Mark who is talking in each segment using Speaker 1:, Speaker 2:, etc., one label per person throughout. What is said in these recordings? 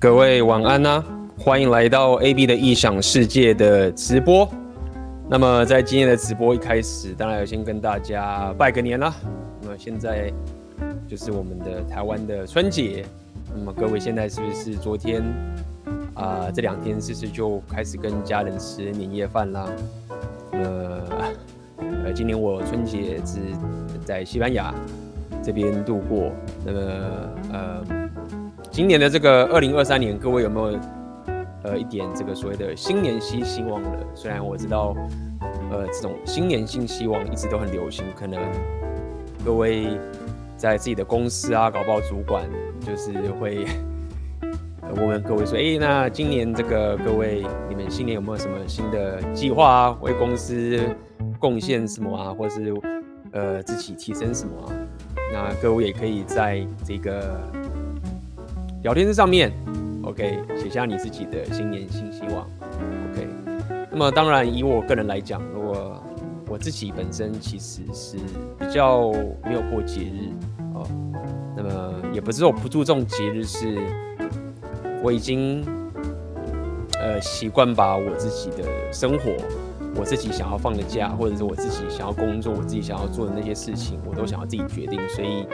Speaker 1: 各位晚安呐、欢迎来到 AB 的异想世界的直播。那么在今天的直播一开始，当然要先跟大家拜个年啦。那么现在就是我们的台湾的春节。那么各位现在是不是昨天啊、这两天是不是就开始跟家人吃年夜饭啦？呃呃，今年我春节是在西班牙这边度过。那么呃。今年的这个二零二三年，各位有没有呃一点这个所谓的新年新希望了？虽然我知道，呃，这种新年新希望一直都很流行，可能各位在自己的公司啊，搞不好主管就是会 问问各位说，哎，那今年这个各位你们新年有没有什么新的计划啊？为公司贡献什么啊？或者是呃自己提升什么啊？那各位也可以在这个。聊天室上面，OK，写下你自己的新年新希望，OK。那么当然，以我个人来讲，如果我自己本身其实是比较没有过节日哦，那么也不是我不注重节日，是我已经呃习惯把我自己的生活，我自己想要放的假，或者是我自己想要工作，我自己想要做的那些事情，我都想要自己决定，所以。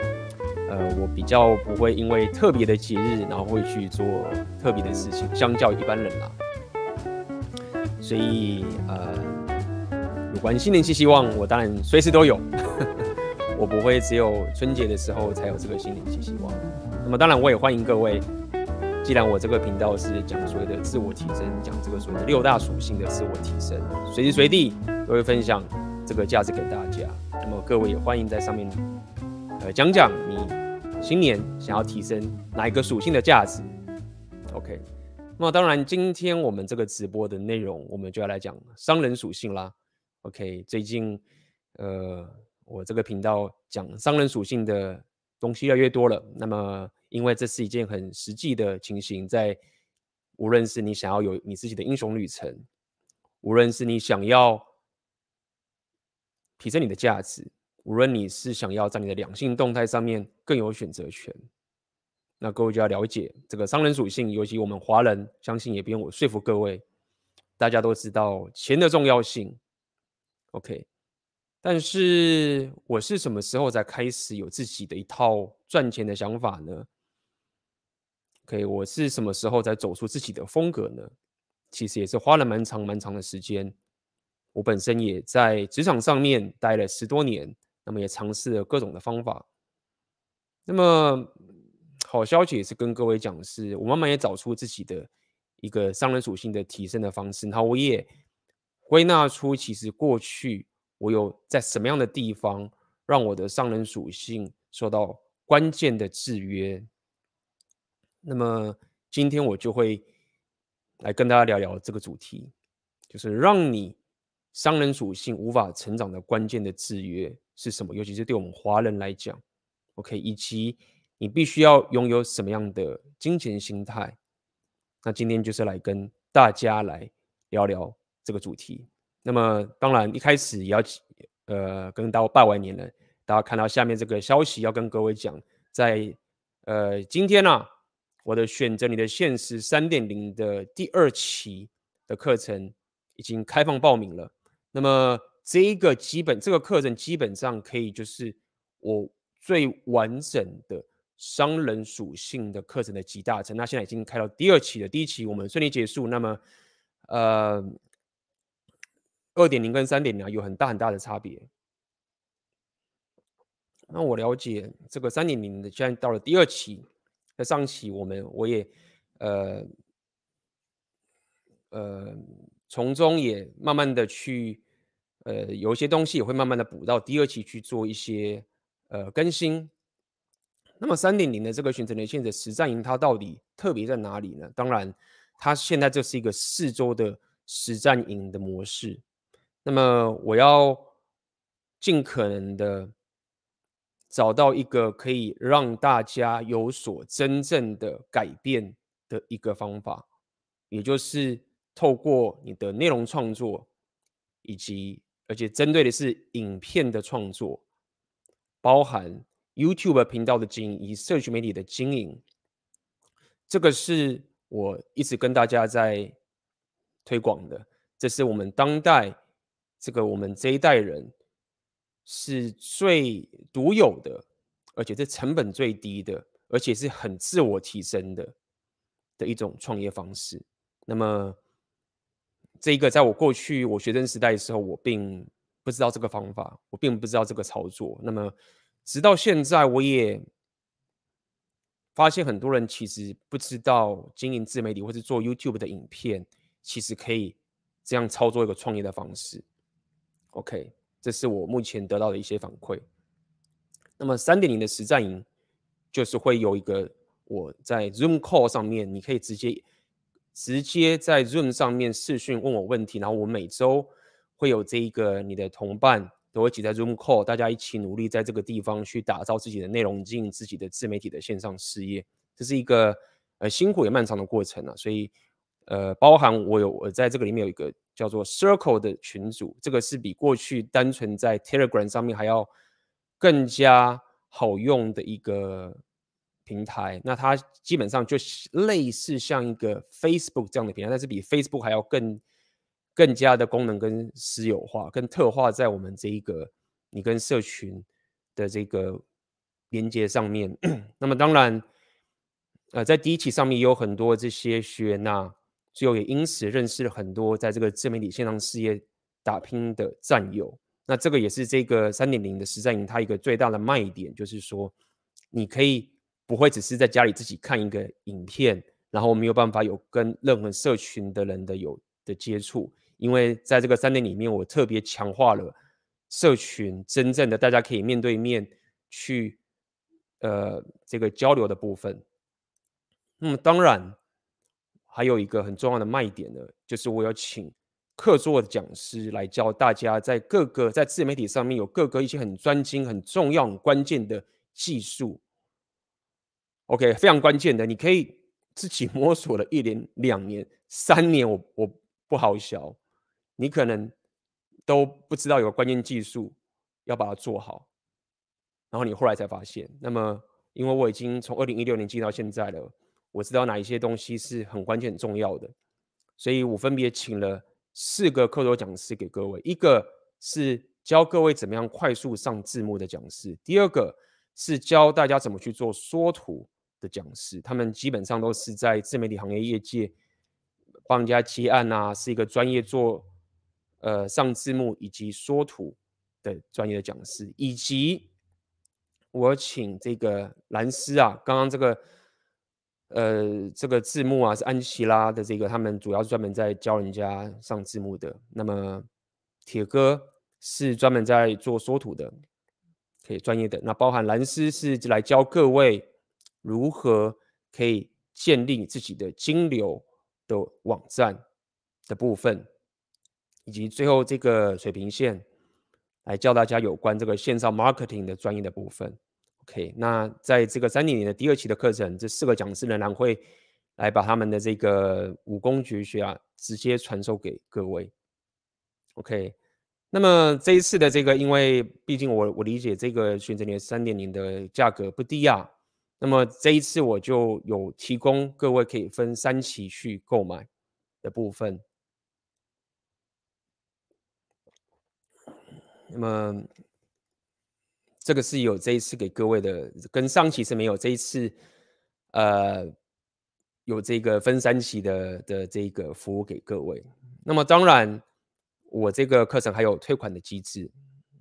Speaker 1: 呃，我比较不会因为特别的节日，然后会去做特别的事情，相较一般人啦。所以，呃，有关新年期希望，我当然随时都有。我不会只有春节的时候才有这个新年期希望。那么，当然我也欢迎各位，既然我这个频道是讲所谓的自我提升，讲这个所谓的六大属性的自我提升，随时随地都会分享这个价值给大家。那么，各位也欢迎在上面。呃，讲讲你新年想要提升哪一个属性的价值？OK，那么当然，今天我们这个直播的内容，我们就要来讲商人属性啦。OK，最近呃，我这个频道讲商人属性的东西越来越多了。那么，因为这是一件很实际的情形，在无论是你想要有你自己的英雄旅程，无论是你想要提升你的价值。无论你是想要在你的两性动态上面更有选择权，那各位就要了解这个商人属性，尤其我们华人，相信也不用我说服各位，大家都知道钱的重要性。OK，但是我是什么时候才开始有自己的一套赚钱的想法呢？OK，我是什么时候才走出自己的风格呢？其实也是花了蛮长蛮长的时间。我本身也在职场上面待了十多年。那么也尝试了各种的方法。那么好消息也是跟各位讲是，我慢慢也找出自己的一个商人属性的提升的方式。然后我也归纳出，其实过去我有在什么样的地方让我的商人属性受到关键的制约。那么今天我就会来跟大家聊聊这个主题，就是让你商人属性无法成长的关键的制约。是什么？尤其是对我们华人来讲，OK，以及你必须要拥有什么样的金钱心态？那今天就是来跟大家来聊聊这个主题。那么当然一开始也要呃跟大家拜完年了，大家看到下面这个消息要跟各位讲，在呃今天呢、啊，我的选择你的现实三点零的第二期的课程已经开放报名了。那么这一个基本这个课程基本上可以就是我最完整的商人属性的课程的集大成。那现在已经开到第二期了，第一期我们顺利结束。那么，呃，二点零跟三点零有很大很大的差别。那我了解这个三点零的，现在到了第二期，在上期我们我也呃呃从中也慢慢的去。呃，有一些东西也会慢慢的补到第二期去做一些呃更新。那么三点零的这个选择连线的实战营，它到底特别在哪里呢？当然，它现在这是一个四周的实战营的模式。那么我要尽可能的找到一个可以让大家有所真正的改变的一个方法，也就是透过你的内容创作以及。而且针对的是影片的创作，包含 YouTube 频道的经营以及社群媒体的经营，这个是我一直跟大家在推广的，这是我们当代这个我们这一代人是最独有的，而且是成本最低的，而且是很自我提升的的一种创业方式。那么，这一个在我过去我学生时代的时候，我并不知道这个方法，我并不知道这个操作。那么，直到现在，我也发现很多人其实不知道经营自媒体或是做 YouTube 的影片，其实可以这样操作一个创业的方式。OK，这是我目前得到的一些反馈。那么三点零的实战营就是会有一个我在 Zoom Call 上面，你可以直接直接在 Zoom 上面视讯问我问题，然后我每周会有这一个你的同伴。都会挤在 Zoom Call，大家一起努力在这个地方去打造自己的内容，经营自己的自媒体的线上事业。这是一个呃辛苦也漫长的过程啊。所以呃，包含我有我在这个里面有一个叫做 Circle 的群组，这个是比过去单纯在 Telegram 上面还要更加好用的一个平台。那它基本上就类似像一个 Facebook 这样的平台，但是比 Facebook 还要更。更加的功能跟私有化、跟特化在我们这一个你跟社群的这个连接上面。那么当然，呃，在第一期上面也有很多这些学员呐，最后也因此认识了很多在这个自媒体线上事业打拼的战友。那这个也是这个三点零的实战营它一个最大的卖点，就是说你可以不会只是在家里自己看一个影片，然后没有办法有跟任何社群的人的有的接触。因为在这个三年里面，我特别强化了社群真正的大家可以面对面去呃这个交流的部分。那么当然还有一个很重要的卖点呢，就是我要请客座的讲师来教大家在各个在自媒体上面有各个一些很专精、很重要、很关键的技术。OK，非常关键的，你可以 自己摸索了一年、两年、三年，我我不好笑。你可能都不知道有个关键技术要把它做好，然后你后来才发现。那么，因为我已经从二零一六年进到现在了，我知道哪一些东西是很关键、很重要的，所以我分别请了四个课桌讲师给各位。一个是教各位怎么样快速上字幕的讲师，第二个是教大家怎么去做缩图的讲师。他们基本上都是在自媒体行业业界帮人家接案啊，是一个专业做。呃，上字幕以及缩图的专业的讲师，以及我请这个蓝丝啊，刚刚这个呃这个字幕啊是安琪拉的这个，他们主要是专门在教人家上字幕的。那么铁哥是专门在做缩图的，可以专业的。那包含蓝丝是来教各位如何可以建立自己的金流的网站的部分。以及最后这个水平线，来教大家有关这个线上 marketing 的专业的部分。OK，那在这个三点零的第二期的课程，这四个讲师仍然会来把他们的这个武功绝学啊，直接传授给各位。OK，那么这一次的这个，因为毕竟我我理解这个选择年三点零的价格不低啊，那么这一次我就有提供各位可以分三期去购买的部分。那么，这个是有这一次给各位的，跟上期是没有这一次，呃，有这个分三期的的这个服务给各位。那么当然，我这个课程还有退款的机制。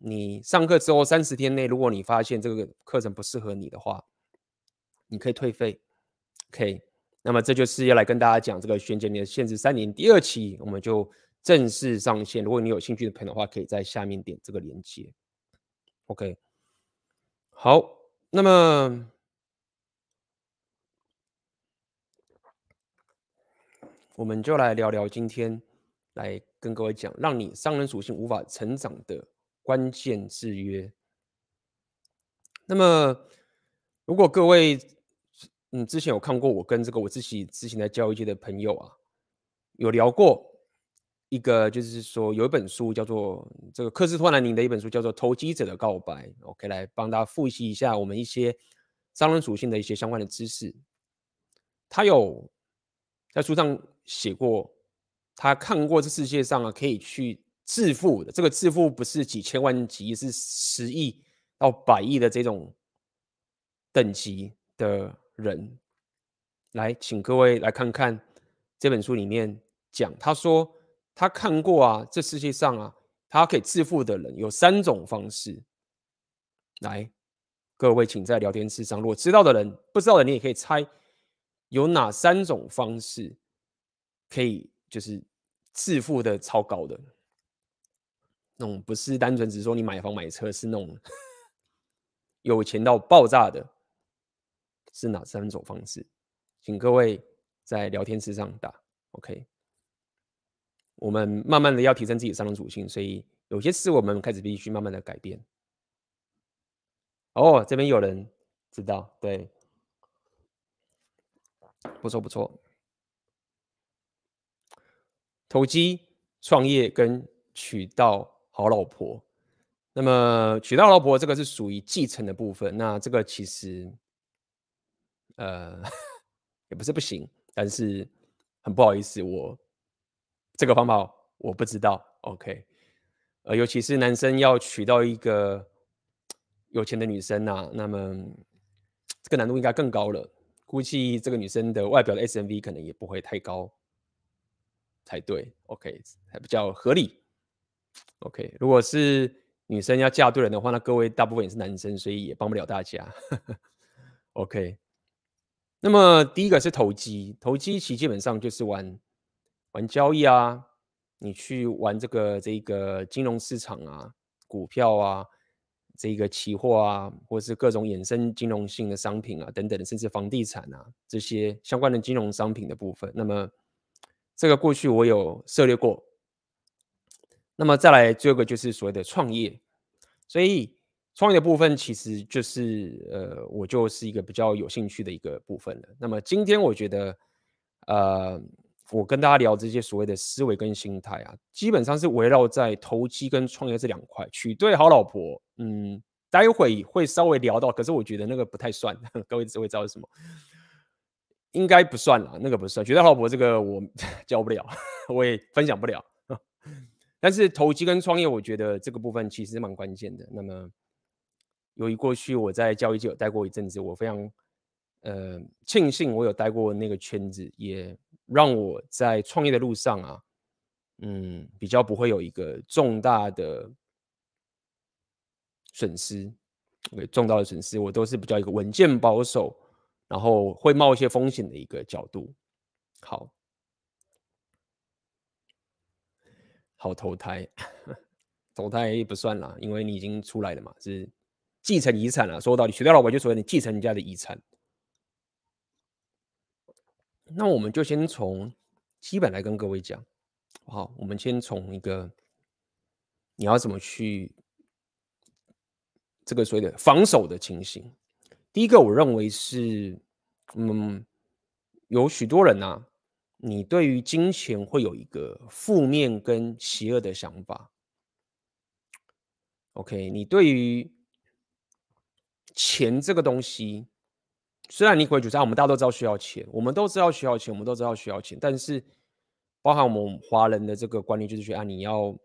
Speaker 1: 你上课之后三十天内，如果你发现这个课程不适合你的话，你可以退费。OK，那么这就是要来跟大家讲这个选减的限制三年第二期，我们就。正式上线，如果你有兴趣的朋友的话，可以在下面点这个链接。OK，好，那么我们就来聊聊今天来跟各位讲，让你商人属性无法成长的关键制约。那么，如果各位嗯之前有看过我跟这个我自己之前在教育界的朋友啊，有聊过。一个就是说，有一本书叫做这个克斯托兰尼的一本书，叫做《投机者的告白》。OK，来帮大家复习一下我们一些商人属性的一些相关的知识。他有在书上写过，他看过这世界上啊可以去致富的，这个致富不是几千万级，是十亿到百亿的这种等级的人。来，请各位来看看这本书里面讲，他说他看过啊，这世界上啊，他可以致富的人有三种方式。来，各位请在聊天室上，如果知道的人，不知道的你也可以猜，有哪三种方式可以就是致富的超高的那种，不是单纯只说你买房买车，是那种 有钱到爆炸的，是哪三种方式？请各位在聊天室上打 OK。我们慢慢的要提升自己的商人属性，所以有些事我们开始必须慢慢的改变。哦，这边有人知道，对，不错不错。投机、创业跟娶到好老婆，那么娶到老婆这个是属于继承的部分，那这个其实，呃。也不是不行，但是很不好意思，我这个方法我不知道。OK，呃，尤其是男生要娶到一个有钱的女生啊，那么这个难度应该更高了。估计这个女生的外表的 SMV 可能也不会太高才对。OK，还比较合理。OK，如果是女生要嫁对人的话，那各位大部分也是男生，所以也帮不了大家。OK。那么第一个是投机，投机其基本上就是玩玩交易啊，你去玩这个这个金融市场啊，股票啊，这个期货啊，或是各种衍生金融性的商品啊等等，甚至房地产啊这些相关的金融商品的部分。那么这个过去我有涉猎过。那么再来最后一个就是所谓的创业，所以。创业的部分其实就是，呃，我就是一个比较有兴趣的一个部分了。那么今天我觉得，呃，我跟大家聊这些所谓的思维跟心态啊，基本上是围绕在投机跟创业这两块。娶对好老婆，嗯，待会会稍微聊到，可是我觉得那个不太算，各位只会知道是什么，应该不算啦，那个不算。娶对好老婆这个我 教不了，我也分享不了。但是投机跟创业，我觉得这个部分其实蛮关键的。那么。由于过去我在教育界有待过一阵子，我非常呃庆幸我有待过那个圈子，也让我在创业的路上啊，嗯，比较不会有一个重大的损失。OK，重大的损失，我都是比较一个稳健保守，然后会冒一些风险的一个角度。好，好投胎，投胎不算啦，因为你已经出来了嘛，是。继承遗产了，说到底，娶到老婆就属于你继承人家的遗产。那我们就先从基本来跟各位讲，好，我们先从一个你要怎么去这个所谓的防守的情形。第一个，我认为是，嗯，有许多人啊，你对于金钱会有一个负面跟邪恶的想法。OK，你对于钱这个东西，虽然你会觉得啊，我们大家都知道需要钱，我们都知道需要钱，我们都知道需要钱，但是包含我们华人的这个观念，就是说啊，你要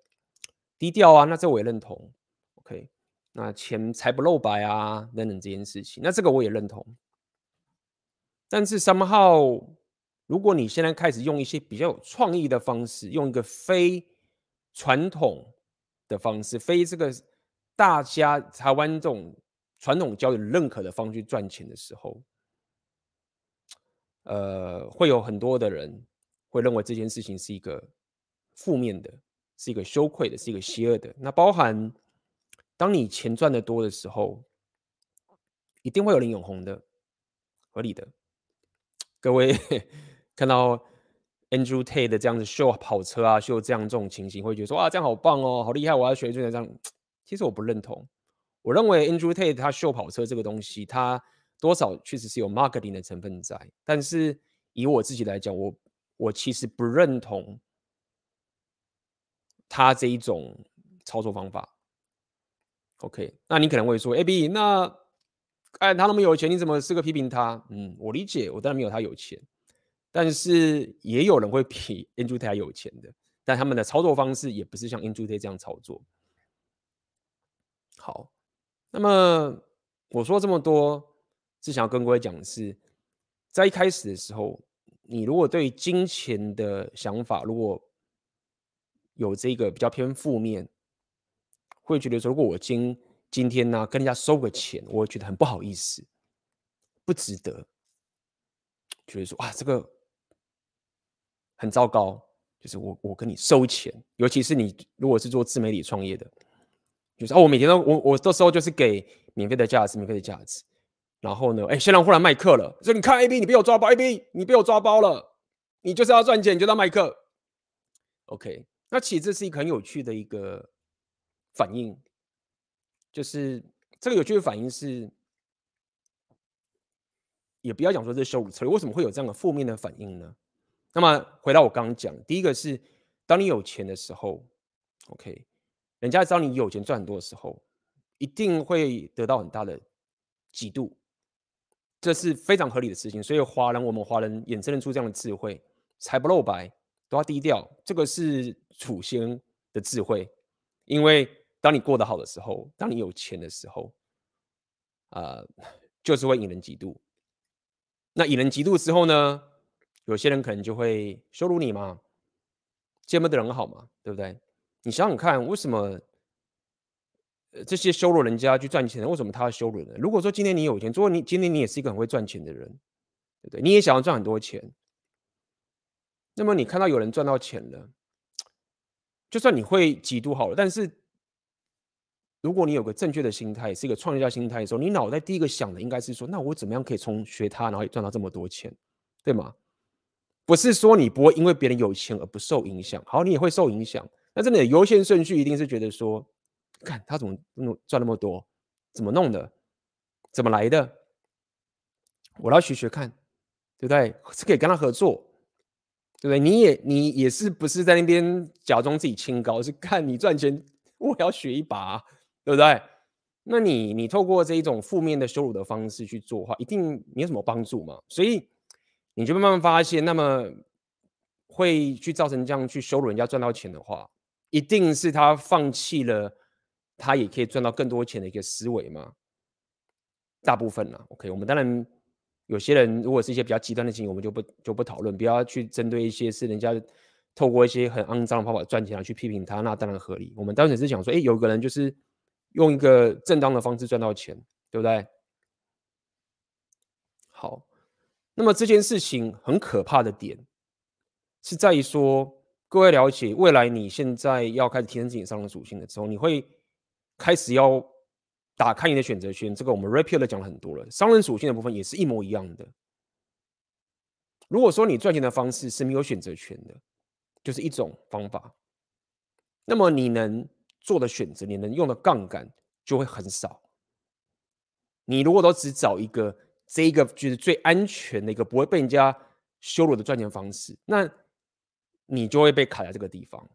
Speaker 1: 低调啊，那这我也认同。OK，那钱财不露白啊，等等这件事情，那这个我也认同。但是 somehow，如果你现在开始用一些比较有创意的方式，用一个非传统的方式，非这个大家台湾这种。传统交易认可的方式去赚钱的时候，呃，会有很多的人会认为这件事情是一个负面的，是一个羞愧的，是一个邪恶的。那包含当你钱赚得多的时候，一定会有人眼红的，合理的。各位 看到 Andrew Tate 的这样子秀跑车啊，秀这样这种情形，会觉得说啊，这样好棒哦，好厉害，我要学这样。其实我不认同。我认为 Andrew Tate 他秀跑车这个东西，他多少确实是有 marketing 的成分在。但是以我自己来讲，我我其实不认同他这一种操作方法。OK，那你可能会说，AB，那哎他那么有钱，你怎么是个批评他？嗯，我理解，我当然没有他有钱。但是也有人会比 Andrew Tate 还有钱的，但他们的操作方式也不是像 Andrew Tate 这样操作。好，那么我说这么多，是想要跟各位讲的是，在一开始的时候，你如果对金钱的想法如果有这个比较偏负面，会觉得说，如果我今今天呢跟人家收个钱，我会觉得很不好意思，不值得，觉得说啊这个。很糟糕，就是我我跟你收钱，尤其是你如果是做自媒体创业的，就是哦，我每天都我我这时候就是给免费的价值，免费的价值。然后呢，哎，现在忽然卖课了，说你看 AB，你被我抓包，AB，你被我抓包了，你就是要赚钱，你就要卖课。OK，那其实这是一个很有趣的一个反应，就是这个有趣的反应是，也不要讲说这是羞辱策略，为什么会有这样的负面的反应呢？那么回到我刚刚讲，第一个是，当你有钱的时候，OK，人家知道你有钱赚很多的时候，一定会得到很大的嫉妒，这是非常合理的事情。所以华人，我们华人衍生出这样的智慧，财不露白，都要低调，这个是祖先的智慧。因为当你过得好的时候，当你有钱的时候，啊、呃，就是会引人嫉妒。那引人嫉妒之后呢？有些人可能就会羞辱你嘛，见不得人好嘛，对不对？你想想看，为什么这些羞辱人家去赚钱的，为什么他要羞辱人？如果说今天你有钱，如果你今天你也是一个很会赚钱的人，对不对？你也想要赚很多钱，那么你看到有人赚到钱了，就算你会嫉妒好了，但是如果你有个正确的心态，是一个创业家心态的时候，你脑袋第一个想的应该是说，那我怎么样可以从学他，然后也赚到这么多钱，对吗？不是说你不会因为别人有钱而不受影响，好，你也会受影响。但是你的优先顺序一定是觉得说，看他怎么赚那么多，怎么弄的，怎么来的，我要学学看，对不对？是可以跟他合作，对不对？你也你也是不是在那边假装自己清高，是看你赚钱，我要学一把，对不对？那你你透过这一种负面的羞辱的方式去做的话，一定没有什么帮助嘛，所以。你就慢慢发现，那么会去造成这样去羞辱人家赚到钱的话，一定是他放弃了他也可以赚到更多钱的一个思维嘛。大部分呢，OK，我们当然有些人如果是一些比较极端的情况，我们就不就不讨论，不要去针对一些是人家透过一些很肮脏的方法赚钱来去批评他，那当然合理。我们当时是想说，哎，有个人就是用一个正当的方式赚到钱，对不对？好。那么这件事情很可怕的点，是在于说，各位了解，未来你现在要开始提升自己商人属性的时候，你会开始要打开你的选择权。这个我们 repeat 讲了很多了，商人属性的部分也是一模一样的。如果说你赚钱的方式是没有选择权的，就是一种方法，那么你能做的选择，你能用的杠杆就会很少。你如果都只找一个。这一个就是最安全的一个不会被人家羞辱的赚钱方式，那你就会被卡在这个地方，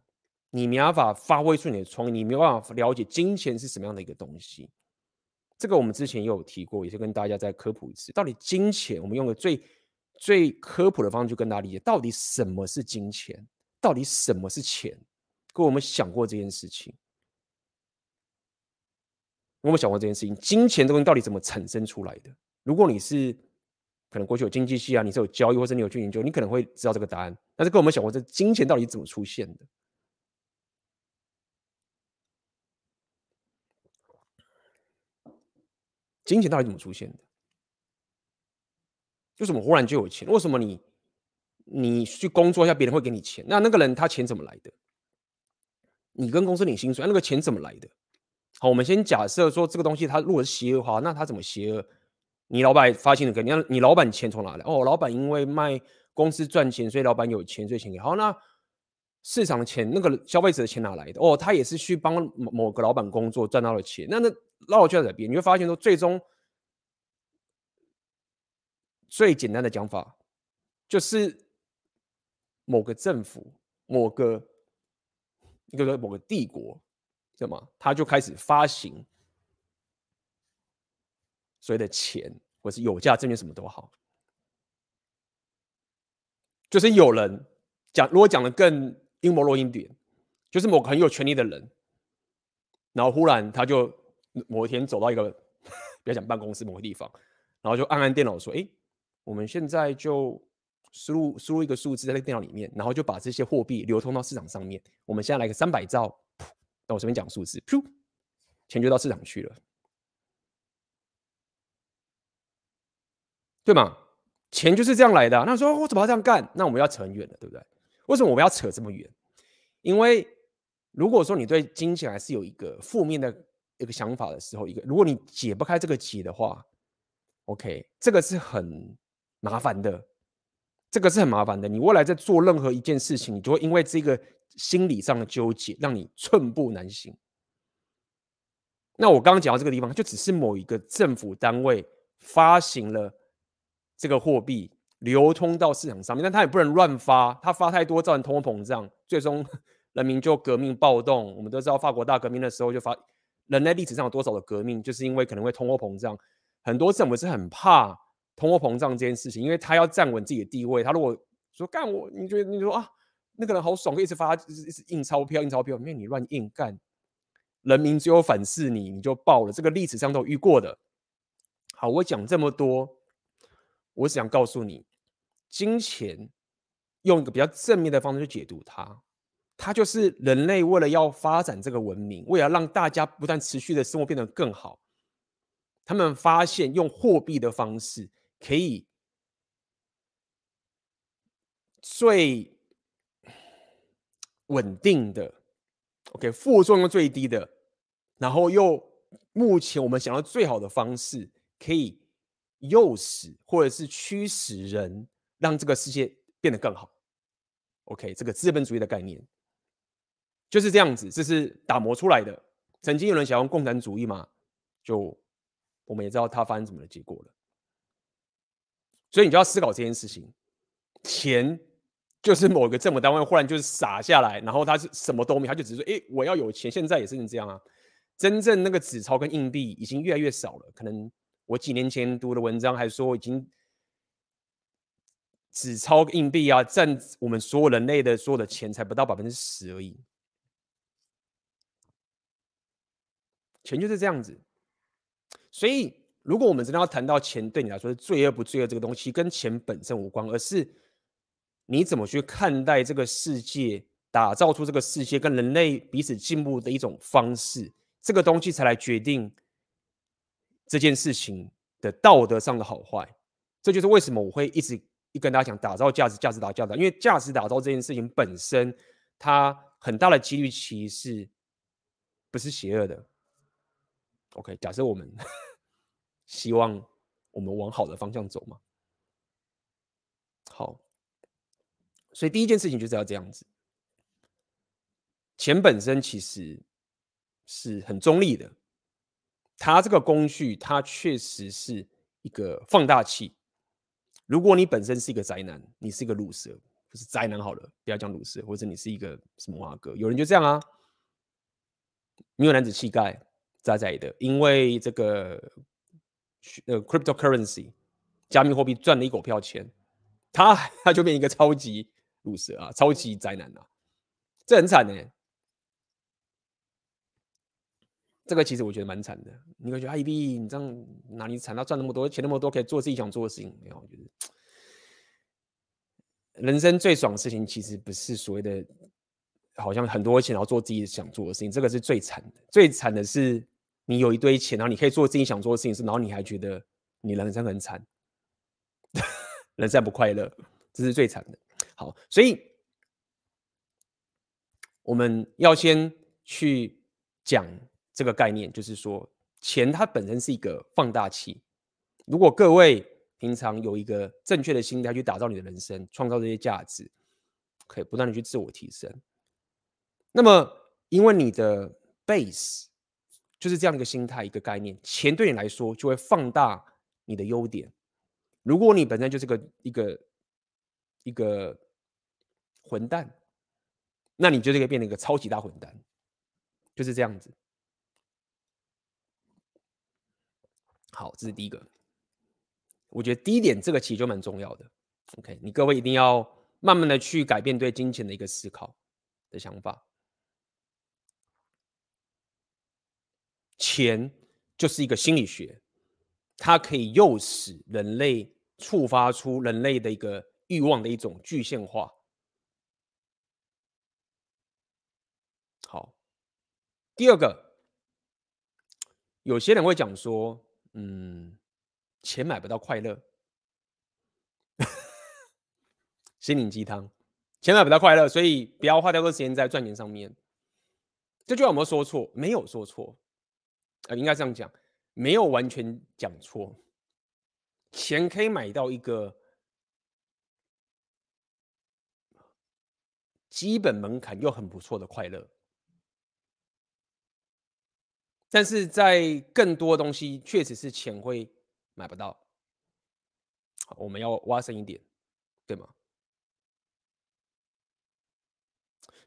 Speaker 1: 你没办法发挥出你的创意，你没办法了解金钱是什么样的一个东西。这个我们之前也有提过，也是跟大家再科普一次，到底金钱，我们用个最最科普的方式去跟大家理解，到底什么是金钱，到底什么是钱？跟，我们想过这件事情？我们想过这件事情，金钱这个东西到底怎么产生出来的？如果你是可能过去有经济系啊，你是有交易或者你有去研究，你可能会知道这个答案。但是跟我们想过，这金钱到底怎么出现的？金钱到底怎么出现的？为什么忽然就有钱？为什么你你去工作一下，别人会给你钱？那那个人他钱怎么来的？你跟公司领薪水，那个钱怎么来的？好，我们先假设说这个东西它如果是邪恶的话，那它怎么邪恶？你老板发现了，肯定你老板钱从哪来？哦，老板因为卖公司赚钱，所以老板有钱，所以钱给好。那市场的钱，那个消费者的钱哪来的？哦，他也是去帮某个老板工作赚到了钱。那那绕圈在这边，你会发现说，最终最简单的讲法就是某个政府、某个一个某个帝国，对吗？他就开始发行。所谓的钱，或是有价证券，什么都好，就是有人讲，如果讲的更阴谋论一点，就是某个很有权力的人，然后忽然他就某一天走到一个，不要讲办公室某个地方，然后就按按电脑说：“哎，我们现在就输入输入一个数字在那个电脑里面，然后就把这些货币流通到市场上面。我们现在来个三百兆，那我随便讲数字，噗，钱就到市场去了，对吗？”钱就是这样来的。那说我怎么要这样干？那我们要扯很远了，对不对？为什么我们要扯这么远？因为如果说你对金钱还是有一个负面的一个想法的时候，一个如果你解不开这个结的话，OK，这个是很麻烦的，这个是很麻烦的。你未来在做任何一件事情，你就会因为这个心理上的纠结，让你寸步难行。那我刚刚讲到这个地方，就只是某一个政府单位发行了。这个货币流通到市场上面，但它也不能乱发，它发太多造成通货膨胀，最终 人民就革命暴动。我们都知道法国大革命的时候就发，人类历史上有多少的革命，就是因为可能会通货膨胀。很多政府是很怕通货膨胀这件事情，因为他要站稳自己的地位。他如果说干我，你觉得你说啊，那个人好爽，可以一直发，一直印钞票，印钞票，因为你乱印干，人民只有反噬你，你就爆了。这个历史上都遇过的。好，我讲这么多。我只想告诉你，金钱用一个比较正面的方式去解读它，它就是人类为了要发展这个文明，为了让大家不断持续的生活变得更好，他们发现用货币的方式可以最稳定的，OK，副作用最低的，然后又目前我们想要最好的方式可以。诱使或者是驱使人让这个世界变得更好。OK，这个资本主义的概念就是这样子，这是打磨出来的。曾经有人想用共产主义嘛，就我们也知道它发生什么的结果了。所以你就要思考这件事情：钱就是某个政府单位忽然就是撒下来，然后他是什么都没，他就只是说：“哎，我要有钱。”现在也是这样啊。真正那个纸钞跟硬币已经越来越少了，可能。我几年前读的文章还说，已经纸钞硬币啊，占我们所有人类的所有的钱才不到百分之十而已。钱就是这样子，所以如果我们真的要谈到钱对你来说是罪恶不罪恶这个东西，跟钱本身无关，而是你怎么去看待这个世界，打造出这个世界跟人类彼此进步的一种方式，这个东西才来决定。这件事情的道德上的好坏，这就是为什么我会一直一跟大家讲打造价值，价值打造价值，因为价值打造这件事情本身，它很大的几率其实不是邪恶的。OK，假设我们 希望我们往好的方向走嘛，好，所以第一件事情就是要这样子，钱本身其实是很中立的。它这个工具，它确实是一个放大器。如果你本身是一个宅男，你是一个鲁蛇，不是宅男好了，不要讲鲁蛇，或者你是一个什么华哥，有人就这样啊，没有男子气概，宅宅的，因为这个呃 cryptocurrency 加密货币赚了一狗票钱，他他 就变一个超级鲁蛇啊，超级宅男啊，这很惨呢、这个其实我觉得蛮惨的。你会觉得哎，B，你这样哪里惨？他赚那么多钱，那么多可以做自己想做的事情。没有，我觉得人生最爽的事情其实不是所谓的，好像很多钱然后做自己想做的事情。这个是最惨的。最惨的是你有一堆钱，然后你可以做自己想做的事情，然后你还觉得你人生很惨，人生不快乐，这是最惨的。好，所以我们要先去讲。这个概念就是说，钱它本身是一个放大器。如果各位平常有一个正确的心态去打造你的人生，创造这些价值，可以不断的去自我提升。那么，因为你的 base 就是这样一个心态、一个概念，钱对你来说就会放大你的优点。如果你本身就是个一个一个混蛋，那你就可以变成一个超级大混蛋，就是这样子。好，这是第一个。我觉得第一点，这个其实就蛮重要的。OK，你各位一定要慢慢的去改变对金钱的一个思考的想法。钱就是一个心理学，它可以诱使人类触发出人类的一个欲望的一种具现化。好，第二个，有些人会讲说，嗯，钱买不到快乐，心灵鸡汤，钱买不到快乐，所以不要花太多时间在赚钱上面。这句话有没有说错？没有说错。呃，应该这样讲，没有完全讲错。钱可以买到一个基本门槛又很不错的快乐，但是在更多东西确实是钱会买不到。我们要挖深一点，对吗？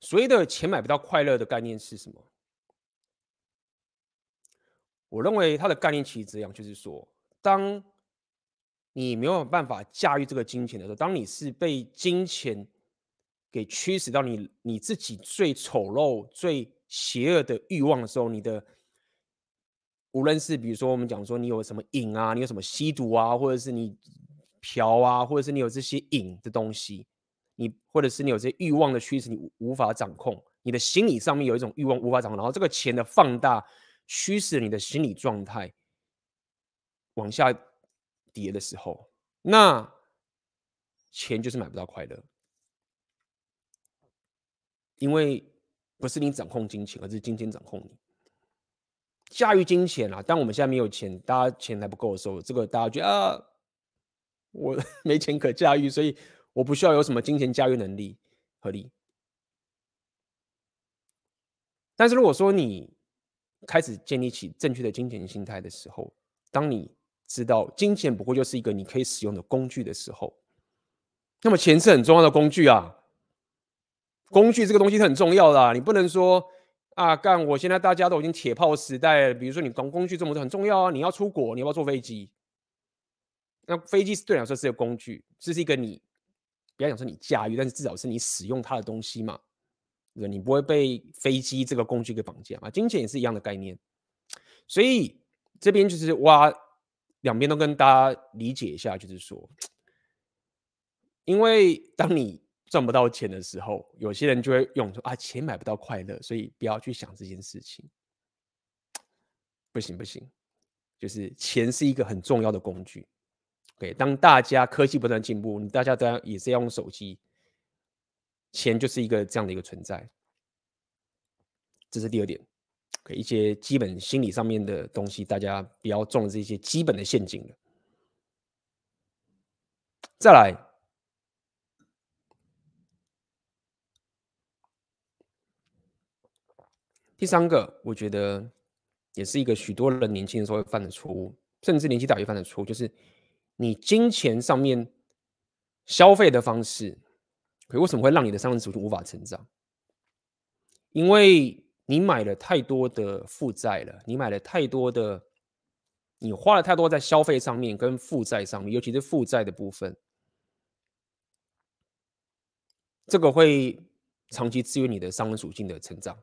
Speaker 1: 所谓的钱买不到快乐的概念是什么？我认为它的概念其实这样，就是说，当你没有办法驾驭这个金钱的时候，当你是被金钱给驱使到你你自己最丑陋、最邪恶的欲望的时候，你的无论是比如说我们讲说你有什么瘾啊，你有什么吸毒啊，或者是你嫖啊，或者是你有这些瘾的东西，你或者是你有这些欲望的驱使，你无法掌控，你的心理上面有一种欲望无法掌控，然后这个钱的放大。驱使你的心理状态往下跌的时候，那钱就是买不到快乐，因为不是你掌控金钱，而是金钱掌控你。驾驭金钱啊，当我们现在没有钱，大家钱还不够的时候，这个大家觉得啊，我 没钱可驾驭，所以我不需要有什么金钱驾驭能力，合理。但是如果说你开始建立起正确的金钱心态的时候，当你知道金钱不过就是一个你可以使用的工具的时候，那么钱是很重要的工具啊。工具这个东西很重要的，你不能说啊，干我现在大家都已经铁炮时代了，比如说你工工具这么多很重要啊，你要出国，你要不要坐飞机？那飞机是对你来说是个工具，这是一个你不要讲说你驾驭，但是至少是你使用它的东西嘛。对你不会被飞机这个工具给绑架啊，金钱也是一样的概念，所以这边就是挖两边都跟大家理解一下，就是说，因为当你赚不到钱的时候，有些人就会用说啊，钱买不到快乐，所以不要去想这件事情。不行不行，就是钱是一个很重要的工具。对，当大家科技不断进步，你大家都要也是要用手机。钱就是一个这样的一个存在，这是第二点。给一些基本心理上面的东西，大家不要中这些基本的陷阱了。再来，第三个，我觉得也是一个许多人年轻的时候会犯的错误，甚至年纪大也犯的错误，就是你金钱上面消费的方式。可为什么会让你的商人属性无法成长？因为你买了太多的负债了，你买了太多的，你花了太多在消费上面跟负债上面，尤其是负债的部分，这个会长期制约你的商人属性的成长。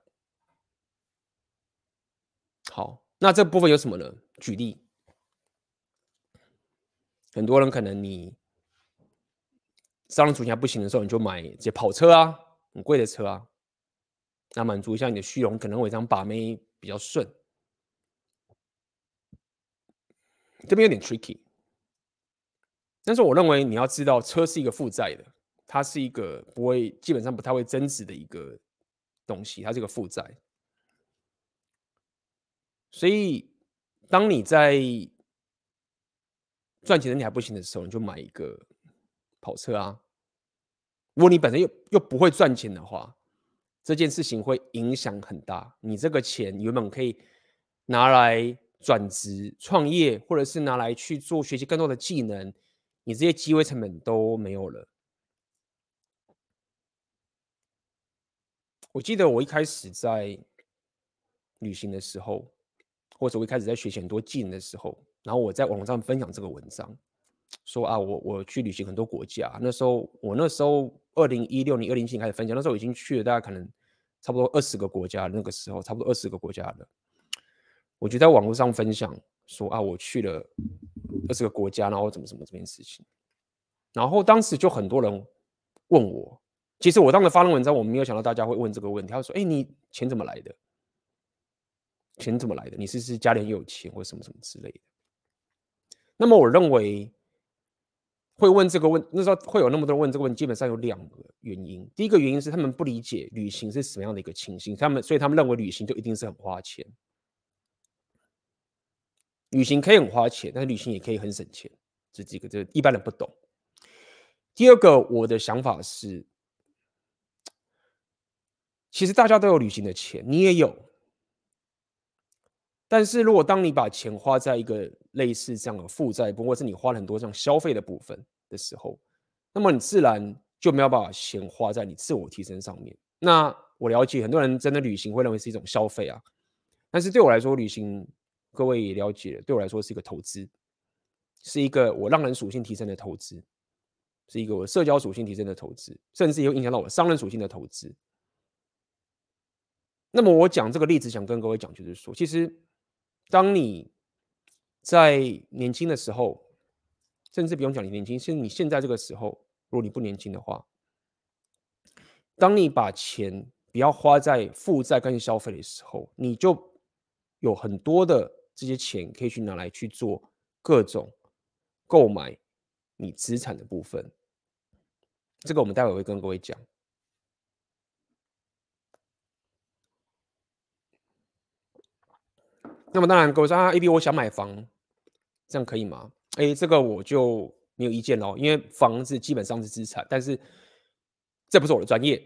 Speaker 1: 好，那这部分有什么呢？举例，很多人可能你。商人属性还不行的时候，你就买这些跑车啊，很贵的车啊，那满足一下你的虚荣，可能会这样把妹比较顺。这边有点 tricky，但是我认为你要知道，车是一个负债的，它是一个不会基本上不太会增值的一个东西，它是一个负债。所以，当你在赚钱能力还不行的时候，你就买一个。跑车啊！如果你本身又又不会赚钱的话，这件事情会影响很大。你这个钱原本可以拿来转职、创业，或者是拿来去做学习更多的技能，你这些机会成本都没有了。我记得我一开始在旅行的时候，或者我一开始在学习很多技能的时候，然后我在网上分享这个文章。说啊，我我去旅行很多国家。那时候我那时候二零一六年、二零一七年开始分享，那时候已经去了大概可能差不多二十个国家。那个时候差不多二十个国家了。我就在网络上分享说啊，我去了二十个国家，然后怎么怎么这件事情。然后当时就很多人问我，其实我当时发了文章，我没有想到大家会问这个问题。他说：“哎，你钱怎么来的？钱怎么来的？你是不是家里很有钱，或什么什么之类的？”那么我认为会问这个问，那时候会有那么多人问这个问，基本上有两个原因。第一个原因是他们不理解旅行是什么样的一个情形，他们所以他们认为旅行就一定是很花钱。旅行可以很花钱，但是旅行也可以很省钱，这几个这一般人不懂。第二个，我的想法是，其实大家都有旅行的钱，你也有。但是如果当你把钱花在一个类似这样的负债，不过是你花了很多这样消费的部分的时候，那么你自然就没有办法钱花在你自我提升上面。那我了解很多人真的旅行会认为是一种消费啊，但是对我来说，旅行各位也了解，对我来说是一个投资，是一个我让人属性提升的投资。是一个我社交属性提升的投资，甚至也会影响到我商人属性的投资。那么我讲这个例子，想跟各位讲，就是说，其实当你在年轻的时候，甚至不用讲你年轻，是你现在这个时候，如果你不年轻的话，当你把钱不要花在负债跟消费的时候，你就有很多的这些钱可以去拿来去做各种购买。你资产的部分，这个我们待会会跟各位讲。那么当然，各位说啊，AB，我想买房，这样可以吗？哎，这个我就没有意见喽，因为房子基本上是资产，但是这不是我的专业。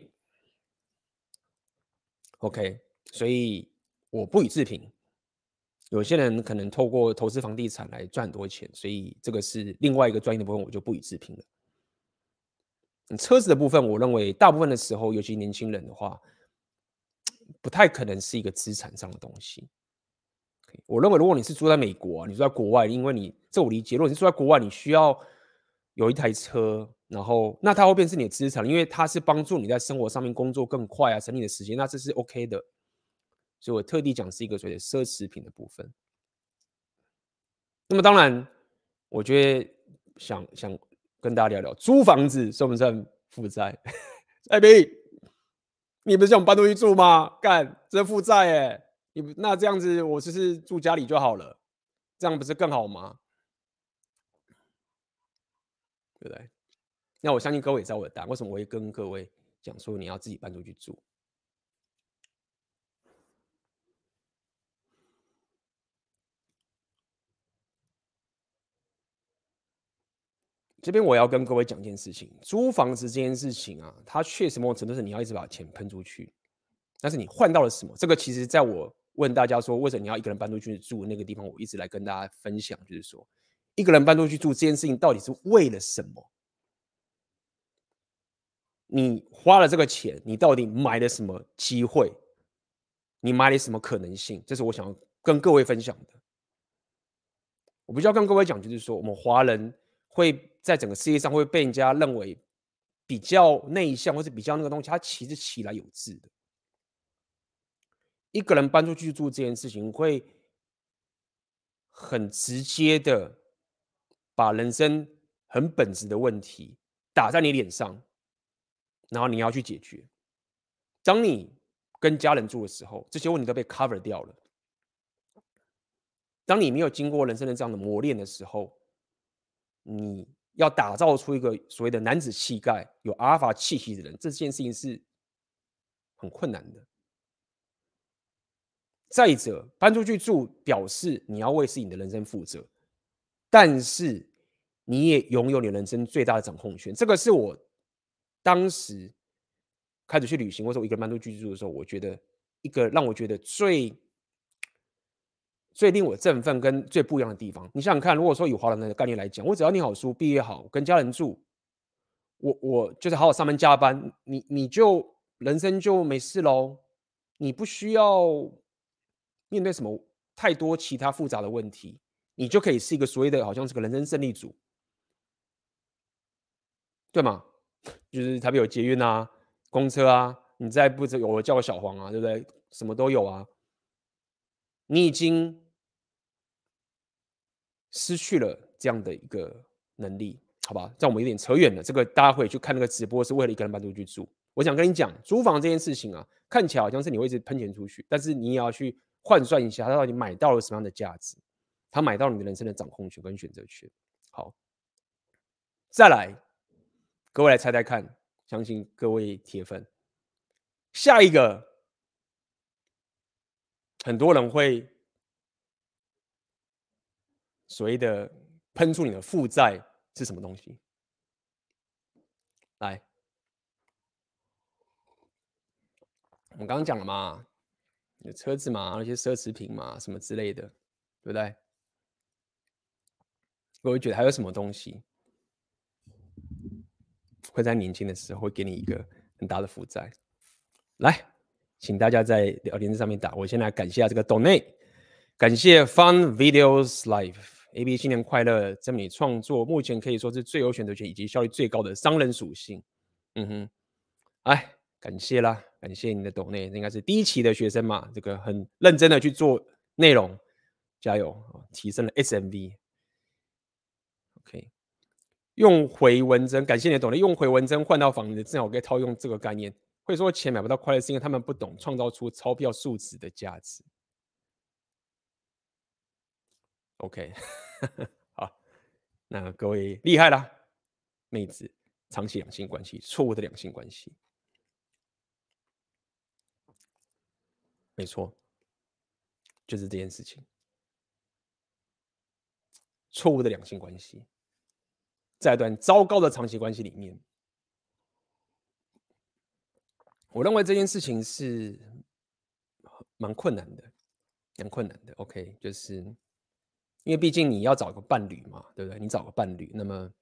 Speaker 1: OK，所以我不予置评。有些人可能透过投资房地产来赚很多钱，所以这个是另外一个专业的部分，我就不予置评了。车子的部分，我认为大部分的时候，尤其年轻人的话，不太可能是一个资产上的东西。我认为，如果你是住在美国，你住在国外，因为你这我理解，如果你住在国外，你需要有一台车，然后那它会变成你的资产，因为它是帮助你在生活上面工作更快啊，省你的时间，那这是 OK 的。所以我特地讲是一个所谓奢侈品的部分。那么当然，我觉得想想跟大家聊聊租房子算不算负债？艾 比，你不是想搬出去住吗？干，这负债哎！你那这样子，我就是住家里就好了，这样不是更好吗？对不对？那我相信各位也知道我的答案。为什么我会跟各位讲说你要自己搬出去住？这边我要跟各位讲一件事情，租房子这件事情啊，它确实某种程度是你要一直把钱喷出去，但是你换到了什么？这个其实在我问大家说，为什么你要一个人搬出去住那个地方，我一直来跟大家分享，就是说，一个人搬出去住这件事情到底是为了什么？你花了这个钱，你到底买了什么机会？你买了什么可能性？这是我想要跟各位分享的。我必须要跟各位讲，就是说，我们华人。会在整个世界上会被人家认为比较内向，或是比较那个东西，它其实起来有致的。一个人搬出去住这件事情，会很直接的把人生很本质的问题打在你脸上，然后你要去解决。当你跟家人住的时候，这些问题都被 cover 掉了。当你没有经过人生的这样的磨练的时候，你要打造出一个所谓的男子气概、有阿尔法气息的人，这件事情是很困难的。再者，搬出去住表示你要为自己的人生负责，但是你也拥有你人生最大的掌控权。这个是我当时开始去旅行，或者我一个人搬出去住的时候，我觉得一个让我觉得最。最令我振奋跟最不一样的地方，你想想看，如果说以华人的概念来讲，我只要念好书、毕业好、跟家人住，我我就是好好上班加班，你你就人生就没事喽，你不需要面对什么太多其他复杂的问题，你就可以是一个所谓的好像是个人生胜利组，对吗？就是台北有捷运啊，公车啊，你再不有我叫个小黄啊，对不对？什么都有啊。你已经失去了这样的一个能力，好吧？让我们有点扯远了。这个大家会去看那个直播，是为了一个人搬出去住。我想跟你讲，租房这件事情啊，看起来好像是你会一直喷钱出去，但是你也要去换算一下，他到底买到了什么样的价值？他买到你的人生的掌控权跟选择权。好，再来，各位来猜猜看，相信各位铁粉，下一个很多人会所谓的喷出你的负债是什么东西？来，我们刚刚讲了嘛，有车子嘛，那些奢侈品嘛，什么之类的，对不对？我会觉得还有什么东西会在年轻的时候会给你一个很大的负债？来，请大家在聊天上面打。我先来感谢下这个 Donate，感谢 Fun Videos Live，AB 新年快乐！这么你创作目前可以说是最有选择权以及效率最高的商人属性。嗯哼，哎，感谢啦，感谢你的懂内应该是第一期的学生嘛，这个很认真的去做内容，加油，提升了 SMV。OK，用回文针，感谢你的懂得。用回文针换到房子，正好可以套用这个概念。会说钱买不到快乐，是因为他们不懂创造出钞票数值的价值。OK，好，那各位厉害啦，妹子，长期两性关系，错误的两性关系，没错，就是这件事情，错误的两性关系。在一段糟糕的长期关系里面，我认为这件事情是蛮困难的，蛮困难的。OK，就是因为毕竟你要找个伴侣嘛，对不对？你找个伴侣，那么，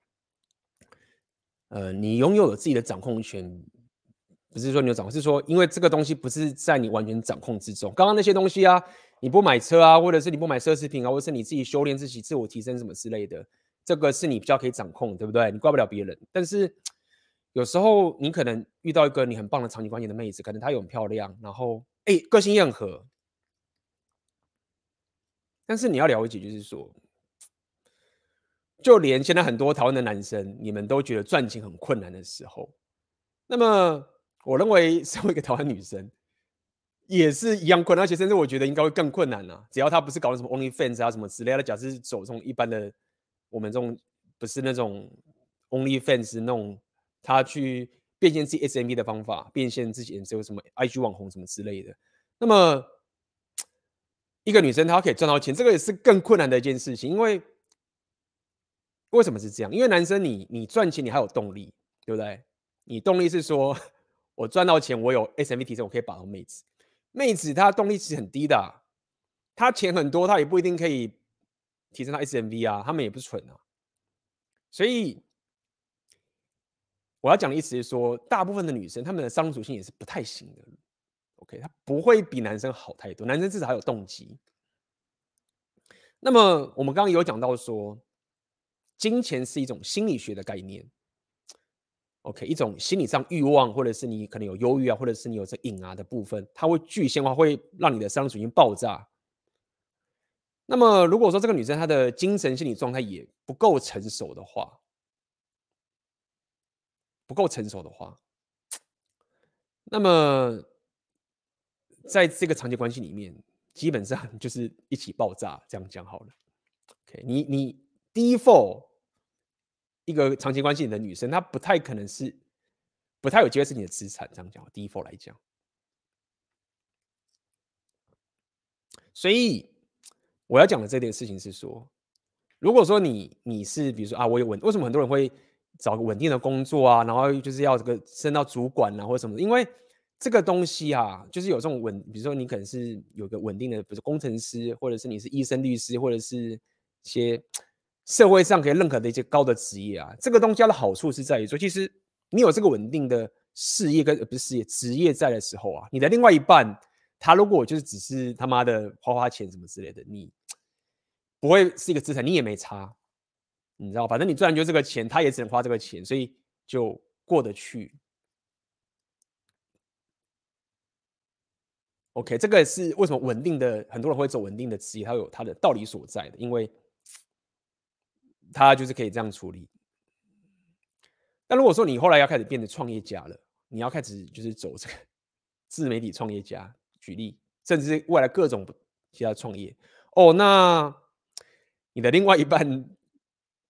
Speaker 1: 呃，你拥有了自己的掌控权，不是说你有掌控，是说因为这个东西不是在你完全掌控之中。刚刚那些东西啊，你不买车啊，或者是你不买奢侈品啊，或者是你自己修炼自己、自我提升什么之类的。这个是你比较可以掌控，对不对？你怪不了别人。但是有时候你可能遇到一个你很棒的场景关系的妹子，可能她又很漂亮，然后哎，个性也很合。但是你要了解，就是说，就连现在很多台湾的男生，你们都觉得赚钱很困难的时候，那么我认为身为一个台湾女生，也是一样困难，而且甚至我觉得应该会更困难啊！只要她不是搞什么 OnlyFans 啊什么之类的，假设是走这种一般的。我们这种不是那种 OnlyFans 那种，他去变现自己 SMB 的方法，变现自己只有什么 IG 网红什么之类的。那么一个女生她可以赚到钱，这个也是更困难的一件事情。因为为什么是这样？因为男生你你赚钱你还有动力，对不对？你动力是说我赚到钱，我有 SMB 提升，我可以把到妹子。妹子她动力其实很低的，她钱很多，她也不一定可以。提升到 SMV 啊，他们也不是蠢啊，所以我要讲的意思是说，大部分的女生她们的商属性也是不太行的。OK，她不会比男生好太多，男生至少还有动机。那么我们刚刚有讲到说，金钱是一种心理学的概念。OK，一种心理上欲望，或者是你可能有忧郁啊，或者是你有这瘾啊的部分，它会具现化，会让你的商属性爆炸。那么，如果说这个女生她的精神心理状态也不够成熟的话，不够成熟的话，那么在这个长期关系里面，基本上就是一起爆炸。这样讲好了。OK，你你 default 一个长期关系的女生，她不太可能是，不太有机会是你的资产。这样讲，default 来讲，所以。我要讲的这件事情是说，如果说你你是比如说啊，我有稳，为什么很多人会找个稳定的工作啊，然后就是要这个升到主管啊或者什么？因为这个东西啊，就是有这种稳，比如说你可能是有个稳定的，比如工程师，或者是你是医生、律师，或者是一些社会上可以认可的一些高的职业啊。这个东西它的好处是在于说，其实你有这个稳定的事业跟不是事业职业在的时候啊，你的另外一半。他如果就是只是他妈的花花钱什么之类的，你不会是一个资产，你也没差，你知道，反正你赚就这个钱，他也只能花这个钱，所以就过得去。OK，这个是为什么稳定的很多人会走稳定的职业，它有它的道理所在的，因为他就是可以这样处理。那如果说你后来要开始变成创业家了，你要开始就是走这个 自媒体创业家，举例，甚至未来各种其他创业哦，那你的另外一半，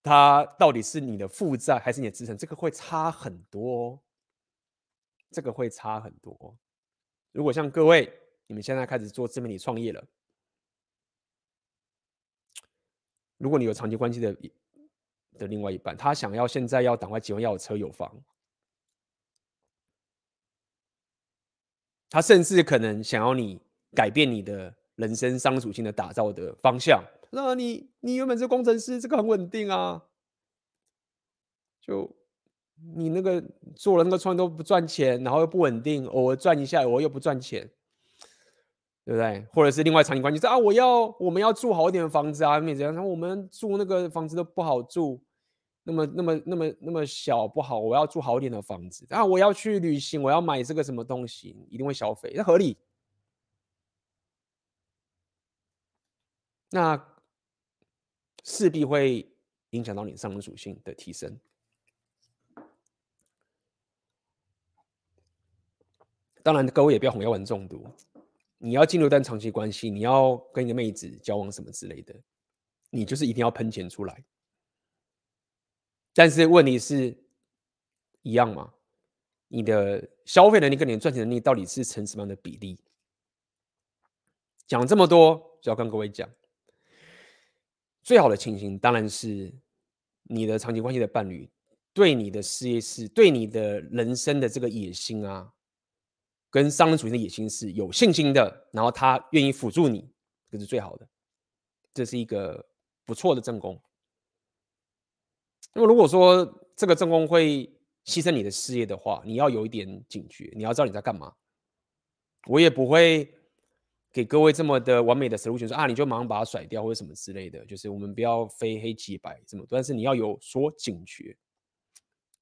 Speaker 1: 他到底是你的负债还是你的资产？这个会差很多，这个会差很多。如果像各位，你们现在开始做自媒体创业了，如果你有长期关系的的另外一半，他想要现在要赶快结婚，要有车有房。他甚至可能想要你改变你的人生商属性的打造的方向。那你你原本是工程师，这个很稳定啊。就你那个做了那个创业都不赚钱，然后又不稳定，偶尔赚一下，偶尔又不赚钱，对不对？或者是另外场景关系是啊，我要我们要住好一点的房子啊，怎样？然后我们住那个房子都不好住。那么那么那么那么小不好，我要住好一点的房子啊！我要去旅行，我要买这个什么东西，一定会消费，那合理。那势必会影响到你上升属性的提升。当然，各位也不要红药丸中毒。你要进入一段长期关系，你要跟一个妹子交往什么之类的，你就是一定要喷钱出来。但是问题是一样吗？你的消费能力跟你的赚钱能力到底是成什么样的比例？讲这么多，就要跟各位讲，最好的情形当然是你的长期关系的伴侣对你的事业是对你的人生的这个野心啊，跟商人主义的野心是有信心的，然后他愿意辅助你，这是最好的，这是一个不错的正宫。那么如果说这个正宫会牺牲你的事业的话，你要有一点警觉，你要知道你在干嘛。我也不会给各位这么的完美的 solution，说啊，你就马上把它甩掉或者什么之类的，就是我们不要非黑即白这么多，但是你要有所警觉，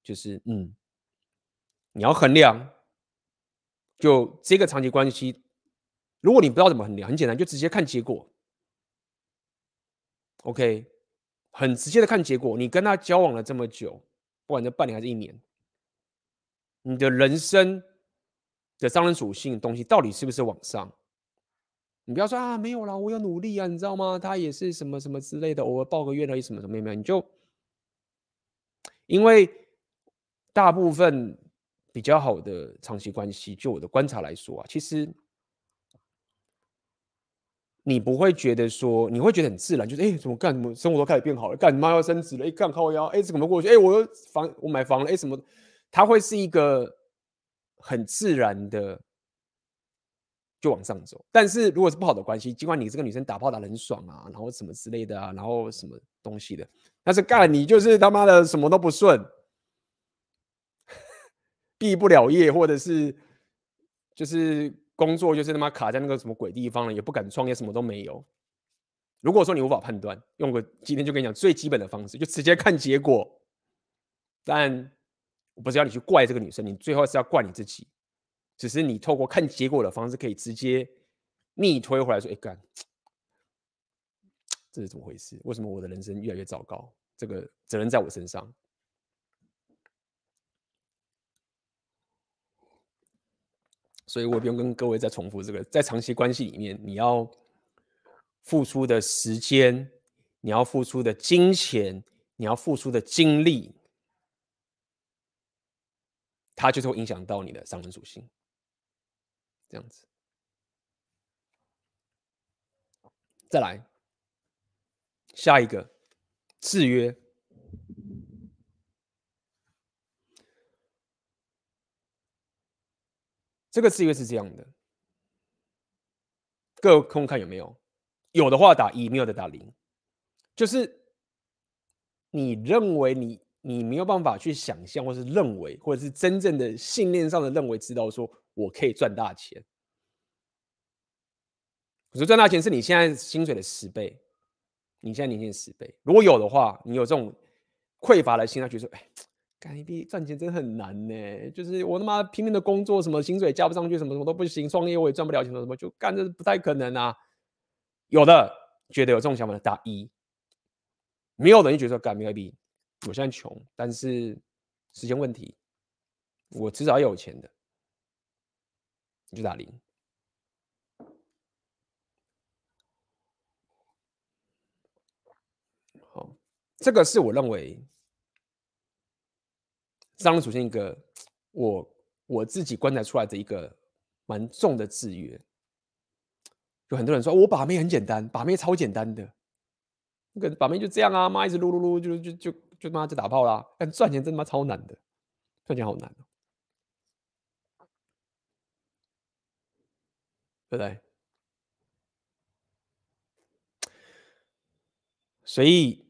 Speaker 1: 就是嗯，你要衡量，就这个长期关系，如果你不知道怎么衡量，很简单，就直接看结果。OK。很直接的看结果，你跟他交往了这么久，不管是半年还是一年，你的人生的商人属性的东西到底是不是往上？你不要说啊，没有啦，我有努力啊，你知道吗？他也是什么什么之类的，偶尔抱个怨而已，什么什么没有没有，你就因为大部分比较好的长期关系，就我的观察来说啊，其实。你不会觉得说，你会觉得很自然，就是哎，怎么干？怎么生活都开始变好了？干你妈要升职了？哎，干靠腰？哎，怎么过去？哎，我又房我买房了？哎，什么？它会是一个很自然的就往上走。但是如果是不好的关系，尽管你这个女生打炮打得很爽啊，然后什么之类的啊，然后什么东西的，但是干你就是他妈的什么都不顺，毕不了业，或者是就是。工作就是他妈卡在那个什么鬼地方了，也不敢创业，什么都没有。如果说你无法判断，用个今天就跟你讲最基本的方式，就直接看结果。但我不是要你去怪这个女生，你最后是要怪你自己。只是你透过看结果的方式，可以直接逆推回来说：“哎干，这是怎么回事？为什么我的人生越来越糟糕？这个责任在我身上。”所以我不用跟各位再重复这个，在长期关系里面，你要付出的时间，你要付出的金钱，你要付出的精力，它就是会影响到你的商人属性。这样子，再来下一个制约。这个制约是这样的，各位空看有没有？有的话打一，没有的打零。就是你认为你你没有办法去想象，或是认为，或者是真正的信念上的认为，知道说我可以赚大钱。可是赚大钱是你现在薪水的十倍，你现在年薪十倍。如果有的话，你有这种匮乏的心，他觉得说，哎，干 AB 赚钱真的很难呢。就是我他妈拼命的工作，什么薪水加不上去，什么什么都不行，创业我也赚不了钱，什么什么就干，这不太可能啊。有的觉得有这种想法的打一，没有的人就觉得干没 AB，我现在穷，但是时间问题，我迟早要有钱的，你就打零。好，这个是我认为。当然出现一个我我自己观察出来的一个蛮重的制约，有很多人说我把妹很简单，把妹超简单的，那个把妹就这样啊，妈一直撸撸撸就就就就妈就打炮啦，但赚钱真他妈超难的，赚钱好难，对不对？所以。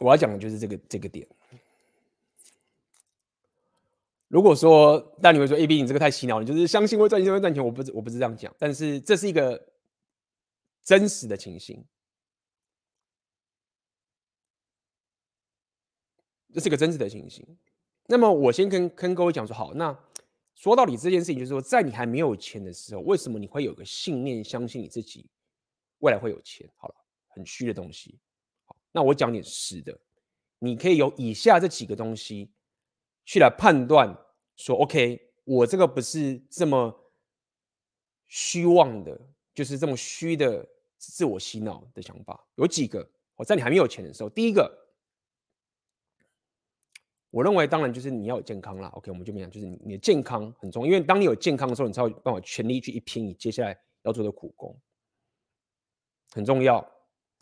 Speaker 1: 我要讲的就是这个这个点。如果说，但你会说，AB 你这个太洗脑了，就是相信会赚钱就会赚钱。我不是我不是这样讲，但是这是一个真实的情形，这是个真实的情形。那么我先跟跟各位讲说，好，那说到底这件事情，就是说，在你还没有钱的时候，为什么你会有个信念，相信你自己未来会有钱？好了，很虚的东西。那我讲点实的，你可以有以下这几个东西去来判断，说 OK，我这个不是这么虚妄的，就是这么虚的自我洗脑的想法。有几个，我在你还没有钱的时候，第一个，我认为当然就是你要有健康啦。OK，我们就讲，就是你的健康很重要，因为当你有健康的时候，你才有办法全力去一拼你接下来要做的苦工，很重要。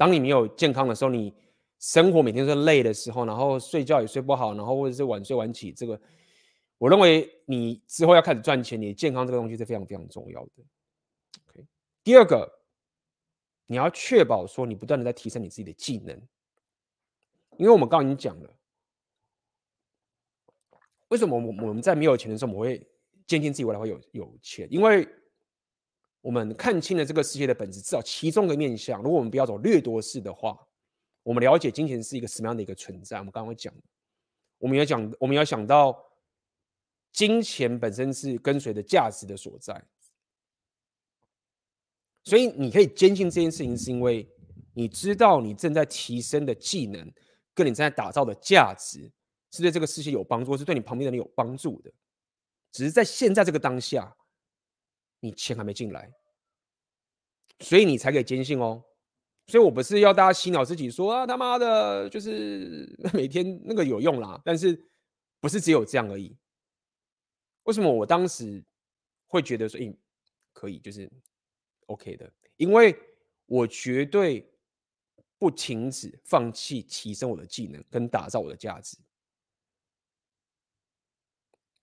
Speaker 1: 当你没有健康的时候，你生活每天都是累的时候，然后睡觉也睡不好，然后或者是晚睡晚起，这个我认为你之后要开始赚钱，你的健康这个东西是非常非常重要的。OK，第二个，你要确保说你不断的在提升你自己的技能，因为我们刚刚已经讲了，为什么我我们在没有钱的时候，我们会坚信自己未来会有有钱，因为。我们看清了这个世界的本质，至少其中的面向。如果我们不要走掠夺式的话，我们了解金钱是一个什么样的一个存在。我们刚刚讲，我们要讲，我们要想到金钱本身是跟随着价值的所在。所以你可以坚信这件事情，是因为你知道你正在提升的技能，跟你正在打造的价值，是对这个世界有帮助，是对你旁边的人有帮助的。只是在现在这个当下。你钱还没进来，所以你才可以坚信哦。所以我不是要大家洗脑自己说啊，他妈的，就是 每天那个有用啦。但是不是只有这样而已？为什么我当时会觉得说，欸，可以，就是 OK 的？因为我绝对不停止放弃提升我的技能跟打造我的价值，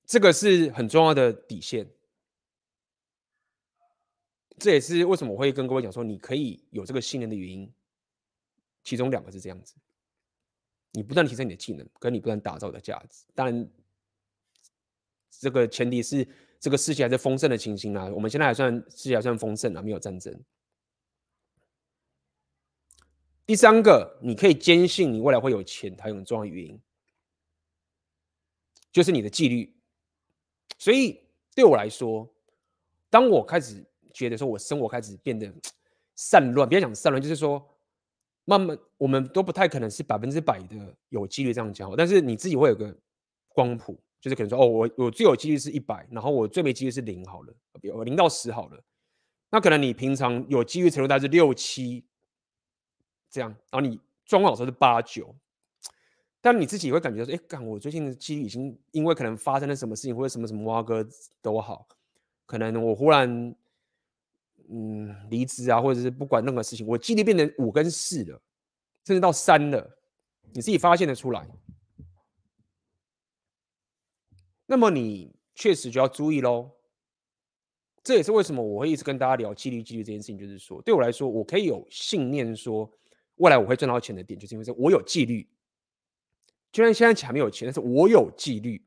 Speaker 1: 这个是很重要的底线。这也是为什么我会跟各位讲说，你可以有这个信念的原因。其中两个是这样子：你不断提升你的技能，跟你不断打造的价值。当然，这个前提是这个世界还是丰盛的情形啊。我们现在还算世界还算丰盛啊，没有战争。第三个，你可以坚信你未来会有钱，它有很重要的原因，就是你的纪律。所以对我来说，当我开始。觉得说，我生活开始变得散乱，不要讲散乱，就是说，慢慢我们都不太可能是百分之百的有几率这样讲。但是你自己会有个光谱，就是可能说，哦，我我最有几率是一百，然后我最没几率是零好了，比如零到十好了。那可能你平常有纪律程度大概是六七这样，然后你状况好时候是八九，但你自己会感觉说，哎，干我最近的纪律已经因为可能发生了什么事情，或者什么什么挖哥都好，可能我忽然。嗯，离职啊，或者是不管任何事情，我纪律变成五跟四了，甚至到三了，你自己发现得出来。那么你确实就要注意喽。这也是为什么我会一直跟大家聊纪律、纪律这件事情，就是说，对我来说，我可以有信念说，未来我会赚到钱的点，就是因为说我有纪律。就算现在钱没有钱，但是我有纪律，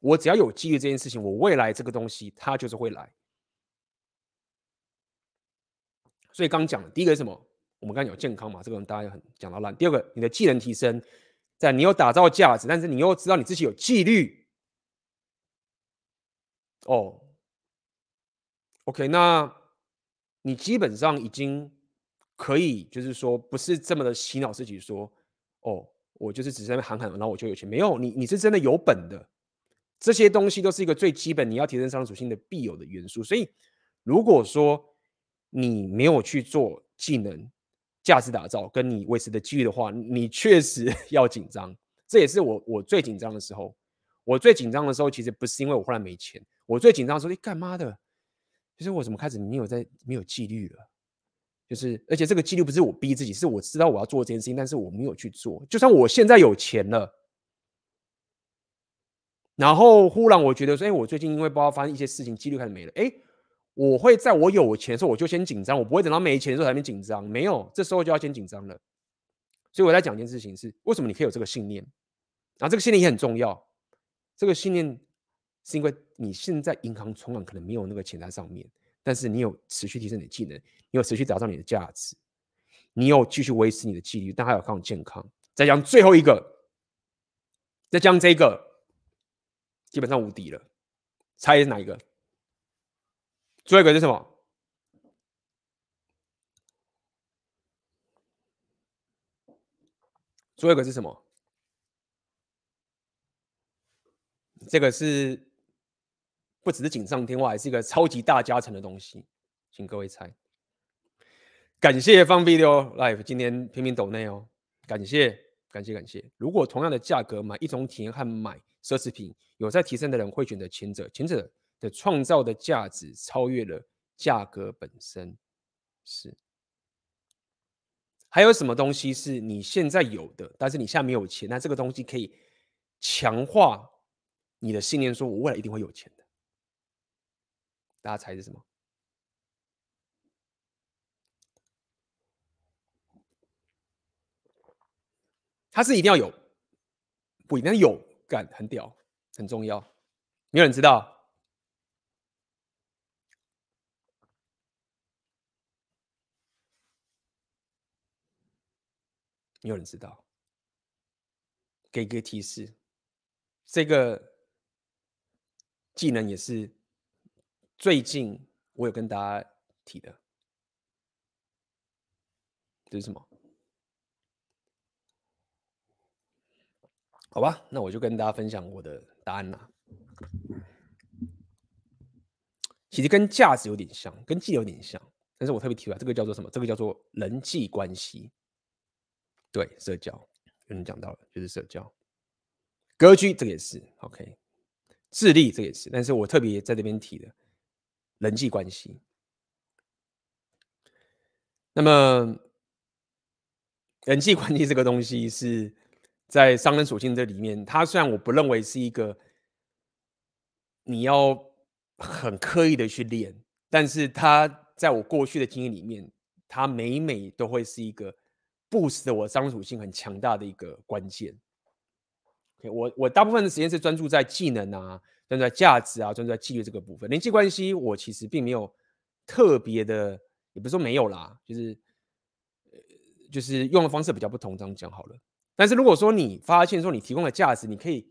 Speaker 1: 我只要有纪律这件事情，我未来这个东西它就是会来。所以刚讲的第一个是什么？我们刚刚有健康嘛，这个大家也很讲到烂。第二个，你的技能提升在你有打造价值，但是你又知道你自己有纪律。哦，OK，那你基本上已经可以，就是说不是这么的洗脑自己说，哦，我就是只是在那喊喊，然后我就有钱。没有，你你是真的有本的。这些东西都是一个最基本，你要提升商业属性的必有的元素。所以，如果说你没有去做技能价值打造，跟你维持的纪律的话，你确实 要紧张。这也是我我最紧张的时候。我最紧张的时候，其实不是因为我后来没钱，我最紧张的时候，你干嘛的？就是我怎么开始没有在没有纪律了？就是而且这个纪律不是我逼自己，是我知道我要做这件事情，但是我没有去做。就算我现在有钱了。然后忽然我觉得说，哎，我最近因为不知道发生一些事情，纪律开始没了。哎，我会在我有钱的时候我就先紧张，我不会等到没钱的时候才没紧张。没有，这时候就要先紧张了。所以我在讲一件事情是，为什么你可以有这个信念？然后这个信念也很重要。这个信念是因为你现在银行存款可能没有那个钱在上面，但是你有持续提升你的技能，你有持续打造你的价值，你有继续维持你的纪律，但还有靠健康。再讲最后一个，再讲这个。基本上无敌了，猜是哪一个？最后一个是什么？最后一个是什么？这个是不只是锦上添花，还是一个超级大加成的东西，请各位猜。感谢 Fun Video Live 今天拼命抖内哦，感谢感谢感谢。如果同样的价格买一种体验和买。奢侈品有在提升的人会选择前者，前者的创造的价值超越了价格本身。是，还有什么东西是你现在有的，但是你现在没有钱，那这个东西可以强化你的信念，说我未来一定会有钱的。大家猜是什么？它是一定要有，不一定要有。干很屌，很重要。没有人知道，没有人知道。给个提示，这个技能也是最近我有跟大家提的。这是什么？好吧，那我就跟大家分享我的答案啦。其实跟价值有点像，跟技能有点像，但是我特别提出来，这个叫做什么？这个叫做人际关系。对，社交，有人讲到了，就是社交。格局，这个也是 OK。智力，这个也是，但是我特别在这边提的人际关系。那么，人际关系这个东西是。在商人属性这里面，它虽然我不认为是一个你要很刻意的去练，但是它在我过去的经验里面，它每每都会是一个 boost 我商属性很强大的一个关键。OK，我我大部分的时间是专注在技能啊，专注在价值啊，专注在纪律这个部分。人际关系我其实并没有特别的，也不是说没有啦，就是呃就是用的方式比较不同，这样讲好了。但是如果说你发现说你提供的价值，你可以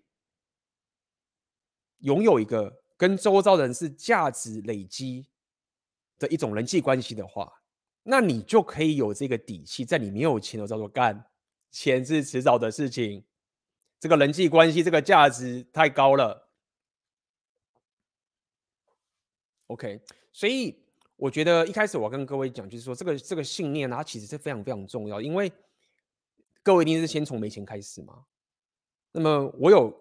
Speaker 1: 拥有一个跟周遭人是价值累积的一种人际关系的话，那你就可以有这个底气，在你没有钱的时候干，钱是迟早的事情。这个人际关系这个价值太高了。OK，所以我觉得一开始我跟各位讲，就是说这个这个信念，它其实是非常非常重要，因为。各位一定是先从没钱开始嘛？那么我有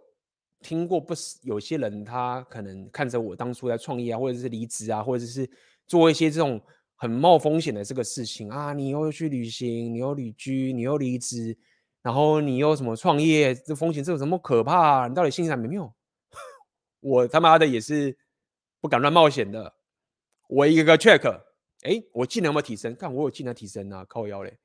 Speaker 1: 听过不是有些人，他可能看着我当初在创业啊，或者是离职啊，或者是做一些这种很冒风险的这个事情啊，你又去旅行，你又旅居，你又离职，然后你又什么创业，这风险这有什么可怕啊？你到底信心没有？我他妈的也是不敢乱冒险的。我一个个 check，哎，我技能有没有提升？看我有技能提升啊，靠腰嘞。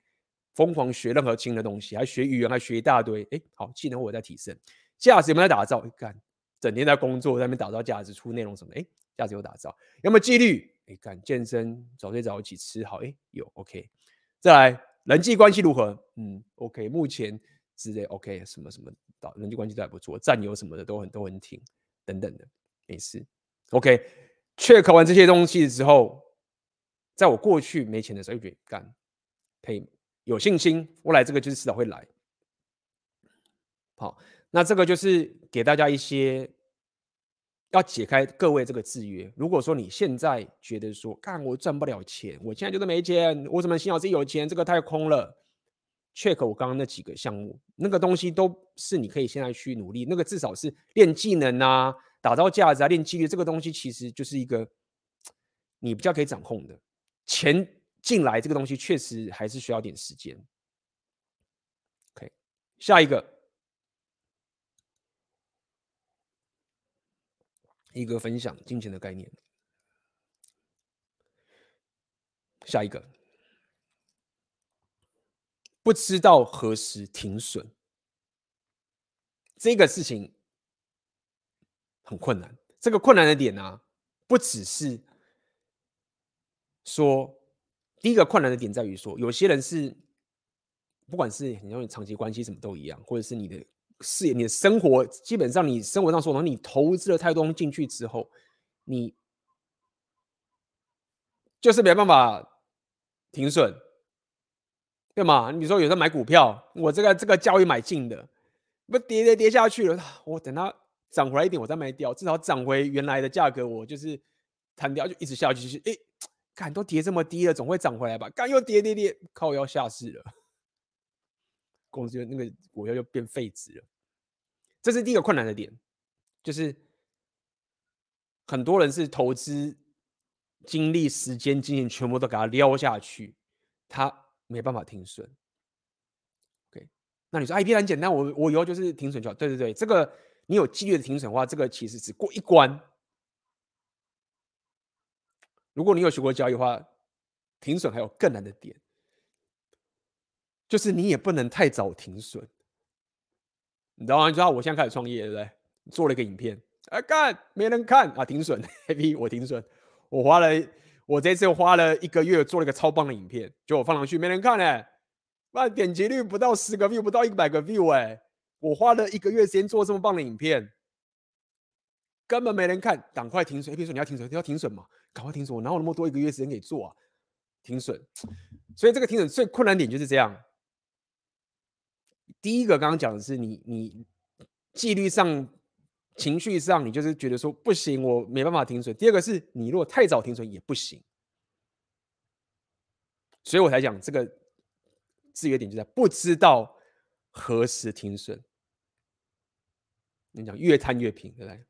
Speaker 1: 疯狂学任何新的东西，还学语言，还学一大堆。哎，好，技能我在提升，价值有没有在打造？干，整天在工作，在那边打造价值，出内容什么？哎，价值有打造。有没有纪律？哎，干，健身，早睡早起，吃好。哎，有。OK，再来，人际关系如何？嗯，OK，目前之类，OK，什么什么，人际关系都还不错，战友什么的都很都很挺，等等的，没事。，OK。确考完这些东西之后，在我过去没钱的时候，就觉得干，可以有信心，我来这个就是迟早会来。好，那这个就是给大家一些要解开各位这个制约。如果说你现在觉得说，干我赚不了钱，我现在就是没钱，我怎么信号自己有钱？这个太空了。check 我刚刚那几个项目，那个东西都是你可以现在去努力。那个至少是练技能啊，打造价值啊，练纪律。这个东西其实就是一个你比较可以掌控的。钱进来这个东西确实还是需要点时间。OK，下一个。一个分享金钱的概念。下一个，不知道何时停损，这个事情很困难。这个困难的点呢、不只是说，第一个困难的点在于说，有些人是，不管是你用长期关系什么都一样，或者是你的。事业，你的生活基本上，你生活上所有东西，你投资了太多东西进去之后，你就是没办法停损，对吗？你比如说有时候买股票，我这个这个交易买进的，不跌跌跌下去了，我等它涨回来一点，我再卖掉，至少涨回原来的价格，我就是弹掉就一直下去，就是哎，看都跌这么低了，总会涨回来吧？刚又跌跌跌，靠要下市了。公司就那个股票就变废纸了，这是第一个困难的点，就是很多人是投资精力、时间、金钱全部都给他撩下去，他没办法停损。OK，那你说 IP 很简单，我我以后就是停损就好。对对对，这个你有纪律的停损的话，这个其实只过一关。如果你有学过交易的话，停损还有更难的点。就是你也不能太早停损，你知道吗？你知道我现在开始创业，对不对？做了一个影片，啊干，没人看啊，停损，A P，我停损，我花了，我这次花了一个月做了一个超棒的影片，就我放上去没人看哎，那点击率不到十个 view，不到一百个 view 哎，我花了一个月时间做这么棒的影片，根本没人看，赶快停损。比如说你要停损，你要停损嘛，赶快停损，我哪有那么多一个月时间给做啊？停损，所以这个停损最困难点就是这样。第一个刚刚讲的是你你纪律上、情绪上，你就是觉得说不行，我没办法停损。第二个是你如果太早停损也不行，所以我才讲这个制约点就在不知道何时停损。你讲越贪越平，对不对？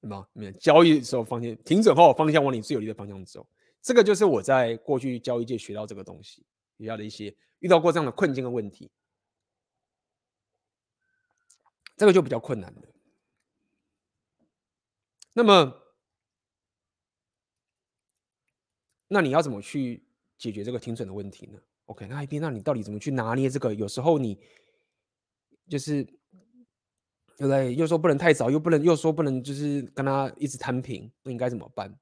Speaker 1: 什么？没有交易的时候方向停损后，方向往你最有利的方向走。这个就是我在过去交易界学到这个东西，学到的一些。遇到过这样的困境的问题，这个就比较困难了。那么，那你要怎么去解决这个停损的问题呢？OK，那一边，那你到底怎么去拿捏这个？有时候你就是，对不对？又说不能太早，又不能又说不能，就是跟他一直摊平，那应该怎么办？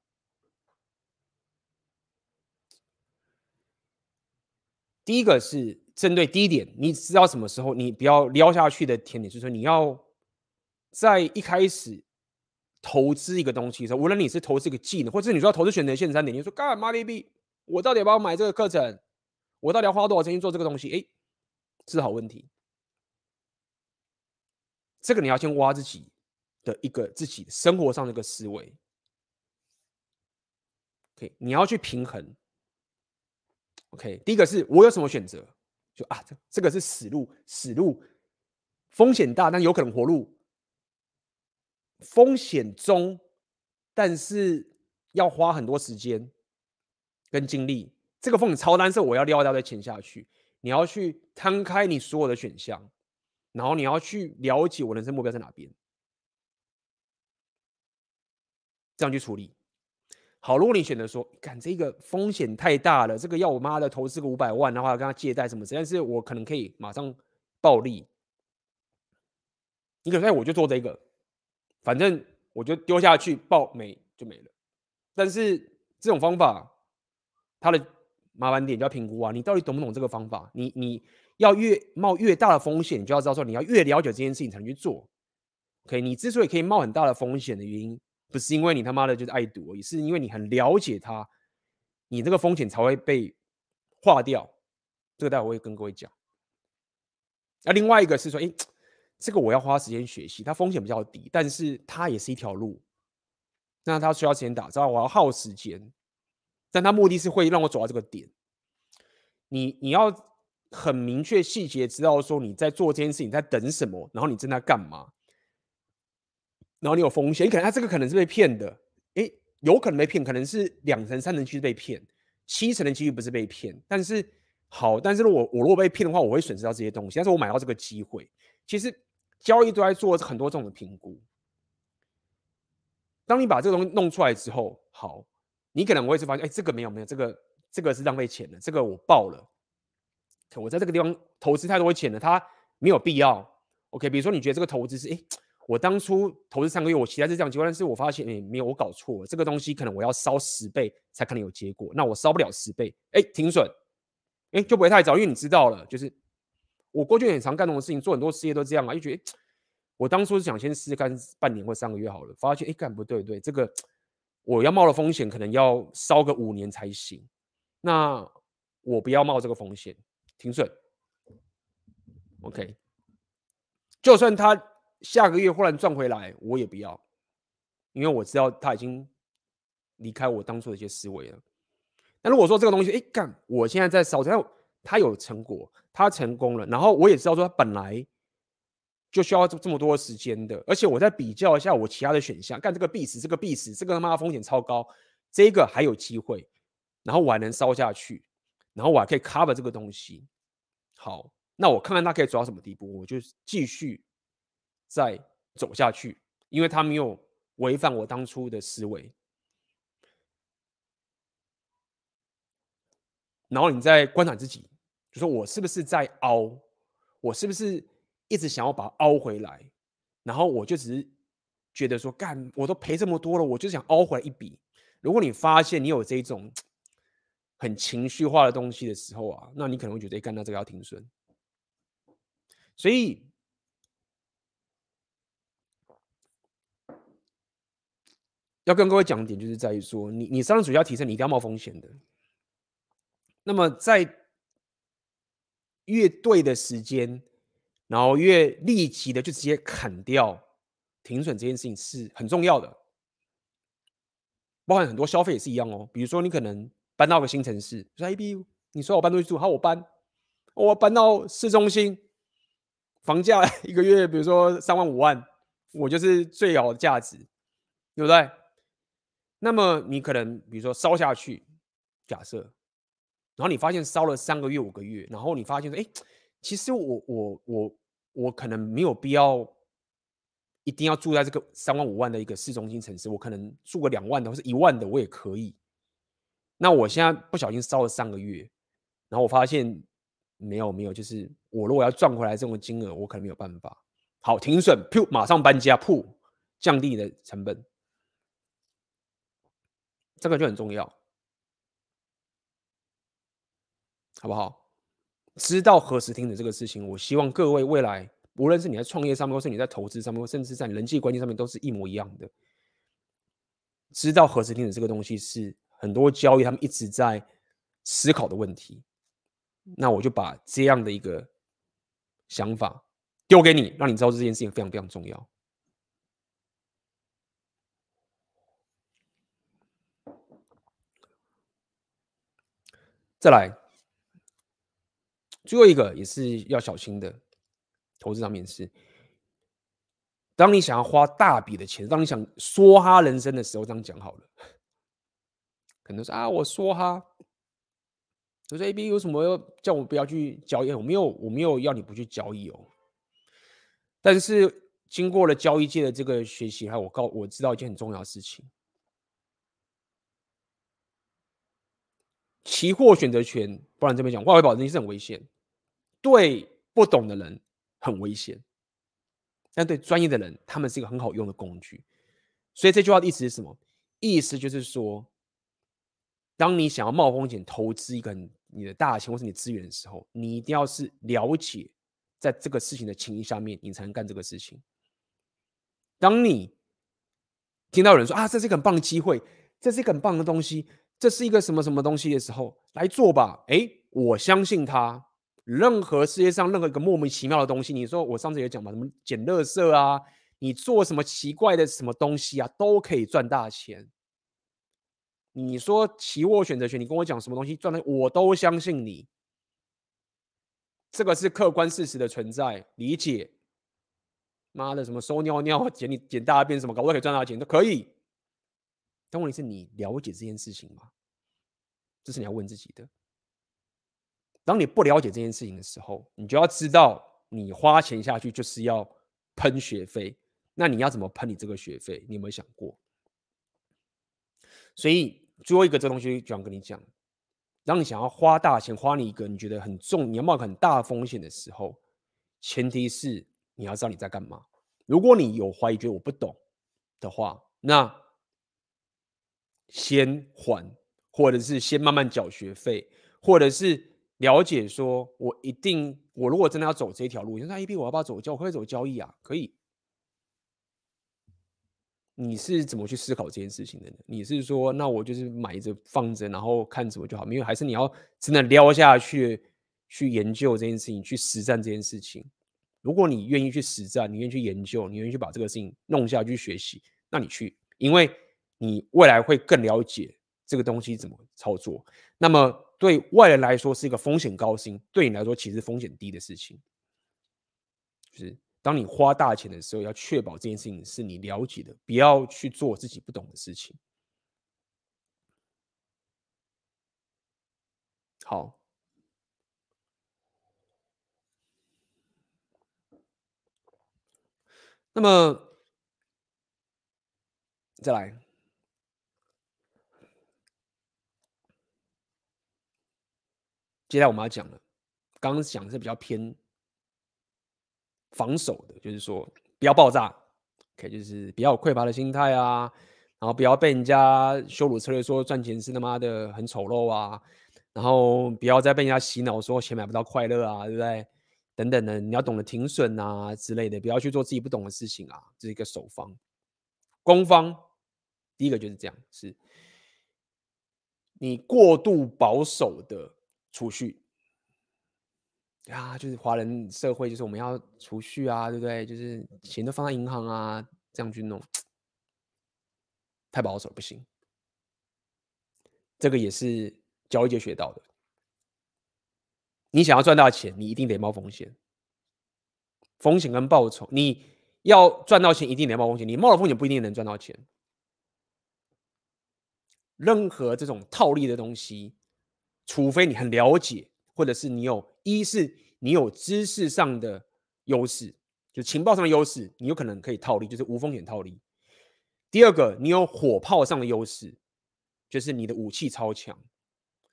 Speaker 1: 第一个是针对第一点，你知道什么时候你不要撩下去的甜点，就是说你要在一开始投资一个东西的时候，无论你是投资一个技能，或者你说投资选择线上点，你说干嘛？baby，我到底要不要买这个课程？我到底要花多少钱去做这个东西？哎，是好问题。这个你要先挖自己的一个自己生活上的一个思维。OK，你要去平衡。OK，第一个是我有什么选择？就啊，这这个是死路，死路，风险大，但有可能活路。风险中，但是要花很多时间跟精力。这个风险超单，是我要撂掉的钱下去。你要去摊开你所有的选项，然后你要去了解我人生目标在哪边，这样去处理。好，如果你选择说，干这个风险太大了，这个要我妈的投资个五百万的话，跟他借贷什么？但是我可能可以马上暴利。你可能说，我就做这个，反正我就丢下去，爆没就没了。但是这种方法，它的麻烦点就要评估啊，你到底懂不懂这个方法？你你要越冒越大的风险，你就要知道说你要越了解这件事情才能去做。OK，你之所以可以冒很大的风险的原因，不是因为你他妈的就是爱赌，也是因为你很了解它，你这个风险才会被化掉。这个待会我会跟各位讲。那另外一个是说，哎，这个我要花时间学习，它风险比较低，但是它也是一条路。那它需要时间打造，我要耗时间，但它目的是会让我走到这个点。你你要很明确细节知道说你在做这件事情，在等什么，然后你正在干嘛，然后你有风险，你可能他这个可能是被骗的，诶，有可能被骗，可能是两成三成几率被骗，七成的几率不是被骗，但是。好，但是如果我如果被骗的话，我会损失到这些东西。但是我买到这个机会，其实交易都在做很多这种的评估。当你把这个东西弄出来之后，好，你可能会是发现，哎，这个没有没有，这个这个是浪费钱的，这个我爆了。我在这个地方投资太多钱了，它没有必要。OK，比如说你觉得这个投资是，哎，我当初投资三个月，我期待是这样结果，但是我发现，哎，没有，我搞错了，这个东西可能我要烧十倍才可能有结果，那我烧不了十倍，哎，停损。哎，就不会太早，因为你知道了，就是我过去很常干这种事情，做很多事业都这样嘛，就觉得我当初是想先试试看半年或三个月好了，发现哎，干不对，对，这个我要冒的风险可能要烧个五年才行，那我不要冒这个风险，停损。OK，就算他下个月忽然赚回来，我也不要，因为我知道他已经离开我当初的一些思维了。那如果说这个东西，哎，干，我现在在烧，它它有成果，他成功了，然后我也知道说他本来就需要这这么多时间的，而且我再比较一下我其他的选项，干这个必死，这个必死，这个他妈风险超高，这个还有机会，然后我还能烧下去，然后我还可以 cover 这个东西，好，那我看看他可以走到什么地步，我就继续再走下去，因为他没有违反我当初的思维。然后你再观察自己，就说我是不是在凹，我是不是一直想要把它凹回来？然后我就只是觉得说，干，我都赔这么多了，我就想凹回来一笔。如果你发现你有这种很情绪化的东西的时候啊，那你可能会觉得，哎，干，那这个要停损。所以要跟各位讲的点，就是在于说，你你上主要提升，你一定要冒风险的。那么在越对的时间，然后越立即的就直接砍掉停损这件事情是很重要的，包含很多消费也是一样哦。比如说你可能搬到个新城市，说 AB，你说我搬出去住，好，我搬，我搬到市中心，房价 一个月比如说三万五万，我就是最好的价值，对不对？那么你可能比如说烧下去，假设。然后你发现烧了三个月、五个月，然后你发现说，哎，其实我我我我可能没有必要一定要住在这个三万五万的一个市中心城市，我可能住个两万的或是一万的我也可以。那我现在不小心烧了三个月，然后我发现没有没有，就是我如果要赚回来这种金额，我可能没有办法。好，停损，噗，马上搬家，噗，降低你的成本，这个就很重要。好不好？知道何时停止这个事情，我希望各位未来，无论是你在创业上面，或是你在投资上面，甚至在人际关系上面，都是一模一样的。知道何时停止这个东西，是很多交易他们一直在思考的问题。那我就把这样的一个想法丢给你，让你知道这件事情非常非常重要。再来。最后一个也是要小心的，投资上面是，当你想要花大笔的钱，当你想梭哈人生的时候，这样讲好了，可能说啊，我梭哈，我说 AB 有什么要叫我不要去交易？我没有，我没有要你不去交易哦。但是经过了交易界的这个学习，还有我告我知道一件很重要的事情，期货选择权，不然这边讲外汇保证金是很危险。对不懂的人很危险，但对专业的人，他们是一个很好用的工具。所以这句话的意思是什么？意思就是说，当你想要冒风险投资一个你的大钱或是你资源的时候，你一定要是了解在这个事情的情谊下面，你才能干这个事情。当你听到有人说啊，这是一个很棒的机会，这是一个很棒的东西，这是一个什么什么东西的时候，来做吧。哎，我相信他。任何世界上任何一个莫名其妙的东西，你说我上次也讲嘛，什么捡垃圾啊，你做什么奇怪的什么东西啊，都可以赚大钱。你说期货选择权，你跟我讲什么东西赚的，我都相信你。这个是客观事实的存在，理解。妈的，什么收尿尿、捡你捡大便什么搞，都可以赚大钱，都可以。但问题是你了解这件事情吗？这是你要问自己的。当你不了解这件事情的时候，你就要知道，你花钱下去就是要喷学费。那你要怎么喷你这个学费？你有没有想过？所以最后一个这东西就想跟你讲：当你想要花大钱，花你一个你觉得很重，你要冒很大风险的时候，前提是。你要知道你在干嘛。如果你有怀疑，觉得我不懂的话，那先还，或者是先慢慢缴学费，或者是了解说，我一定，我如果真的要走这条路，那 AB 我要不要走交，我可以走交易啊？可以。你是怎么去思考这件事情的呢？你是说，那我就是买着放着，然后看怎么就好？因为还是你要真的撩下去，去研究这件事情，去实战这件事情。如果你愿意去实战，你愿意去研究，你愿意去把这个事情弄下去学习，那你去，因为你未来会更了解这个东西怎么操作。那么对外人来说是一个风险高薪，对你来说其实风险低的事情。就是当你花大钱的时候，要确保这件事情是你了解的，不要去做自己不懂的事情。好。那么，再来，接下来我们要讲的，刚刚讲的是比较偏防守的，就是说不要爆炸，OK，就是不要有匮乏的心态啊，然后不要被人家羞辱策略说赚钱是他妈的很丑陋啊，然后不要再被人家洗脑说钱买不到快乐啊，对不对？等等的，你要懂得停损啊之类的，不要去做自己不懂的事情啊。这是一个守方，攻方，第一个就是这样，是你过度保守的储蓄啊，就是华人社会，就是我们要储蓄啊，对不对？就是钱都放在银行啊，这样去弄，太保守不行。这个也是交易界学到的。你想要赚大钱，你一定得冒风险。风险跟报酬，你要赚到钱，一定得冒风险。你冒了风险，不一定能赚到钱。任何这种套利的东西，除非你很了解，或者是你有，一是你有知识上的优势，就情报上的优势，你有可能可以套利，就是无风险套利。第二个，你有火炮上的优势，就是你的武器超强，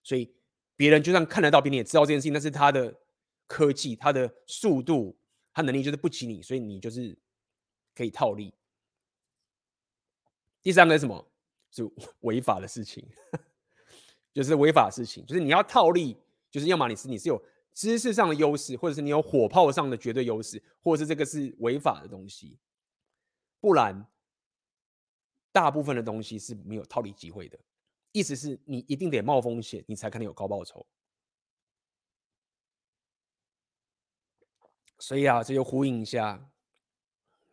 Speaker 1: 所以。别人就算看得到，别人也知道这件事情，但是他的科技、他的速度、他能力就是不及你，所以你就是可以套利。第三个是什么？是违法的事情，就是违法的事情，就是你要套利，就是要么你是你是有知识上的优势，或者是你有火炮上的绝对优势，或者是这个是违法的东西，不然大部分的东西是没有套利机会的。意思是你一定得冒风险，你才可能有高报酬。所以啊，这就呼应一下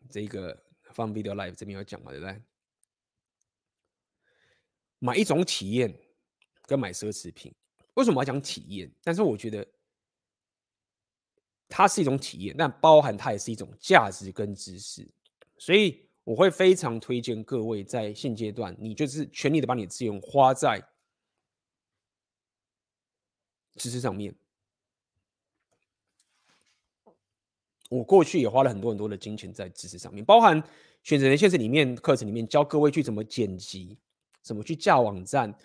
Speaker 1: 这个放 Video Live 这边有讲嘛，对不对？买一种体验跟买奢侈品，为什么要讲体验？但是我觉得它是一种体验，但包含它也是一种价值跟知识，所以。我会非常推荐各位在现阶段，你就是全力的把你的资源花在知识上面。我过去也花了很多很多的金钱在知识上面，包含选择权现实里面课程里面教各位去怎么剪辑，怎么去架网站，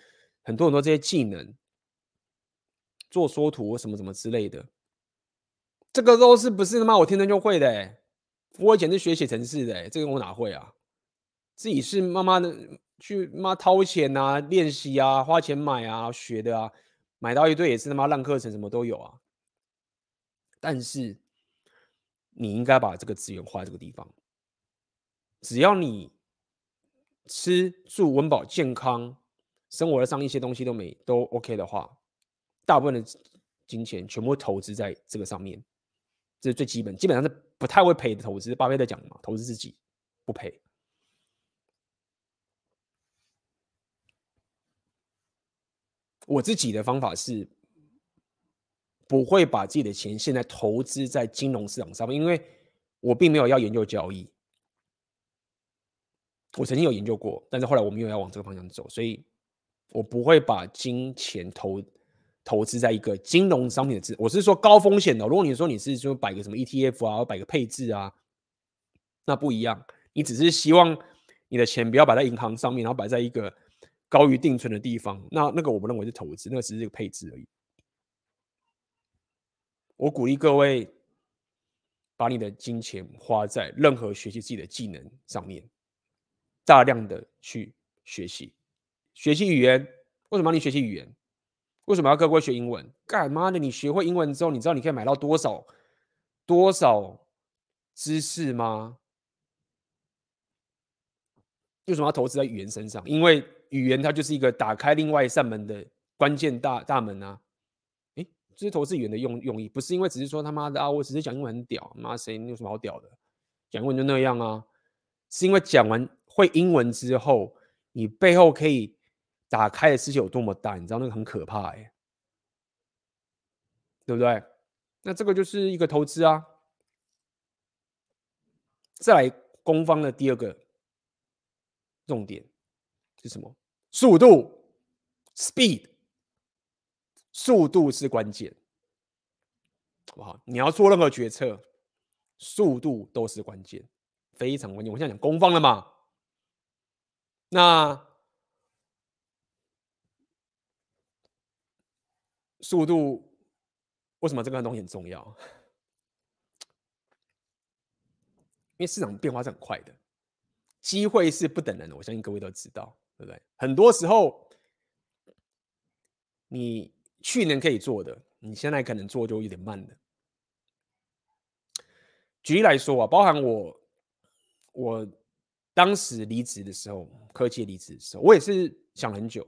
Speaker 1: 很多很多这些技能，做缩图什么什么之类的，这个都是不是他妈我天生就会的。我以前是学写程式的，这个我哪会啊？自己是慢慢的去妈掏钱啊，练习啊，花钱买啊，学的啊，买到一堆也是他妈烂课程，什么都有啊。但是你应该把这个资源花在这个地方，只要你吃住温饱健康，生活上一些东西都没都 OK 的话，大部分的金钱全部投资在这个上面，这是最基本，基本上是不太会赔的投资。巴菲特讲嘛，投资自己不赔。我自己的方法是，不会把自己的钱现在投资在金融市场上面，因为我并没有要研究交易。我曾经有研究过，但是后来我没有要往这个方向走，所以我不会把金钱投投资在一个金融商品的资。我是说高风险的。如果你说你是说摆个什么 ETF 啊，摆个配置啊，那不一样。你只是希望你的钱不要摆在银行上面，然后摆在一个。高于定存的地方，那那个我不认为是投资，那个只是一个配置而已。我鼓励各位把你的金钱花在任何学习自己的技能上面，大量的去学习，学习语言。为什么要你学习语言？为什么要各位学英文？干妈的，你学会英文之后，你知道你可以买到多少多少知识吗？为什么要投资在语言身上？因为语言它就是一个打开另外一扇门的关键大大门啊！诶，这是投资语言的用用意，不是因为只是说他妈的啊，我只是讲英文很屌，妈谁你有什么好屌的？讲英文就那样啊，是因为讲完会英文之后，你背后可以打开的世界有多么大，你知道那个很可怕哎、欸，对不对？那这个就是一个投资啊。再来，攻方的第二个重点是什么？速度，speed，速度是关键，好不好？你要做任何决策，速度都是关键，非常关键。我现在讲攻方了嘛？那速度为什么这个东西很重要？因为市场变化是很快的，机会是不等人的，我相信各位都知道。对不对？很多时候，你去年可以做的，你现在可能做就有点慢了。举例来说啊，包含我，我当时离职的时候，科技离职的时候，我也是想很久。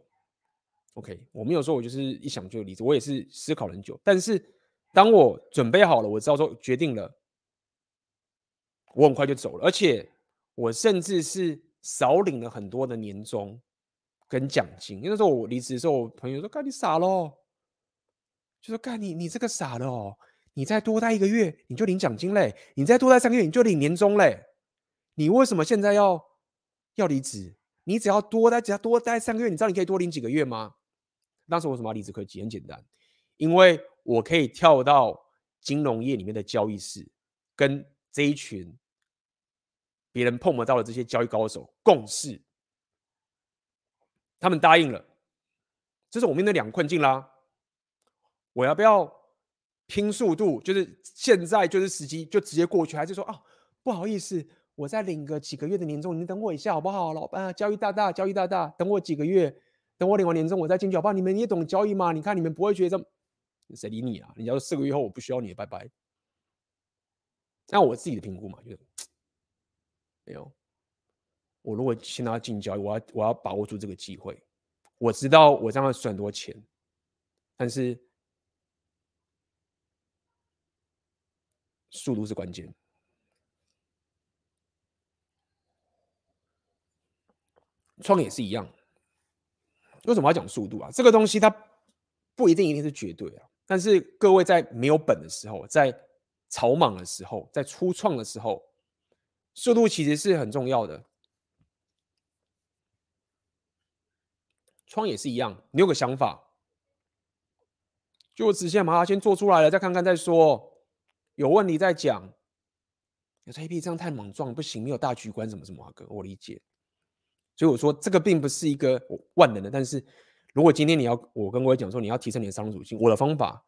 Speaker 1: OK，我没有说我就是一想就离职，我也是思考很久。但是当我准备好了，我知道说决定了，我很快就走了，而且我甚至是。少领了很多的年终跟奖金，因为那时候我离职的时候，我朋友说：“干你傻咯，就说：“干你你这个傻的哦，你再多待一个月你就领奖金嘞，你再多待三个月你就领年终嘞，你为什么现在要要离职？你只要多待只要多待三个月，你知道你可以多领几个月吗？”当时我为什么要离职科技？很简单，因为我可以跳到金融业里面的交易室，跟这一群。别人碰不到的这些交易高手共事，他们答应了，这是我面对两个困境啦。我要不要拼速度？就是现在就是时机，就直接过去，还是说啊，不好意思，我再领个几个月的年终，你等我一下好不好？老板，交易大大，交易大大，等我几个月，等我领完年终，我再进去好不好？你们也懂交易吗？你看你们不会觉得，谁理你啊？你要四个月后我不需要你，拜拜。那我自己的评估嘛，就是。没有，我如果现在要进交易，我要我要把握住这个机会。我知道我这样会赚很多钱，但是速度是关键。创业是一样，为什么要讲速度啊？这个东西它不一定一定是绝对啊。但是各位在没有本的时候，在草莽的时候，在初创的时候。速度其实是很重要的，创也是一样。你有个想法，就直接把它先做出来了，再看看再说，有问题再讲。有这一批这样太莽撞不行，没有大局观什么什么，哥我理解。所以我说这个并不是一个万能的，但是如果今天你要我跟各位讲说你要提升你的商业属性，我的方法，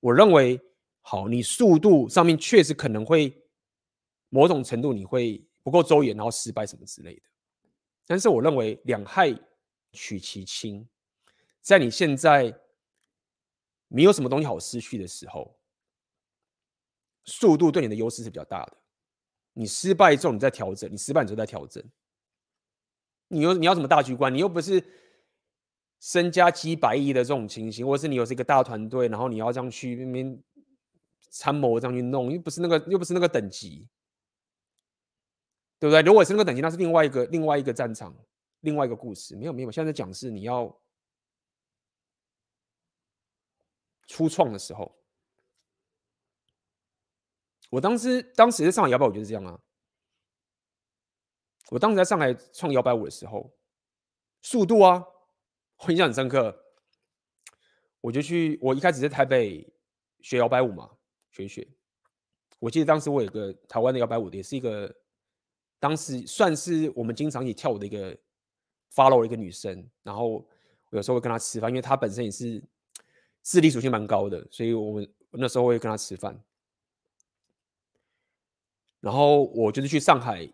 Speaker 1: 我认为好，你速度上面确实可能会。某种程度你会不够周延，然后失败什么之类的。但是我认为两害取其轻，在你现在你有什么东西好失去的时候，速度对你的优势是比较大的。你失败之后，你再调整；你失败之后再调整。你又你要什么大局观？你又不是身家几百亿的这种情形，或者是你有这个大团队，然后你要这样去那边参谋这样去弄，又不是那个又不是那个等级，对不对？如果是那个等级，那是另外一个另外一个战场，另外一个故事。没有没有，现在讲是你要初创的时候。我当时当时在上海摇摆舞就是这样啊。我当时在上海创摇摆舞的时候，速度啊，我印象很深刻。我就去，我一开始在台北学摇摆舞嘛，学学。我记得当时我有个台湾的摇摆舞的，也是一个当时算是我们经常一起跳舞的一个 follow 一个女生。然后我有时候会跟她吃饭，因为她本身也是智力属性蛮高的，所以我们那时候会跟她吃饭。然后我就是去上海，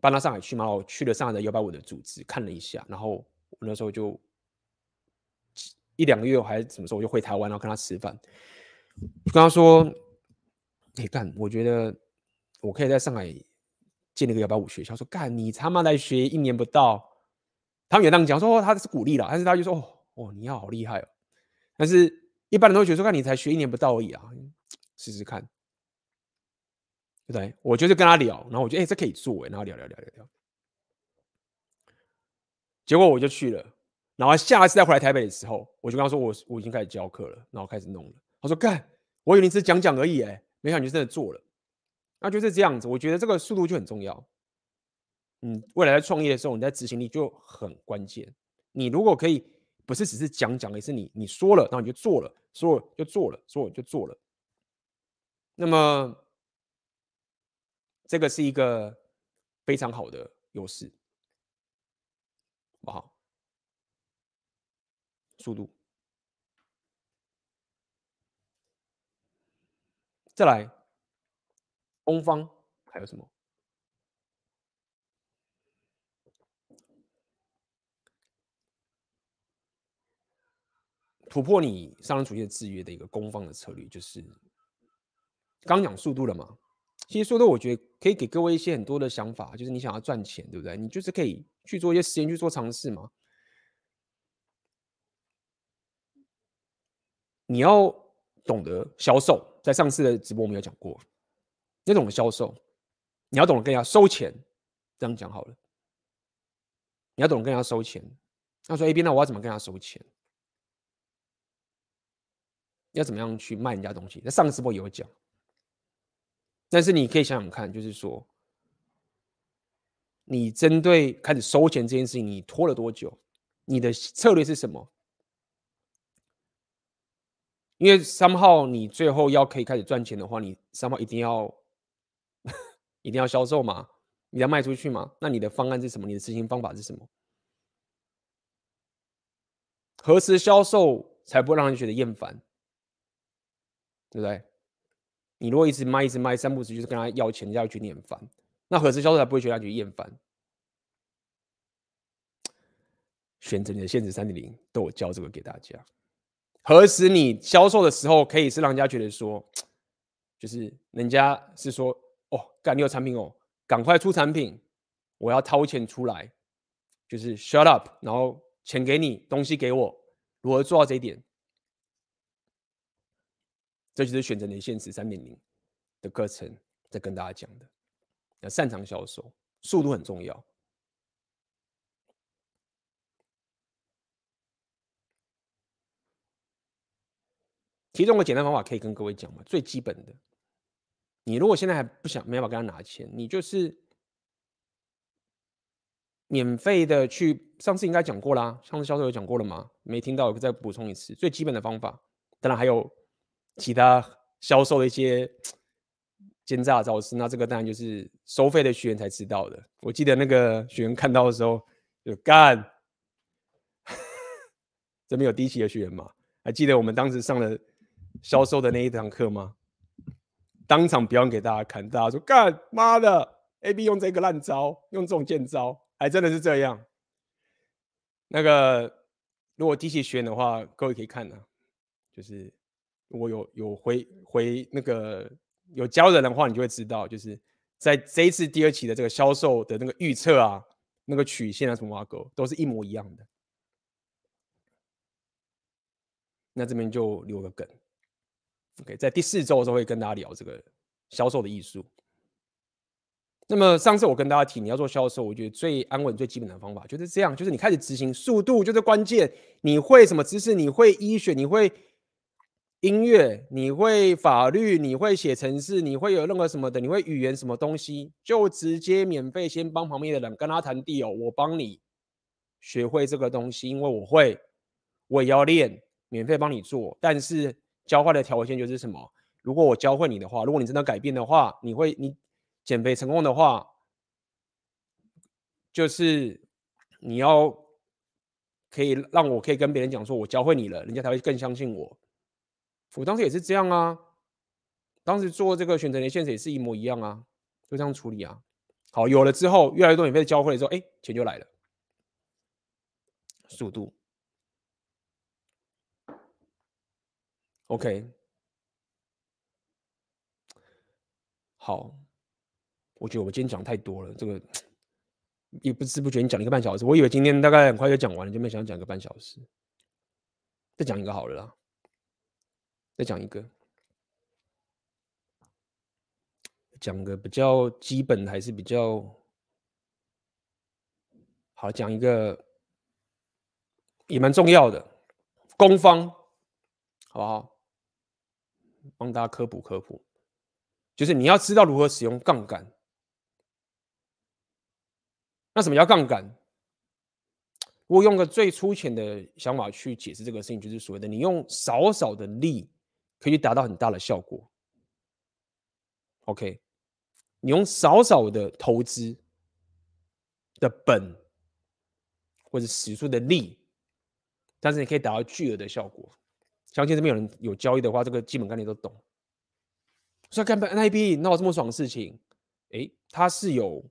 Speaker 1: 搬到上海去嘛。我去了上海的幺八五的组织看了一下，然后我那时候就一两个月我还是什么时候，我就回台湾，然后跟他吃饭，就跟他说：“你干，我觉得我可以在上海建一个幺八五学校。”说：“干，你他妈来学一年不到。”他们也这样讲，说他是鼓励了，但是他就说：“哦哦，你要好厉害哦。”但是一般人都会觉得说：“干你才学一年不到而已啊，试试看。”对不对？我就是跟他聊，然后我觉得哎，这可以做哎，然后聊聊聊聊聊。结果我就去了，然后下一次再回来台北的时候，我就跟他说我我已经开始教课了，然后开始弄了。他说干，我以为你只是讲讲而已哎，没想到你就真的做了。那就是这样子，我觉得这个速度就很重要。嗯，未来在创业的时候，你在执行力就很关键。你如果可以不是只是讲讲，而是你你说了，然后你就做了，说了就做了，说了就做了，那么。这个是一个非常好的优势，好不好？速度。再来，攻方还有什么？突破你商人主义制约的一个攻方的策略，就是刚讲速度了嘛。其实说的，我觉得可以给各位一些很多的想法，就是你想要赚钱，对不对？你就是可以去做一些实验，去做尝试嘛。你要懂得销售，在上次的直播我们有讲过，你要懂得销售，你要懂得跟人家收钱，这样讲好了。你要懂得跟人家收钱。那说 A B，那我要怎么跟人家收钱？要怎么样去卖人家东西？在上次直播也有讲。但是你可以想想看，就是说，你针对开始收钱这件事情，你拖了多久？你的策略是什么？因为三号你最后要可以开始赚钱的话，你三号一定要 一定要销售嘛，你要卖出去嘛。那你的方案是什么？你的执行方法是什么？何时销售才不会让人觉得厌烦？对不对？你如果一直卖，一直卖，三不五时就是跟他要钱，人家觉得你很烦。那何时销售才不会觉得他觉得厌烦？选择你的现值三点零，都有教这个给大家。何时你销售的时候，可以是让人家觉得说，就是人家是说，哦，干你有产品哦，赶快出产品，我要掏钱出来，就是 shut up，然后钱给你，东西给我，如何做到这一点？这就是选择你的现实三点零的课程，在跟大家讲的。要擅长销售，速度很重要。其中个简单方法可以跟各位讲嘛，最基本的。你如果现在还不想没办法跟他拿钱，你就是免费的去。上次应该讲过啦，上次销售有讲过了吗？没听到，我再补充一次。最基本的方法，当然还有。其他销售的一些奸诈招式，那这个当然就是收费的学员才知道的。我记得那个学员看到的时候就干，这边有低级的学员吗？还记得我们当时上了销售的那一堂课吗？当场表演给大家看，大家说干妈的，AB 用这个烂招，用这种贱招，还真的是这样。那个如果低级学员的话，各位可以看呢、啊。就是我有有回回那个有教人的话，你就会知道，就是在这一次第二期的这个销售的那个预测啊，那个曲线啊什么挖沟都是一模一样的。那这边就留个梗，OK，在第四周的时候会跟大家聊这个销售的艺术。那么上次我跟大家提，你要做销售，我觉得最安稳、最基本的方法就是这样，就是你开始执行，速度就是关键。你会什么知识？你会医学？你会音乐？你会法律？你会写程式？你会有任何什么的？你会语言什么东西？就直接免费先帮旁边的人跟他谈地哦我帮你学会这个东西，因为我会，我也要练，免费帮你做。但是交换的条件就是什么？如果我教会你的话，如果你真的改变的话，你会你。减肥成功的话，就是你要可以让我可以跟别人讲说，我教会你了，人家才会更相信我。我当时也是这样啊，当时做这个选择连线也是一模一样啊，就这样处理啊。好，有了之后，越来越多免费的教会的时候，哎，钱就来了。速度，OK，好。我觉得我今天讲太多了，这个也不知不觉你讲了一个半小时。我以为今天大概很快就讲完了，就没想讲个半小时。再讲一个好了啦，再讲一个，讲个比较基本还是比较好，讲一个也蛮重要的攻方，好不好？帮大家科普科普，就是你要知道如何使用杠杆。那什么叫杠杆？我用个最粗浅的想法去解释这个事情，就是所谓的你用少少的力可以达到很大的效果。OK，你用少少的投资的本或者使出的力，但是你可以达到巨额的效果。相信这边有人有交易的话，这个基本概念都懂。说干 NIB，那有这么爽的事情？诶，它是有。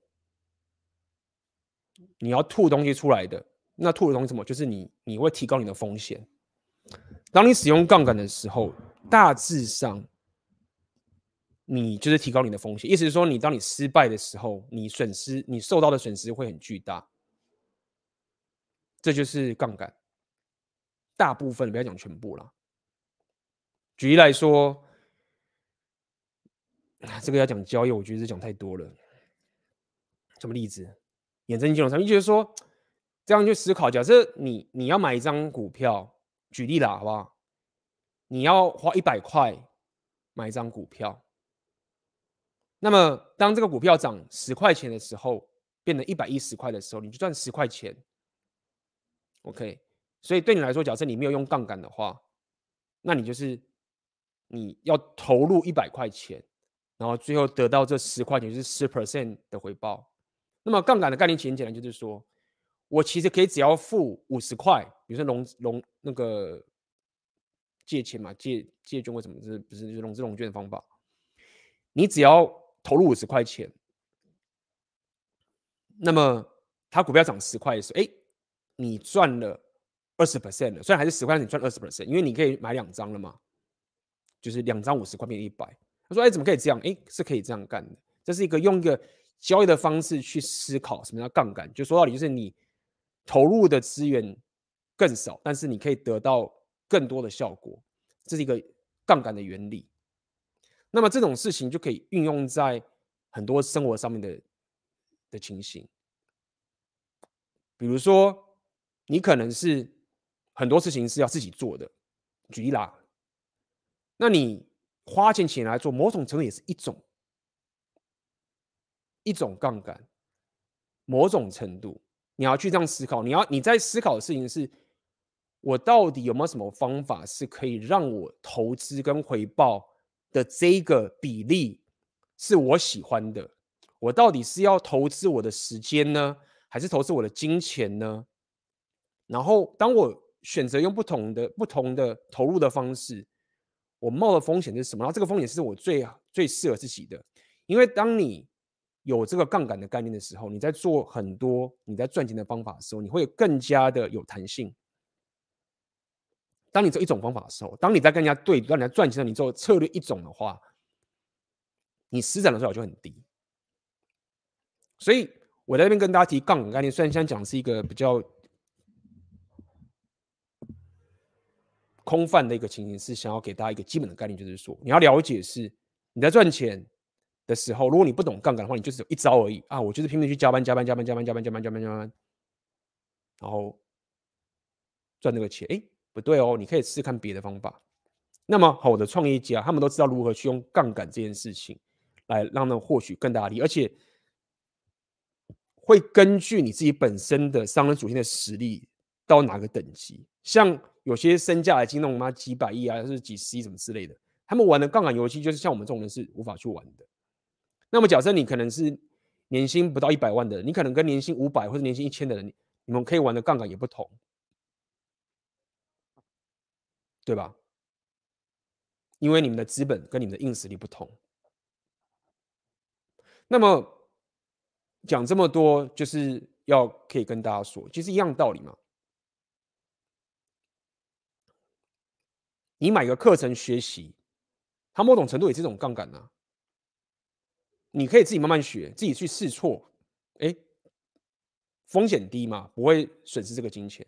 Speaker 1: 你要吐东西出来的，那吐的东西什么？就是你，你会提高你的风险。当你使用杠杆的时候，大致上，你就是提高你的风险。意思是说，你当你失败的时候，你损失，你受到的损失会很巨大。这就是杠杆。大部分不要讲全部了。举例来说，啊这个要讲交易，我觉得是讲太多了。什么例子？衍生金融产品，就是说，这样去思考，假设你你要买一张股票，举例啦，好不好？你要花一百块买一张股票，那么当这个股票涨十块钱的时候，变成一百一十块的时候，你就赚十块钱。OK，所以对你来说，假设你没有用杠杆的话，那你就是你要投入一百块钱，然后最后得到这十块钱，就是十 percent 的回报。那么杠杆的概念很简单，就是说我其实可以只要付五十块，比如说融融那个借钱嘛，借借券或什么，这不是就是融资融券的方法。你只要投入五十块钱，那么它股票涨十块的时候，哎，你赚了二十 percent 了。虽然还是十块，你赚二十 percent，因为你可以买两张了嘛，就是两张五十块变一百。他说，哎，怎么可以这样？哎，是可以这样干的。这是一个用一个。交易的方式去思考什么叫杠杆，就说到底就是你投入的资源更少，但是你可以得到更多的效果，这是一个杠杆的原理。那么这种事情就可以运用在很多生活上面的的情形，比如说你可能是很多事情是要自己做的，举例啦，那你花钱请人来做，某种程度也是一种。一种杠杆，某种程度，你要去这样思考。你要你在思考的事情是：我到底有没有什么方法是可以让我投资跟回报的这个比例是我喜欢的？我到底是要投资我的时间呢，还是投资我的金钱呢？然后，当我选择用不同的不同的投入的方式，我冒的风险是什么？然后，这个风险是我最最适合自己的，因为当你有这个杠杆的概念的时候，你在做很多你在赚钱的方法的时候，你会更加的有弹性。当你只有一种方法的时候，当你在跟人家对，当你在赚钱的时候，你做策略一种的话，你施展的时候就很低。所以我在这边跟大家提杠杆概念，虽然现在讲是一个比较空泛的一个情形，是想要给大家一个基本的概念，就是说你要了解是你在赚钱的时候，如果你不懂杠杆的话，你就只有一招而已啊！我就是拼命去加班、加班、加班、加班、加班、加班、加班、加班，然后赚那个钱。哎，不对哦，你可以试试看别的方法。那么好的创业家，他们都知道如何去用杠杆这件事情来让他们获取更大的利，而且会根据你自己本身的商人属性的实力到哪个等级。像有些身价已经那种嘛几百亿啊，还是几十亿什么之类的，他们玩的杠杆游戏就是像我们这种人是无法去玩的。那么假设你可能是年薪不到一百万的人，你可能跟年薪五百或者年薪一千的人，你们可以玩的杠杆也不同，对吧？因为你们的资本跟你们的硬实力不同。那么讲这么多，就是要可以跟大家说，其实一样道理嘛。你买个课程学习，它某种程度也是这种杠杆呐。你可以自己慢慢学，自己去试错，哎，风险低嘛，不会损失这个金钱。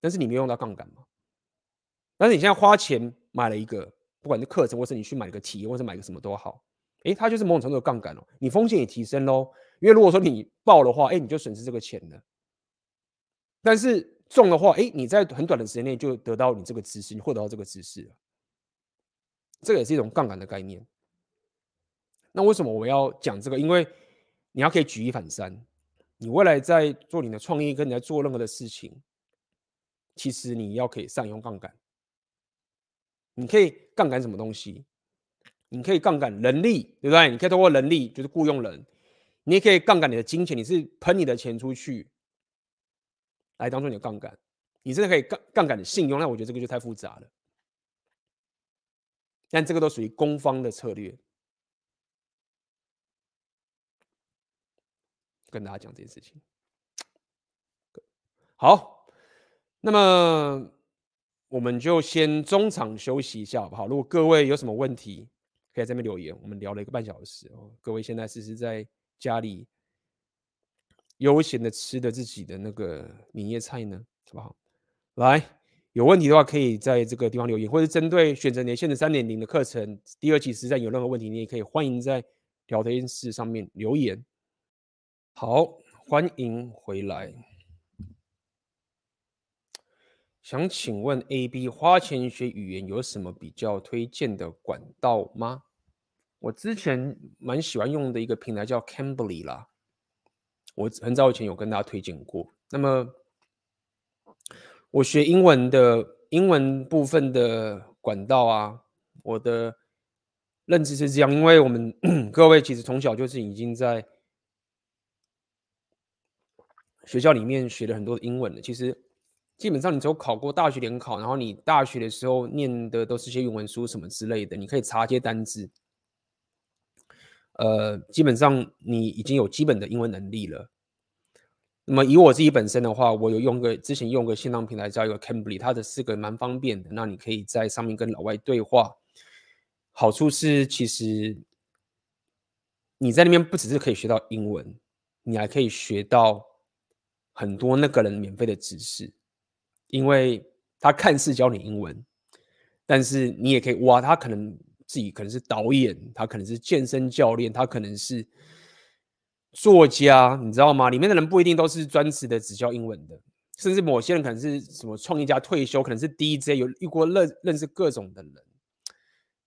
Speaker 1: 但是你没有用到杠杆嘛？但是你现在花钱买了一个，不管是课程，或是你去买个体验，或是买个什么都好，哎，它就是某种程度的杠杆哦。你风险也提升喽，因为如果说你爆的话，哎，你就损失这个钱了。但是中的话，哎，你在很短的时间内就得到你这个知识，你获得到这个知识。这个也是一种杠杆的概念。那为什么我要讲这个？因为你要可以举一反三，你未来在做你的创业，跟你在做任何的事情，其实你要可以善用杠杆。你可以杠杆什么东西？你可以杠杆人力，对不对？你可以通过人力，就是雇佣人。你也可以杠杆你的金钱，你是喷你的钱出去，来当做你的杠杆。你真的可以杠杠杆的信用，那我觉得这个就太复杂了。但这个都属于攻方的策略。跟大家讲这件事情。好，那么我们就先中场休息一下，好不好？如果各位有什么问题，可以在这边留言。我们聊了一个半小时哦，各位现在是是在家里悠闲的吃的自己的那个年夜菜呢，好不好？来，有问题的话可以在这个地方留言，或者针对选择年限的三点零的课程第二期实战有任何问题，你也可以欢迎在聊天室上面留言。好，欢迎回来。想请问 AB 花钱学语言有什么比较推荐的管道吗？我之前蛮喜欢用的一个平台叫 Cambly 啦，我很早以前有跟大家推荐过。那么我学英文的英文部分的管道啊，我的认知是这样，因为我们 各位其实从小就是已经在。学校里面学了很多的英文的，其实基本上你只有考过大学联考，然后你大学的时候念的都是些英文书什么之类的，你可以查一些单字。呃，基本上你已经有基本的英文能力了。那么以我自己本身的话，我有用个之前用个线上平台叫一个 Cambly，它的是个蛮方便的，那你可以在上面跟老外对话。好处是其实你在那边不只是可以学到英文，你还可以学到。很多那个人免费的知识，因为他看似教你英文，但是你也可以哇，他可能自己可能是导演，他可能是健身教练，他可能是作家，你知道吗？里面的人不一定都是专职的只教英文的，甚至某些人可能是什么创业家退休，可能是 DJ，有遇过认认识各种的人。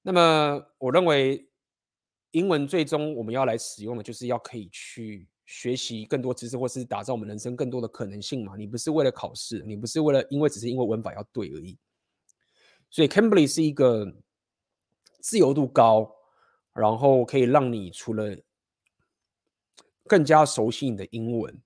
Speaker 1: 那么我认为，英文最终我们要来使用的，就是要可以去。学习更多知识，或是打造我们人生更多的可能性嘛？你不是为了考试，你不是为了，因为只是因为文法要对而已。所以 Cambly 是一个自由度高，然后可以让你除了更加熟悉你的英文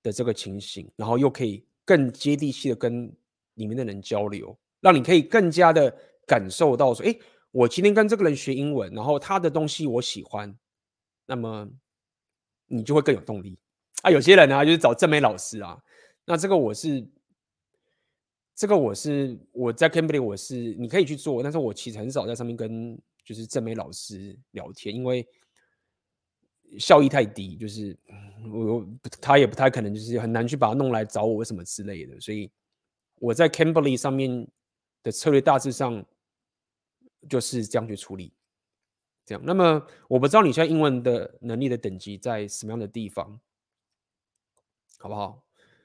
Speaker 1: 的这个情形，然后又可以更接地气的跟里面的人交流，让你可以更加的感受到说，哎，我今天跟这个人学英文，然后他的东西我喜欢，那么。你就会更有动力啊！有些人呢、就是找正妹老师啊。那这个我是这个我是我在 Cambly 我是你可以去做，但是我其实很少在上面跟就是正美老师聊天，因为效益太低，就是我他也不太可能就是很难去把他弄来找我什么之类的，所以我在 Cambly 上面的策略大致上就是这样去处理，那么我不知道你现在英文的能力的等级在什么样的地方，好不好？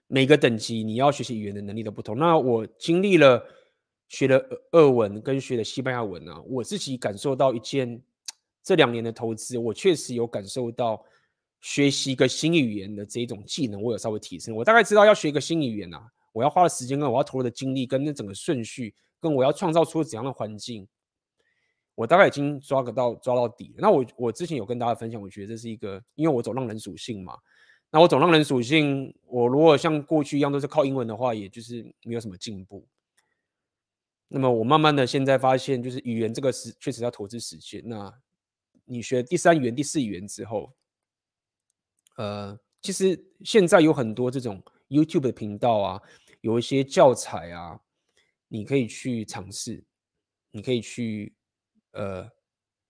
Speaker 1: 每个等级你要学习语言的能力都不同。那我经历了学了俄文跟学了西班牙文啊，我自己感受到一件这两年的投资，我确实有感受到学习一个新语言的这一种技能，我有稍微提升。我大概知道要学一个新语言啊，我要花的时间跟我要投入的精力跟那整个顺序，跟我要创造出怎样的环境，我大概已经抓个到抓到底了。那我我之前有跟大家分享，我觉得这是一个，因为我走浪人属性嘛。那我走浪人属性，我如果像过去一样都是靠英文的话，也就是没有什么进步。那么我慢慢的现在发现，就是语言这个是确实要投资时间。那你学第三语言、第四语言之后，呃，其实现在有很多这种 YouTube 的频道啊，有一些教材啊，你可以去尝试，你可以去，呃，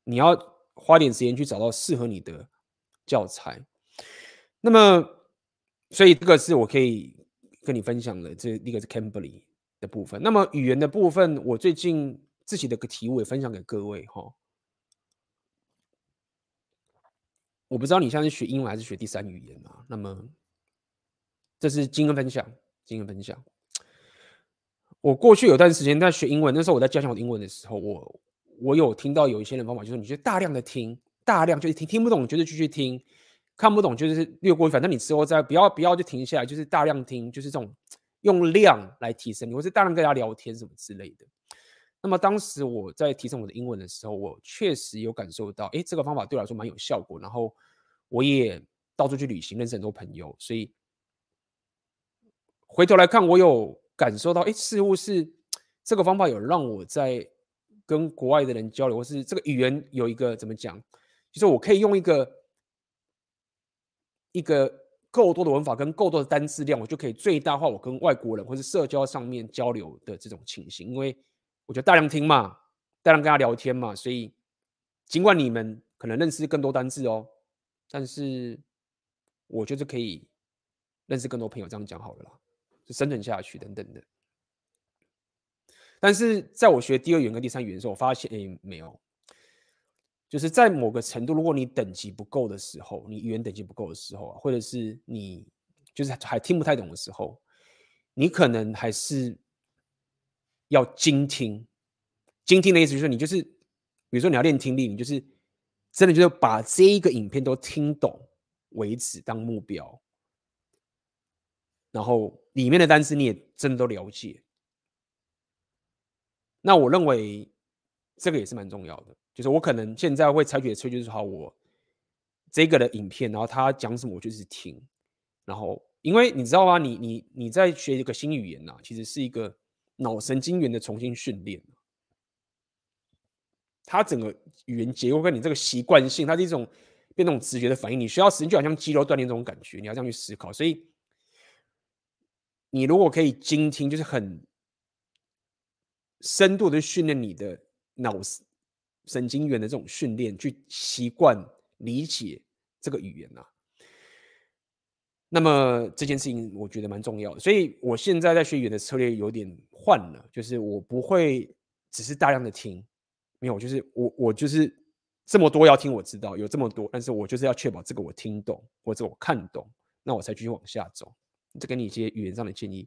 Speaker 1: 你要花点时间去找到适合你的教材。那么，所以这个是我可以跟你分享的，这一个是 Cambly 的部分。那么语言的部分，我最近自己的个题目也分享给各位哈。我不知道你现在是学英文还是学第三语言啊？那么这是经验分享，经验分享。我过去有段时间在学英文，那时候我在加强我的英文的时候，我我有听到有一些人方法，就是你就大量的听，大量就是听，听不懂就是继续听。看不懂就是略过，反正你之后再不要不要就停下来，就是大量听，就是这种用量来提升你，或是大量跟大家聊天什么之类的。那么当时我在提升我的英文的时候，我确实有感受到，哎，这个方法对我来说蛮有效果。然后我也到处去旅行，认识很多朋友，所以回头来看，我有感受到，哎，似乎是这个方法有让我在跟国外的人交流，或是这个语言有一个怎么讲，就是我可以用一个。一个够多的文法跟够多的单词量，我就可以最大化我跟外国人或是社交上面交流的这种情形。因为我觉得大量听嘛，大量跟他聊天嘛，所以尽管你们可能认识更多单字哦，但是我觉得可以认识更多朋友。这样讲好了啦，就生存下去等等的。但是在我学第二语言跟第三语言的时候，我发现诶，没有。就是在某个程度，如果你等级不够的时候，你语言等级不够的时候啊，或者是你就是还听不太懂的时候，你可能还是要精听。精听的意思就是，你就是比如说你要练听力，你就是真的就是把这一个影片都听懂为止当目标，然后里面的单词你也真的都了解。那我认为这个也是蛮重要的。就是我可能现在会采取的策略就是，好，我这个的影片，然后他讲什么，我就是听。然后，因为你知道吗？你你你在学一个新语言呐、其实是一个脑神经元的重新训练。它整个语言结构跟你这个习惯性，它是一种变那种直觉的反应。你需要时间，就好像肌肉锻炼这种感觉，你要这样去思考。所以，你如果可以精听，就是很深度的训练你的脑。神经元的这种训练，去习惯理解这个语言呐、啊。那么这件事情我觉得蛮重要的，所以我现在在学语言的策略有点换了，就是我不会只是大量的听，没有，就是我我就是这么多要听，我知道有这么多，但是我就是要确保这个我听懂或者我看懂，那我才继续往下走。这给你一些语言上的建议。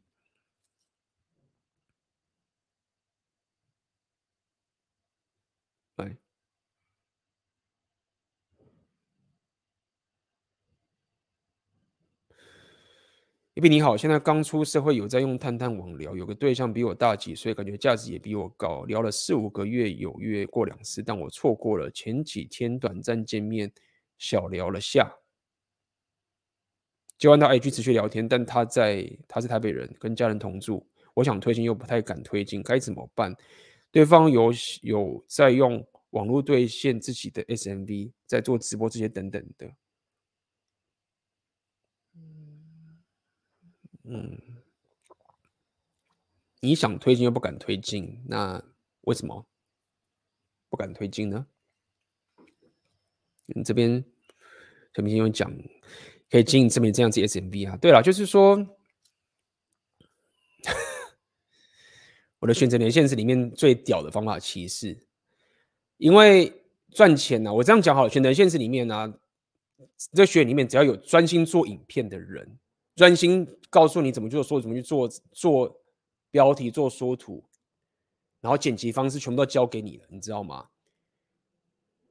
Speaker 1: 一斌你好，现在刚出社会，有在用探探网聊，有个对象比我大几岁，感觉价值也比我高，聊了四五个月，有约过两次，但我错过了前几天短暂见面，小聊了下，就按到 IG 持续聊天，但他在他是台北人，跟家人同住，我想推进又不太敢推进，该怎么办？对方有有在用网络兑现自己的 SMV，在做直播这些等等的。嗯，你想推进又不敢推进，那为什么不敢推进呢？你这边陈明星又讲，可以经营这边这样子 SMB 啊。对了，就是说，我的选择连线是里面最屌的方法，其实，因为赚钱呢、啊，我这样讲好了，选择连线是里面呢、啊，这学里面只要有专心做影片的人，专心告诉你怎么做，说怎么去做，做。标题做缩图，然后剪辑方式全部都交给你了，你知道吗？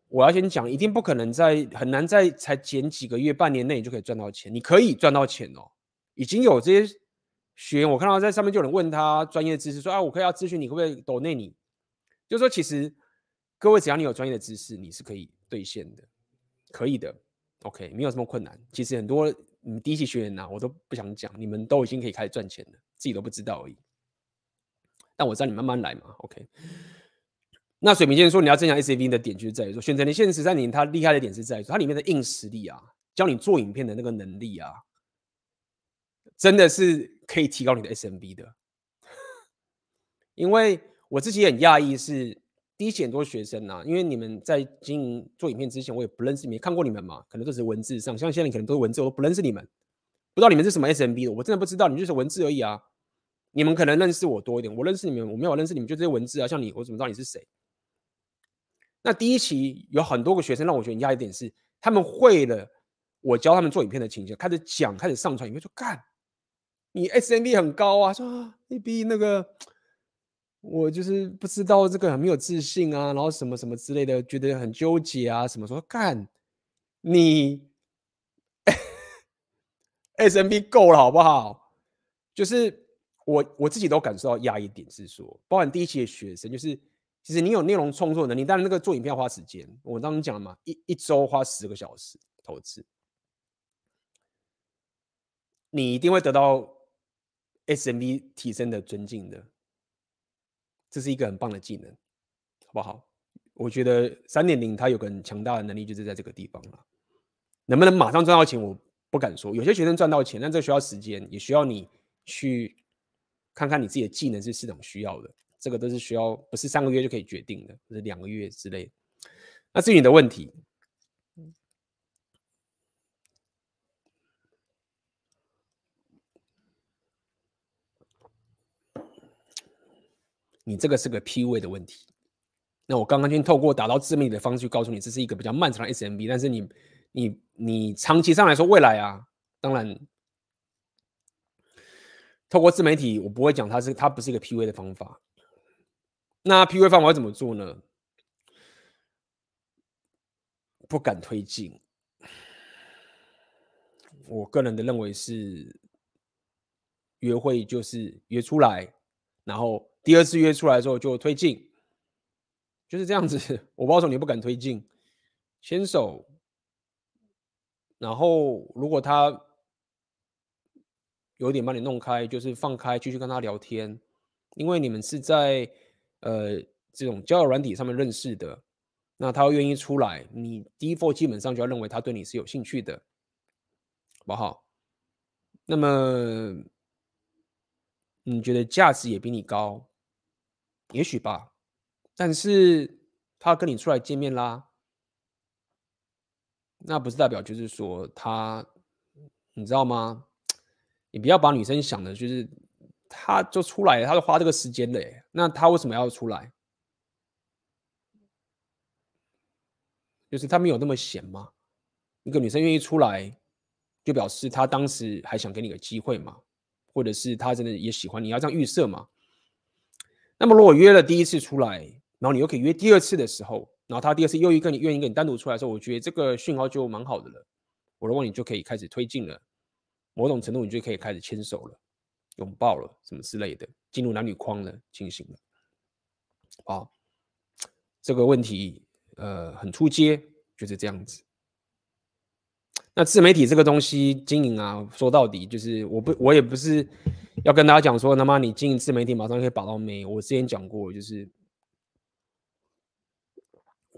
Speaker 1: 我要先讲，一定不可能在很难在才剪几个月、半年内就可以赚到钱。你可以赚到钱哦，已经有这些学员，我看到在上面就有人问他专业知识，说啊，我可以要咨询你，可不可以抖内你？就说其实各位只要你有专业的知识，你是可以兑现的，可以的。OK，没有什么困难。其实很多你们第一期学员呐、啊，我都不想讲，你们都已经可以开始赚钱了，自己都不知道而已。但我知道你慢慢来嘛，OK。那水平先生说，你要增强 SMB 的点就是在于说，选择连线实三年它厉害的点是在于说，它里面的硬实力啊，教你做影片的那个能力啊，真的是可以提高你的 SMB 的。因为我自己很讶异，是第一期很多学生啊，因为你们在经营做影片之前，我也不认识你们，看过你们嘛，可能都是文字上，像现在可能都是文字，我都不认识你们，不知道你们是什么 SMB 的，我真的不知道，你们就是文字而已啊。你们可能认识我多一点，我认识你们，我没有认识你们，就这些文字啊，像你，我怎么知道你是谁？那第一期有很多个学生让我觉得压一点是，他们会了我教他们做影片的情节，开始讲，开始上传影片，说干，你 SMB 很高啊，说 AB 那个，我就是不知道这个很没有自信啊，然后什么什么之类的，觉得很纠结啊，什么说干，你 SMB 够了好不好？就是。我我自己都感受到压抑点是说，包含第一期的学生，就是其实你有内容创作能力，但是那个做影片要花时间。我当时讲了嘛，一一周花十个小时投资，你一定会得到 SMB 提升的尊敬的，这是一个很棒的技能，好不好？我觉得三点零它有个很强大的能力，就是在这个地方了。能不能马上赚到钱，我不敢说。有些学生赚到钱，但这需要时间，也需要你去。看看你自己的技能是市场需要的，这个都是需要，不是三个月就可以决定的，或者两个月之类。那至于你的问题，你这个是个 PUA 的问题。那我刚刚先透过打造致命的方式去告诉你，这是一个比较漫长的 SMB，但是你你你长期上来说，未来啊，当然。透过自媒体，我不会讲它是它不是一个 PUA 的方法。那 PUA 方法要怎么做呢？不敢推进。我个人的认为是，约会就是约出来，然后第二次约出来之后就推进，就是这样子。我不知道你不敢推进，牵手，然后如果他。有点把你弄开，就是放开，继续跟他聊天，因为你们是在呃这种交友软体上面认识的，那他愿意出来，你 default 基本上就要认为他对你是有兴趣的，好不好？那么你觉得价值也比你高，也许吧，但是他跟你出来见面啦，那不是代表就是说他，你知道吗？你不要把女生想的，就是她就出来，她就花这个时间嘞。那她为什么要出来？就是她没有那么闲吗？一个女生愿意出来，就表示她当时还想给你个机会嘛，或者是她真的也喜欢你，要这样预设嘛。那么如果约了第一次出来，然后你又可以约第二次的时候，然后他第二次又一个你愿意跟你单独出来的时候，我觉得这个讯号就蛮好的了。我认为你就可以开始推进了。某种程度，你就可以开始牵手了、拥抱了，什么之类的，进入男女框了，进行了。啊，这个问题呃很出街，就是这样子。那自媒体这个东西经营啊，说到底就是我不我也不是要跟大家讲说，他妈你经营自媒体马上可以把到妹。我之前讲过，就是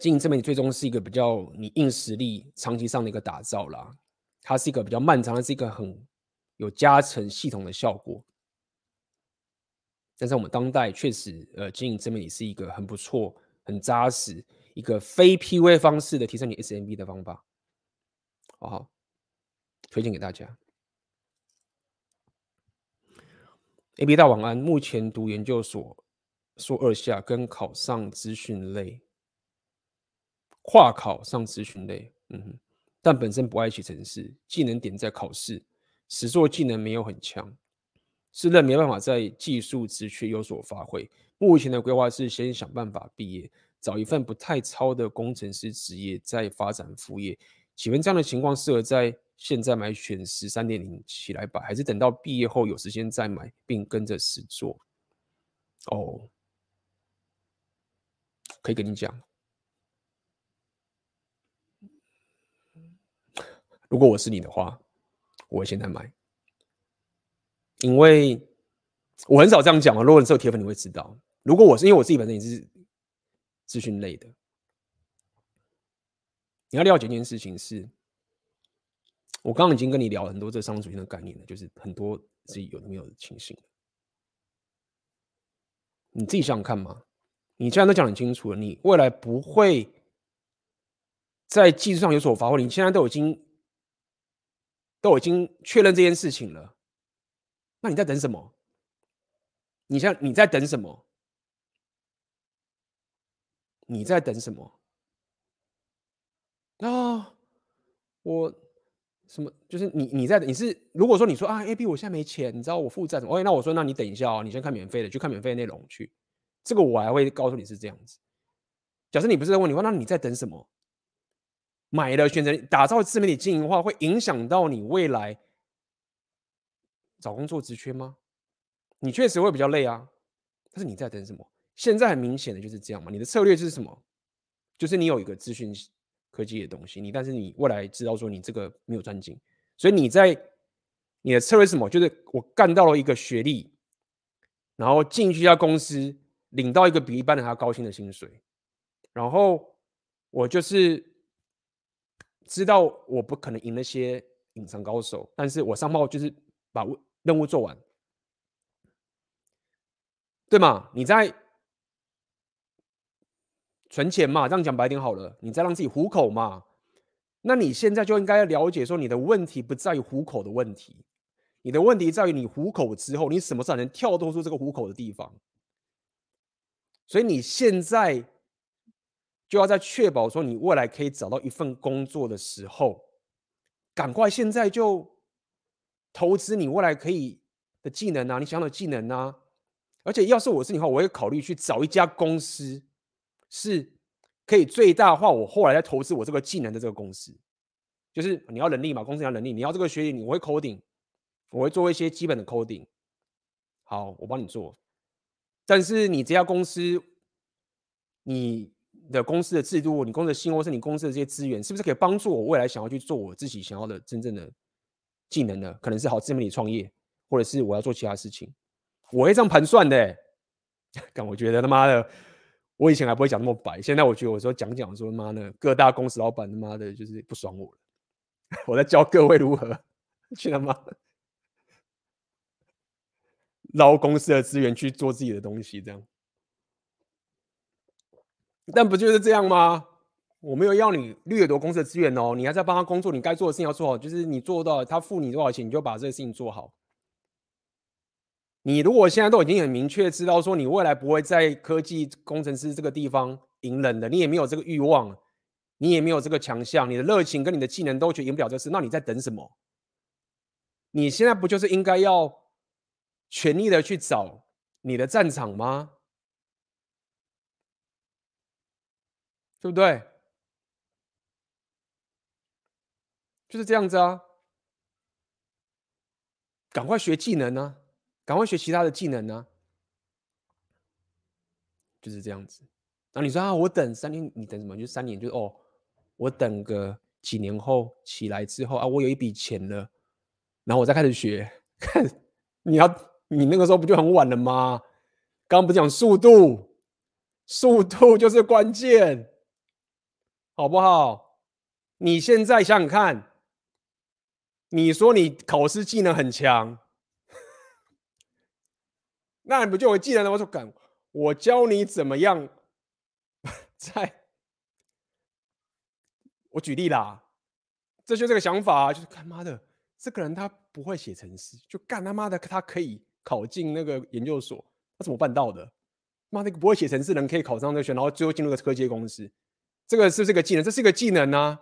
Speaker 1: 经营自媒体最终是一个比较你硬实力长期上的一个打造啦。它是一个比较漫长的，是一个很有加成系统的效果。但是我们当代确实，呃，经营自媒体是一个很不错、很扎实、一个非 PUA 方式的提升你 SMB 的方法，好好推荐给大家。AB 大晚安，目前读研究所，硕二下跟考上资讯类，跨考上资讯类，嗯哼，但本身不爱写程式，技能点在考试，实作技能没有很强，是认没办法在技术职缺有所发挥。目前的规划是先想办法毕业，找一份不太超的工程师职业，再发展副业。请问这样的情况适合在现在买选十三点零起来吧，还是等到毕业后有时间再买，并跟着实做？哦。可以跟你讲，如果我是你的话，我会现在买，因为我很少这样讲啊。如果你是有铁粉，你会知道，如果我是因为我自己本身也是资讯类的，你要了解一件事情是，我刚刚已经跟你聊了很多这商业属性的概念了，就是很多自己有没有的情形，你自己想想看嘛。你既然都讲很清楚了，你未来不会在技术上有所发挥，你现在都已经都已经确认这件事情了，那你在等什么？你现你在等什么？你在等什么？啊，我什么？就是你你在你是如果说你说啊，AB 我现在没钱，你知道我负债什么？OK，那我说那你等一下哦，你先看免费的，去看免费的内容去。这个我还会告诉你是这样子。假设你不是在问你话，那你在等什么？买了选择打造自媒体经营化，会影响到你未来找工作职缺吗？你确实会比较累啊。但是你在等什么？现在很明显的就是这样嘛。你的策略是什么？就是你有一个资讯科技的东西，你但是你未来知道说你这个没有专精，所以你在你的策略是什么？就是我干到了一个学历，然后进去一家公司。领到一个比一般人还要高薪的薪水，然后我就是知道我不可能赢那些隐藏高手，但是我上报就是把任务做完，对吗？你在存钱嘛，这样讲白点好了，你再让自己糊口嘛。那你现在就应该要了解说，你的问题不在于糊口的问题，你的问题在于你糊口之后，你什么时候能跳脱出这个糊口的地方？所以你现在就要在确保说你未来可以找到一份工作的时候，赶快现在就投资你未来可以的技能啊，你想要的技能啊。而且要是我是你的话，我会考虑去找一家公司，是可以最大化我后来在投资我这个技能的这个公司。就是你要能力嘛，公司要能力，你要这个学历，我会 coding，我会做一些基本的 coding。好，我帮你做。但是你这家公司，你的公司的制度，你公司的信用，是你公司的这些资源，是不是可以帮助我未来想要去做我自己想要的真正的技能呢？可能是好自媒体创业，或者是我要做其他事情，我会这样盘算的。但我觉得他妈的，我以前还不会讲那么白，现在我觉得我说讲讲说妈的，各大公司老板他妈的就是不爽我了。我在教各位如何去他妈。捞公司的资源去做自己的东西，这样，但不就是这样吗？我没有要你掠夺公司的资源哦，你还在帮他工作，你该做的事情要做好，就是你做到他付你多少钱，你就把这个事情做好。你如果现在都已经很明确知道说你未来不会在科技工程师这个地方隐忍的，你也没有这个欲望，你也没有这个强项，你的热情跟你的技能都觉得赢不了这事，那你在等什么？你现在不就是应该要？全力的去找你的战场吗？对不对？就是这样子啊！赶快学技能呢，赶快学其他的技能呢，就是这样子。那你说啊，我等三年，你等什么？就三年，就哦，我等个几年后起来之后啊，我有一笔钱了，然后我再开始学。看你要。你那个时候不就很晚了吗？刚刚不讲速度，速度就是关键，好不好？你现在想想看，你说你考试技能很强，那你不就有技能了吗？我说干，我教你怎么样在。我举例啦，这就这个想法，就是干妈的，这个人他不会写程式，就干他妈的，他可以考进那个研究所，他怎么办到的？妈那个不会写程式人可以考上那个学，然后最后进入个科技公司，这个是这个技能，这是一个技能啊。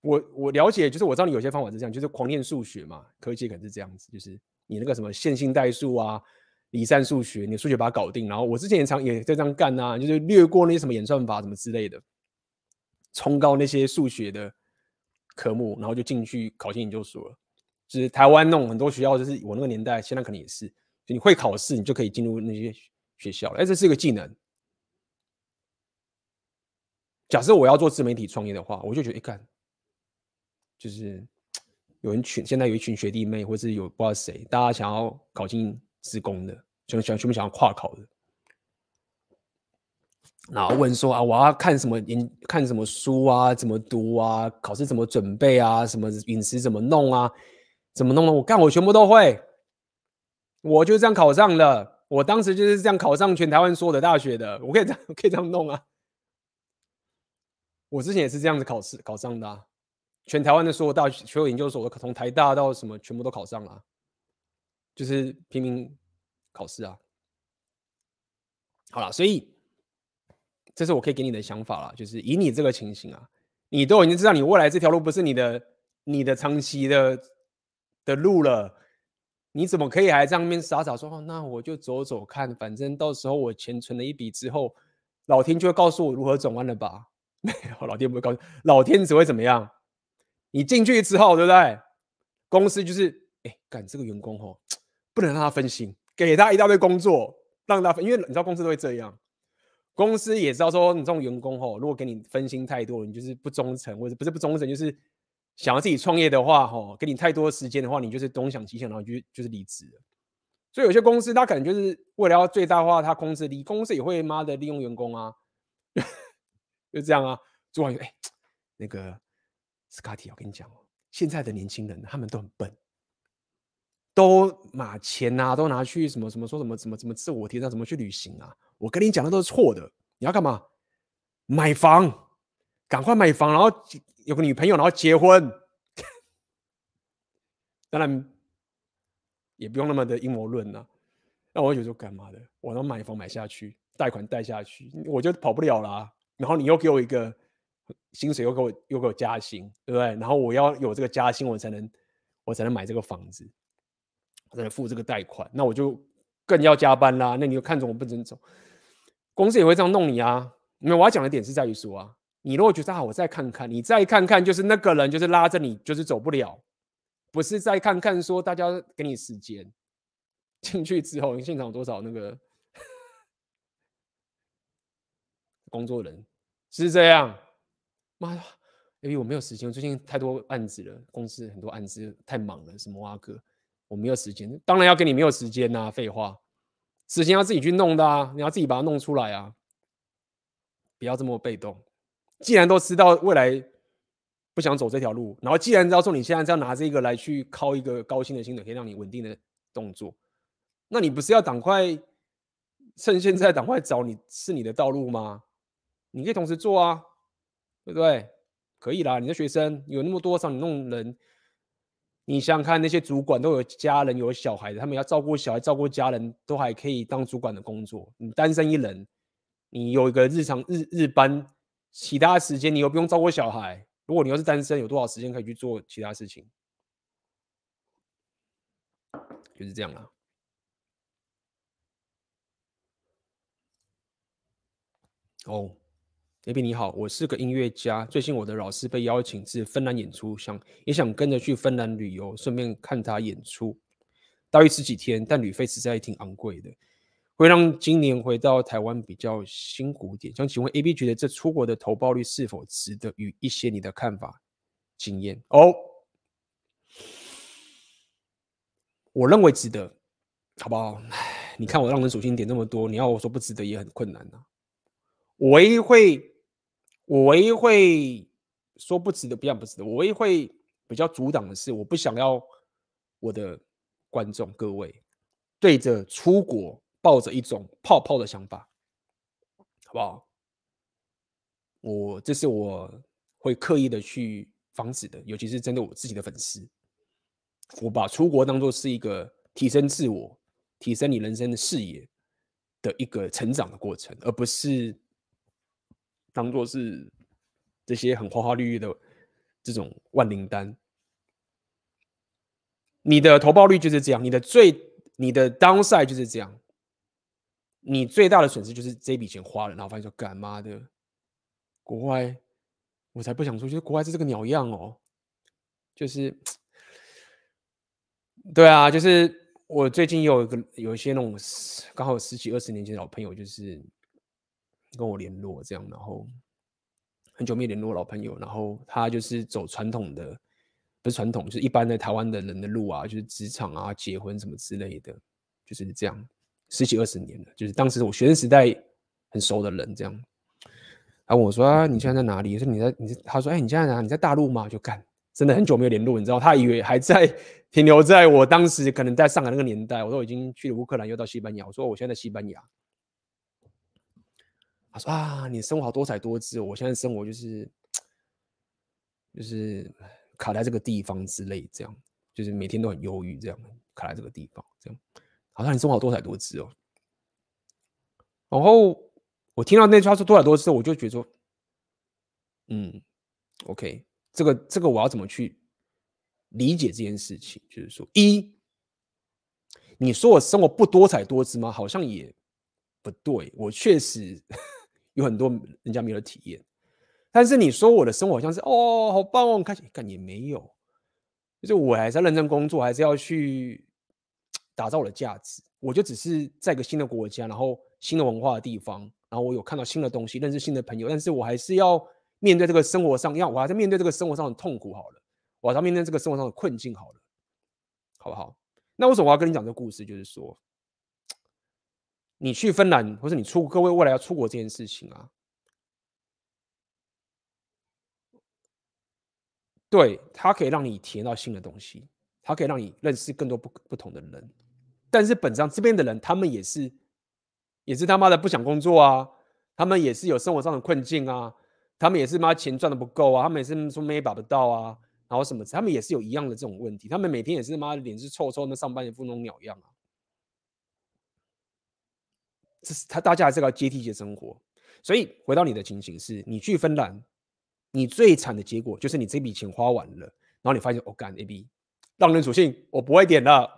Speaker 1: 我我了解，就是我知道你有些方法是这样，就是狂练数学嘛，科技可能是这样子，就是你那个什么线性代数啊、离散数学，你数学把它搞定，然后我之前也常也在这样干啊，就是略过那些什么演算法什么之类的。冲高那些数学的科目，然后就进去考进研究所了。就是台湾那种很多学校，就是我那个年代，现在可能也是，就你会考试，你就可以进入那些学校了。哎，这是一个技能。假设我要做自媒体创业的话，我就觉得，一看，就是有人群，现在有一群学弟妹，或是有不知道谁，大家想要考进资工的，想想全部想要跨考的。然后问说啊，我要看什么研看什么书啊，怎么读啊，考试怎么准备啊，什么饮食怎么弄啊，怎么弄呢？我干，我全部都会，我就这样考上了。我当时就是这样考上全台湾所有的大学的，我可以这样 可以这样弄啊。我之前也是这样子考试考上的啊，全台湾的所有大学、所有研究所，我从台大到什么全部都考上了，就是拼命考试啊。好了，所以。这是我可以给你的想法了，就是以你这个情形啊，你都已经知道你未来这条路不是你的、你的长期的的路了，你怎么可以还在那边傻傻说，哦，那我就走走看，反正到时候我钱存了一笔之后，老天就会告诉我如何转弯了吧？没有，老天不会告诉，老天只会怎么样？你进去之后，对不对？公司就是，哎，干这个员工哦，不能让他分心，给他一大堆工作，让他分，因为你知道公司都会这样。公司也知道说，你这种员工吼，如果给你分心太多，你就是不忠诚，或者不是不忠诚，就是想要自己创业的话，吼，给你太多时间的话，你就是东想西想，然后就就是离职。所以有些公司他可能就是为了要最大化他公司利，公司也会妈的利用员工啊，就这样啊。主管说，哎，那个斯卡提，我跟你讲哦，现在的年轻人他们都很笨，都把钱啊都拿去什么什么说什么什么什么自我提升，怎么去旅行啊？我跟你讲的都是错的，你要干嘛？买房，赶快买房，然后有个女朋友，然后结婚。当然也不用那么的阴谋论了。那我就说干嘛的？我能买房买下去，贷款贷下去，我就跑不了了啊。然后你又给我一个薪水，又给我又给我加薪，对不对？然后我要有这个加薪，我才能我才能买这个房子，我才能付这个贷款。那我就更要加班啦。那你就看着我不准走。公司也会这样弄你啊！没有，我要讲的点是在于说啊，你如果觉得啊，我再看看，你再看看，就是那个人就是拉着你，就是走不了，不是再看看说大家给你时间进去之后，你现场有多少那个工作人是这样？妈的，因为我没有时间，我最近太多案子了，公司很多案子太忙了，什么啊哥，我没有时间，当然要跟你没有时间呐、废话。时间要自己去弄的啊，你要自己把它弄出来啊，不要这么被动。既然都知道未来不想走这条路，然后既然知道说你现在要拿这个来去靠一个高薪的薪水，可以让你稳定的动作，那你不是要赶快趁现在赶快找你是你的道路吗？你可以同时做啊，对不对？可以啦，你的学生有那么多，少你弄人。你想想看，那些主管都有家人、有小孩的，他们要照顾小孩、照顾家人，都还可以当主管的工作。你单身一人，你有一个日常日日班，其他时间你又不用照顾小孩。如果你要是单身，有多少时间可以去做其他事情？就是这样啦。哦。A B 你好，我是个音乐家。最近我的老师被邀请至芬兰演出，想也想跟着去芬兰旅游，顺便看他演出。大约十几天，但旅费实在挺昂贵的，会让今年回到台湾比较辛苦点。想请问 A B 觉得这出国的投报率是否值得？与一些你的看法、经验哦。我认为值得，好不好？你看我让人属性点那么多，你要我说不值得也很困难呐、啊。我唯一会。我唯一会说不值得，不要不值得。我唯一会比较阻挡的是，我不想要我的观众各位对着出国抱着一种泡泡的想法，好不好？我这是我会刻意的去防止的，尤其是针对我自己的粉丝，我把出国当做是一个提升自我、提升你人生的视野的一个成长的过程，而不是当做是这些很花花绿绿的这种万灵丹。你的投报率就是这样，你的最你的 downside 就是这样，你最大的损失就是这笔钱花了，然后发现说干妈的，国外我才不想出去，国外是这个鸟样哦，就是，对啊，就是我最近有一个有一些那种刚好十几二十年前的老朋友，就是跟我联络这样，然后很久没联络老朋友，然后他就是走传统的。不是传统，就是一般的台湾的人的路啊，就是职场啊、结婚什么之类的，就是这样，十几二十年了。就是当时我学生时代很熟的人，这样。他问我说：“啊，你现在在哪里？”我说：“你在，你在。”他说：“哎，你现在哪？你在大陆吗？”就干，真的很久没有联络，你知道？他以为还在停留在我当时可能在上海那个年代。我都：“已经去了乌克兰，又到西班牙。”我说：“我现在在西班牙。”他说：“啊，你生活好多彩多姿。我现在生活就是，就是。”卡在这个地方之类，这样就是每天都很忧郁，这样卡在这个地方，这样好像你生活多彩多姿哦。然后我听到那句话说多彩多姿，我就觉得说，嗯，OK，这个这个我要怎么去理解这件事情？就是说，一，你说我生活不多彩多姿吗？好像也不对，我确实有很多人家没有体验。但是你说我的生活好像是哦，好棒哦，开心，干也没有，就是我还是要认真工作，还是要去打造我的价值。我就只是在一个新的国家，然后新的文化的地方，然后我有看到新的东西，认识新的朋友。但是我还是要面对这个生活上，要我还是面对这个生活上的痛苦好了，我还是要面对这个生活上的困境好了，好不好？那为什么我要跟你讲这个故事？就是说，你去芬兰，或者你出各位未来要出国这件事情啊。对，它可以让你体验到新的东西，它可以让你认识更多不不同的人。但是本上这边的人，他们也是，也是他妈的不想工作啊，他们也是有生活上的困境啊，他们也是妈钱赚的不够啊，他们也是说没把不到啊，然后什么，他们也是有一样的这种问题，他们每天也是妈的脸是臭臭的，上班也不那种鸟样啊。这是他大家还是要接地气生活，所以回到你的情形是，你去芬兰。你最惨的结果就是你这笔钱花完了，然后你发现哦，干 A B，浪人属性我不会点了，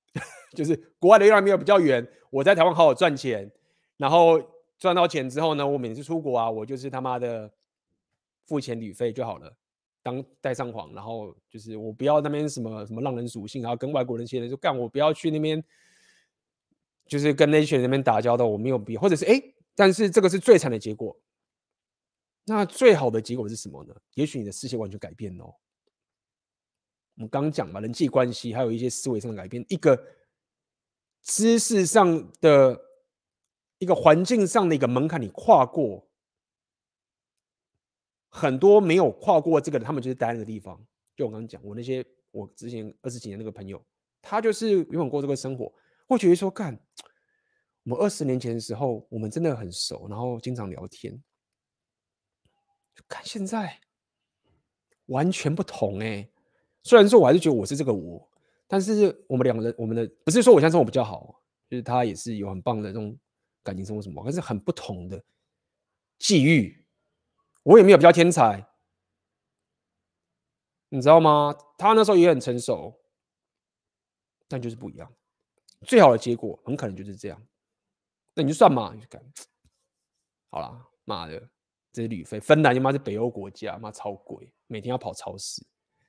Speaker 1: 就是国外的月亮没有比较远，我在台湾好好赚钱，然后赚到钱之后呢，我每次出国啊，我就是他妈的付钱旅费就好了，当带上皇，然后就是我不要那边什么什么浪人属性，然后跟外国人接的就干，我不要去那边，就是跟那些人那边打交道，我没有必要，或者是哎，但是这个是最惨的结果。那最好的结果是什么呢？也许你的世界完全改变哦。我们刚讲嘛，人际关系还有一些思维上的改变，一个知识上的一个环境上的一个门槛，你跨过，很多没有跨过这个的，他们就是待在那个地方。就我刚刚讲，我那些我之前二十几年那个朋友，他就是永远过这个生活。我觉得说，干，我们二十年前的时候，我们真的很熟，然后经常聊天。看现在完全不同哎、虽然说我还是觉得我是这个我，但是我们两个人，我们的不是说我现在生活比较好，就是他也是有很棒的这种感情生活什么，可是很不同的际遇。我也没有比较天才，你知道吗？他那时候也很成熟，但就是不一样。最好的结果很可能就是这样。那你就算嘛，你就干。好啦，妈的。这是旅费，芬兰他妈是北欧国家，妈超贵，每天要跑超市，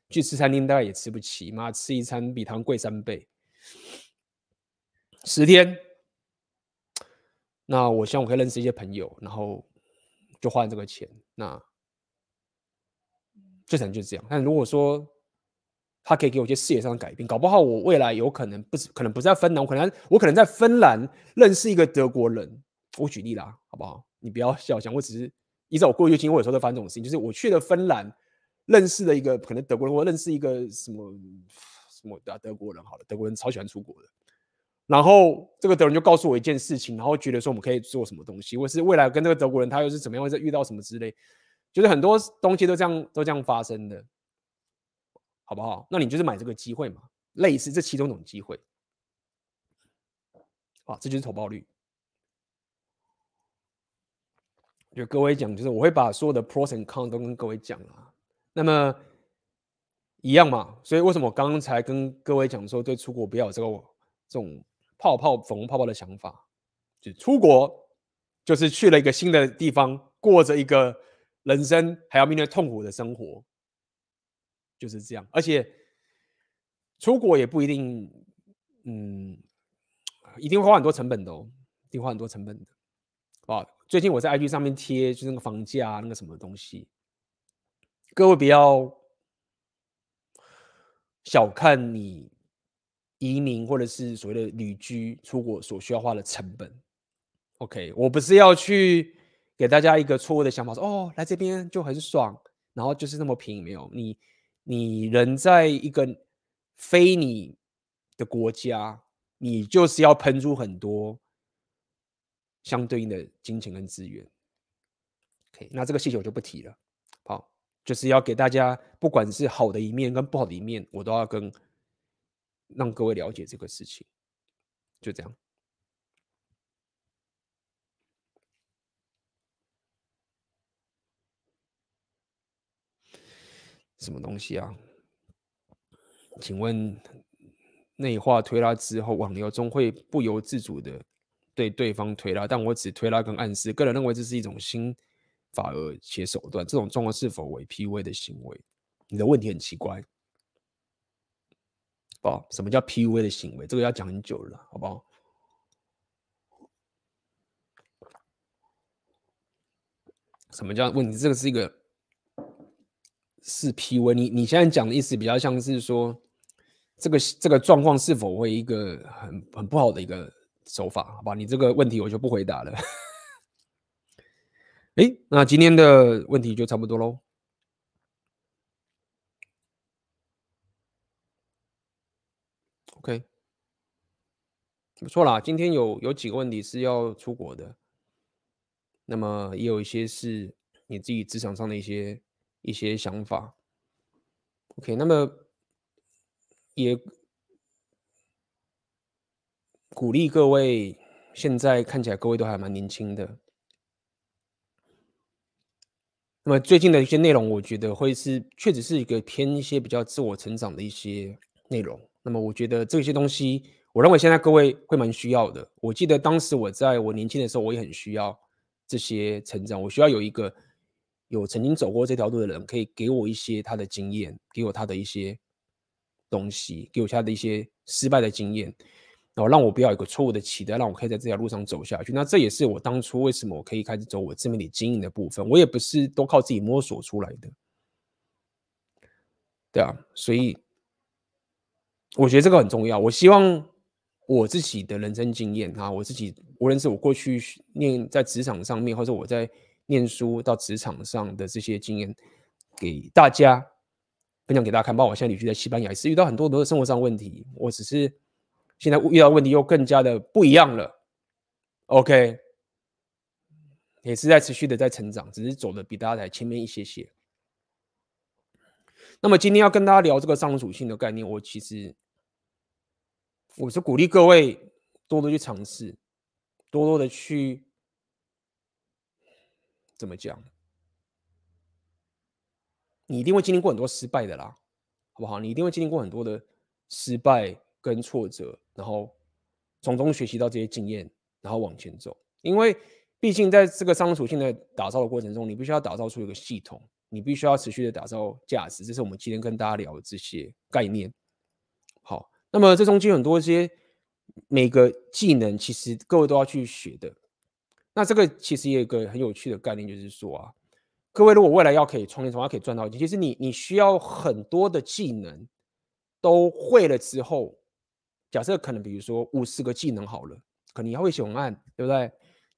Speaker 1: 去吃餐厅大概也吃不起，妈吃一餐比台湾贵三倍，十天。那我希望我可以认识一些朋友，然后就花这个钱。那最惨就是这样。但如果说他可以给我一些视野上的改变，搞不好我未来有可能不是，可能不在芬兰，我可能我可能在芬兰认识一个德国人。我举例啦，好不好？你不要笑，想我只是。依照我过去经历，我有时候会发生这种事情，就是我去了芬兰，认识了一个可能德国人，或认识一个什么什么的德国人，好了，德国人超喜欢出国的。然后这个德国人就告诉我一件事情，然后觉得说我们可以做什么东西，或是未来跟这个德国人他又是怎么样，或者遇到什么之类，就是很多东西都这样都这样发生的，好不好？那你就是买这个机会嘛，类似这其中一种机会，啊，这就是投报率。就各位讲，就是我会把所有的 pros and cons 都跟各位讲了，那么一样嘛，所以为什么我刚才跟各位讲说，对出国不要有这个这种。泡泡粉红泡泡的想法，就出国就是去了一个新的地方，过着一个人生还要面对痛苦的生活，就是这样。而且出国也不一定，嗯，一定会花很多成本的哦，一定花很多成本的。啊，最近我在 IG 上面贴，就是那个房价那个什么东西，各位不要小看你。移民或者是所谓的旅居出国所需要花的成本，OK，我不是要去给大家一个错误的想法说，哦，来这边就很爽，然后就是那么便宜，没有你，你人在一个非你的国家，你就是要喷出很多相对应的金钱跟资源，OK，那这个细节我就不提了，好，就是要给大家，不管是好的一面跟不好的一面，我都要跟。让各位了解这个事情，就这样。什么东西啊？请问内化推拉之后，网流中会不由自主的对对方推拉，但我只推拉跟暗示。个人认为这是一种新法而且手段，这种状况是否为 PUA 的行为？你的问题很奇怪。好？什么叫 PUA 的行为？这个要讲很久了，好不好？什么叫问题？这个是一个是 PUA。你你现在讲的意思比较像是说，这个这个状况是否会一个很很不好的一个手法？好吧？你这个问题我就不回答了。哎，那今天的问题就差不多喽。OK，不错啦。今天有有几个问题是要出国的，那么也有一些是你自己职场上的一些一些想法。OK，那么也鼓励各位，现在看起来各位都还蛮年轻的。那么最近的一些内容，我觉得会是确实是一个偏一些比较自我成长的一些内容。那么我觉得这些东西，我认为现在各位会蛮需要的。我记得当时我在我年轻的时候，我也很需要这些成长。我需要有一个有曾经走过这条路的人，可以给我一些他的经验，给我他的一些东西，给我他的一些失败的经验，然后让我不要有个错误的期待，让我可以在这条路上走下去。那这也是我当初为什么我可以开始走我自媒体经营的部分。我也不是都靠自己摸索出来的，对啊，所以。我觉得这个很重要。我希望我自己的人生经验啊，我自己无论是我过去念在职场上面，或者我在念书到职场上的这些经验，给大家分享给大家看。包括我现在旅居在西班牙，也是遇到很多很多的生活上问题。我只是现在遇到问题又更加的不一样了。OK，也是在持续的在成长，只是走的比大家在前面一些些。那么今天要跟大家聊这个上属性的概念，我其实我是鼓励各位多多去尝试，多多的去怎么讲？你一定会经历过很多失败的啦，好不好？你一定会经历过很多的失败跟挫折，然后从中学习到这些经验，然后往前走。因为毕竟在这个商属性的打造的过程中，你必须要打造出一个系统。你必须要持续的打造价值，这是我们今天跟大家聊的这些概念。好，那么这中间很多一些每个技能，其实各位都要去学的。那这个其实也有一个很有趣的概念，就是说啊，各位如果未来要可以创业，从而可以赚到钱，其实你你需要很多的技能都会了之后，假设可能比如说五十个技能好了，可能你要会写文案，对不对？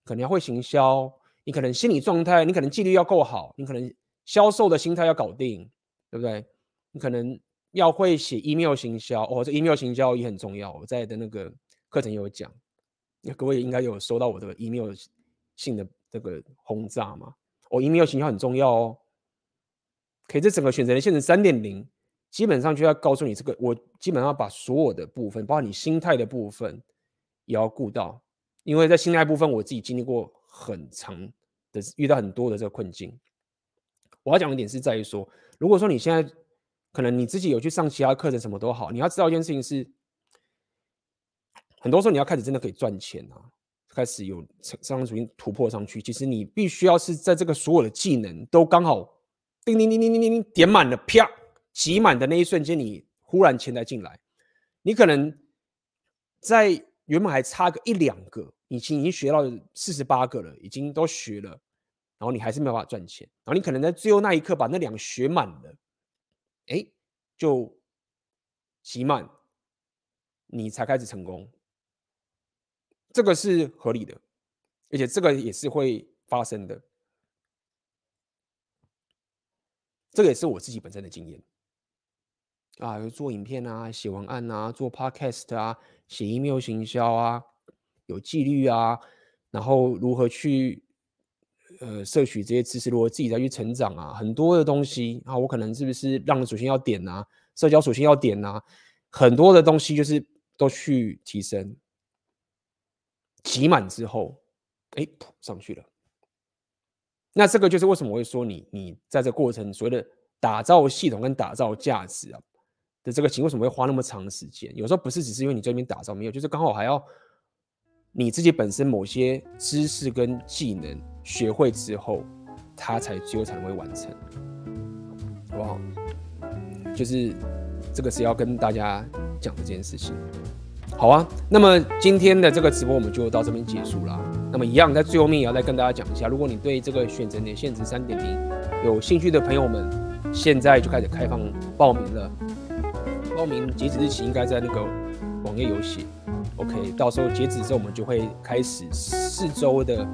Speaker 1: 可能要会行销，你可能心理状态，你可能纪律要够好，你可能。销售的心态要搞定，对不对？你可能要会写 email 行销哦，这 email 行销也很重要。我在的那个课程有讲，那各位应该有收到我的 email 性的这个轰炸嘛？我、哦、email 形象很重要哦。可以，这整个选择的限制三点零，基本上就要告诉你这个，我基本上把所有的部分，包括你心态的部分，也要顾到，因为在心态部分，我自己经历过很长的，遇到很多的这个困境。我要讲的点是在于说，如果说你现在可能你自己有去上其他课程，什么都好，你要知道一件事情是，很多时候你要开始真的可以赚钱啊，开始有上属性突破上去，其实你必须要是在这个所有的技能都刚好叮叮叮叮叮叮叮点满了，啪挤满的那一瞬间，你忽然钱财进来，你可能在原本还差个一两个，你已经已经学到四十八个了，已经都学了。然后你还是没办法赚钱，然后你可能在最后那一刻把那两个学满了，哎，就集满，你才开始成功，这个是合理的，而且这个也是会发生的，这个也是我自己本身的经验啊，有做影片啊，写文案啊，做 podcast 啊，写 email 行销啊，有纪律啊，然后如何去。呃，摄取这些知识，如何自己再去成长啊，很多的东西啊，我可能是不是让人属性要点啊，社交属性要点啊，很多的东西就是都去提升，挤满之后，哎，上去了。那这个就是为什么我会说你，你在这过程所谓的打造系统跟打造价值啊的这个情，为什么会花那么长时间？有时候不是只是因为你这边打造没有，就是刚好还要你自己本身某些知识跟技能。学会之后，他才最后才会完成，好不好？就是这个是要跟大家讲的这件事情。好啊，那么今天的这个直播我们就到这边结束了。那么一样在最后面也要再跟大家讲一下，如果你对这个选择年限值三点零有兴趣的朋友们，现在就开始开放报名了。报名截止日期应该在那个网页有写。OK，到时候截止之后，我们就会开始四周的。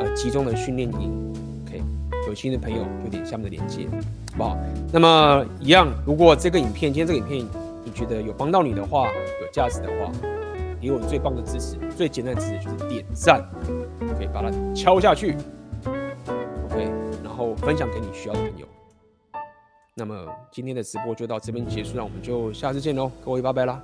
Speaker 1: 呃，集中的训练营，OK，有兴趣的朋友就点下面的链接，好不好？那么一样，如果这个影片，今天这个影片你觉得有帮到你的话，有价值的话，给我最棒的支持，最简单的支持就是点赞，可以把它敲下去，OK，然后分享给你需要的朋友。那么今天的直播就到这边结束，那我们就下次见喽，各位拜拜啦。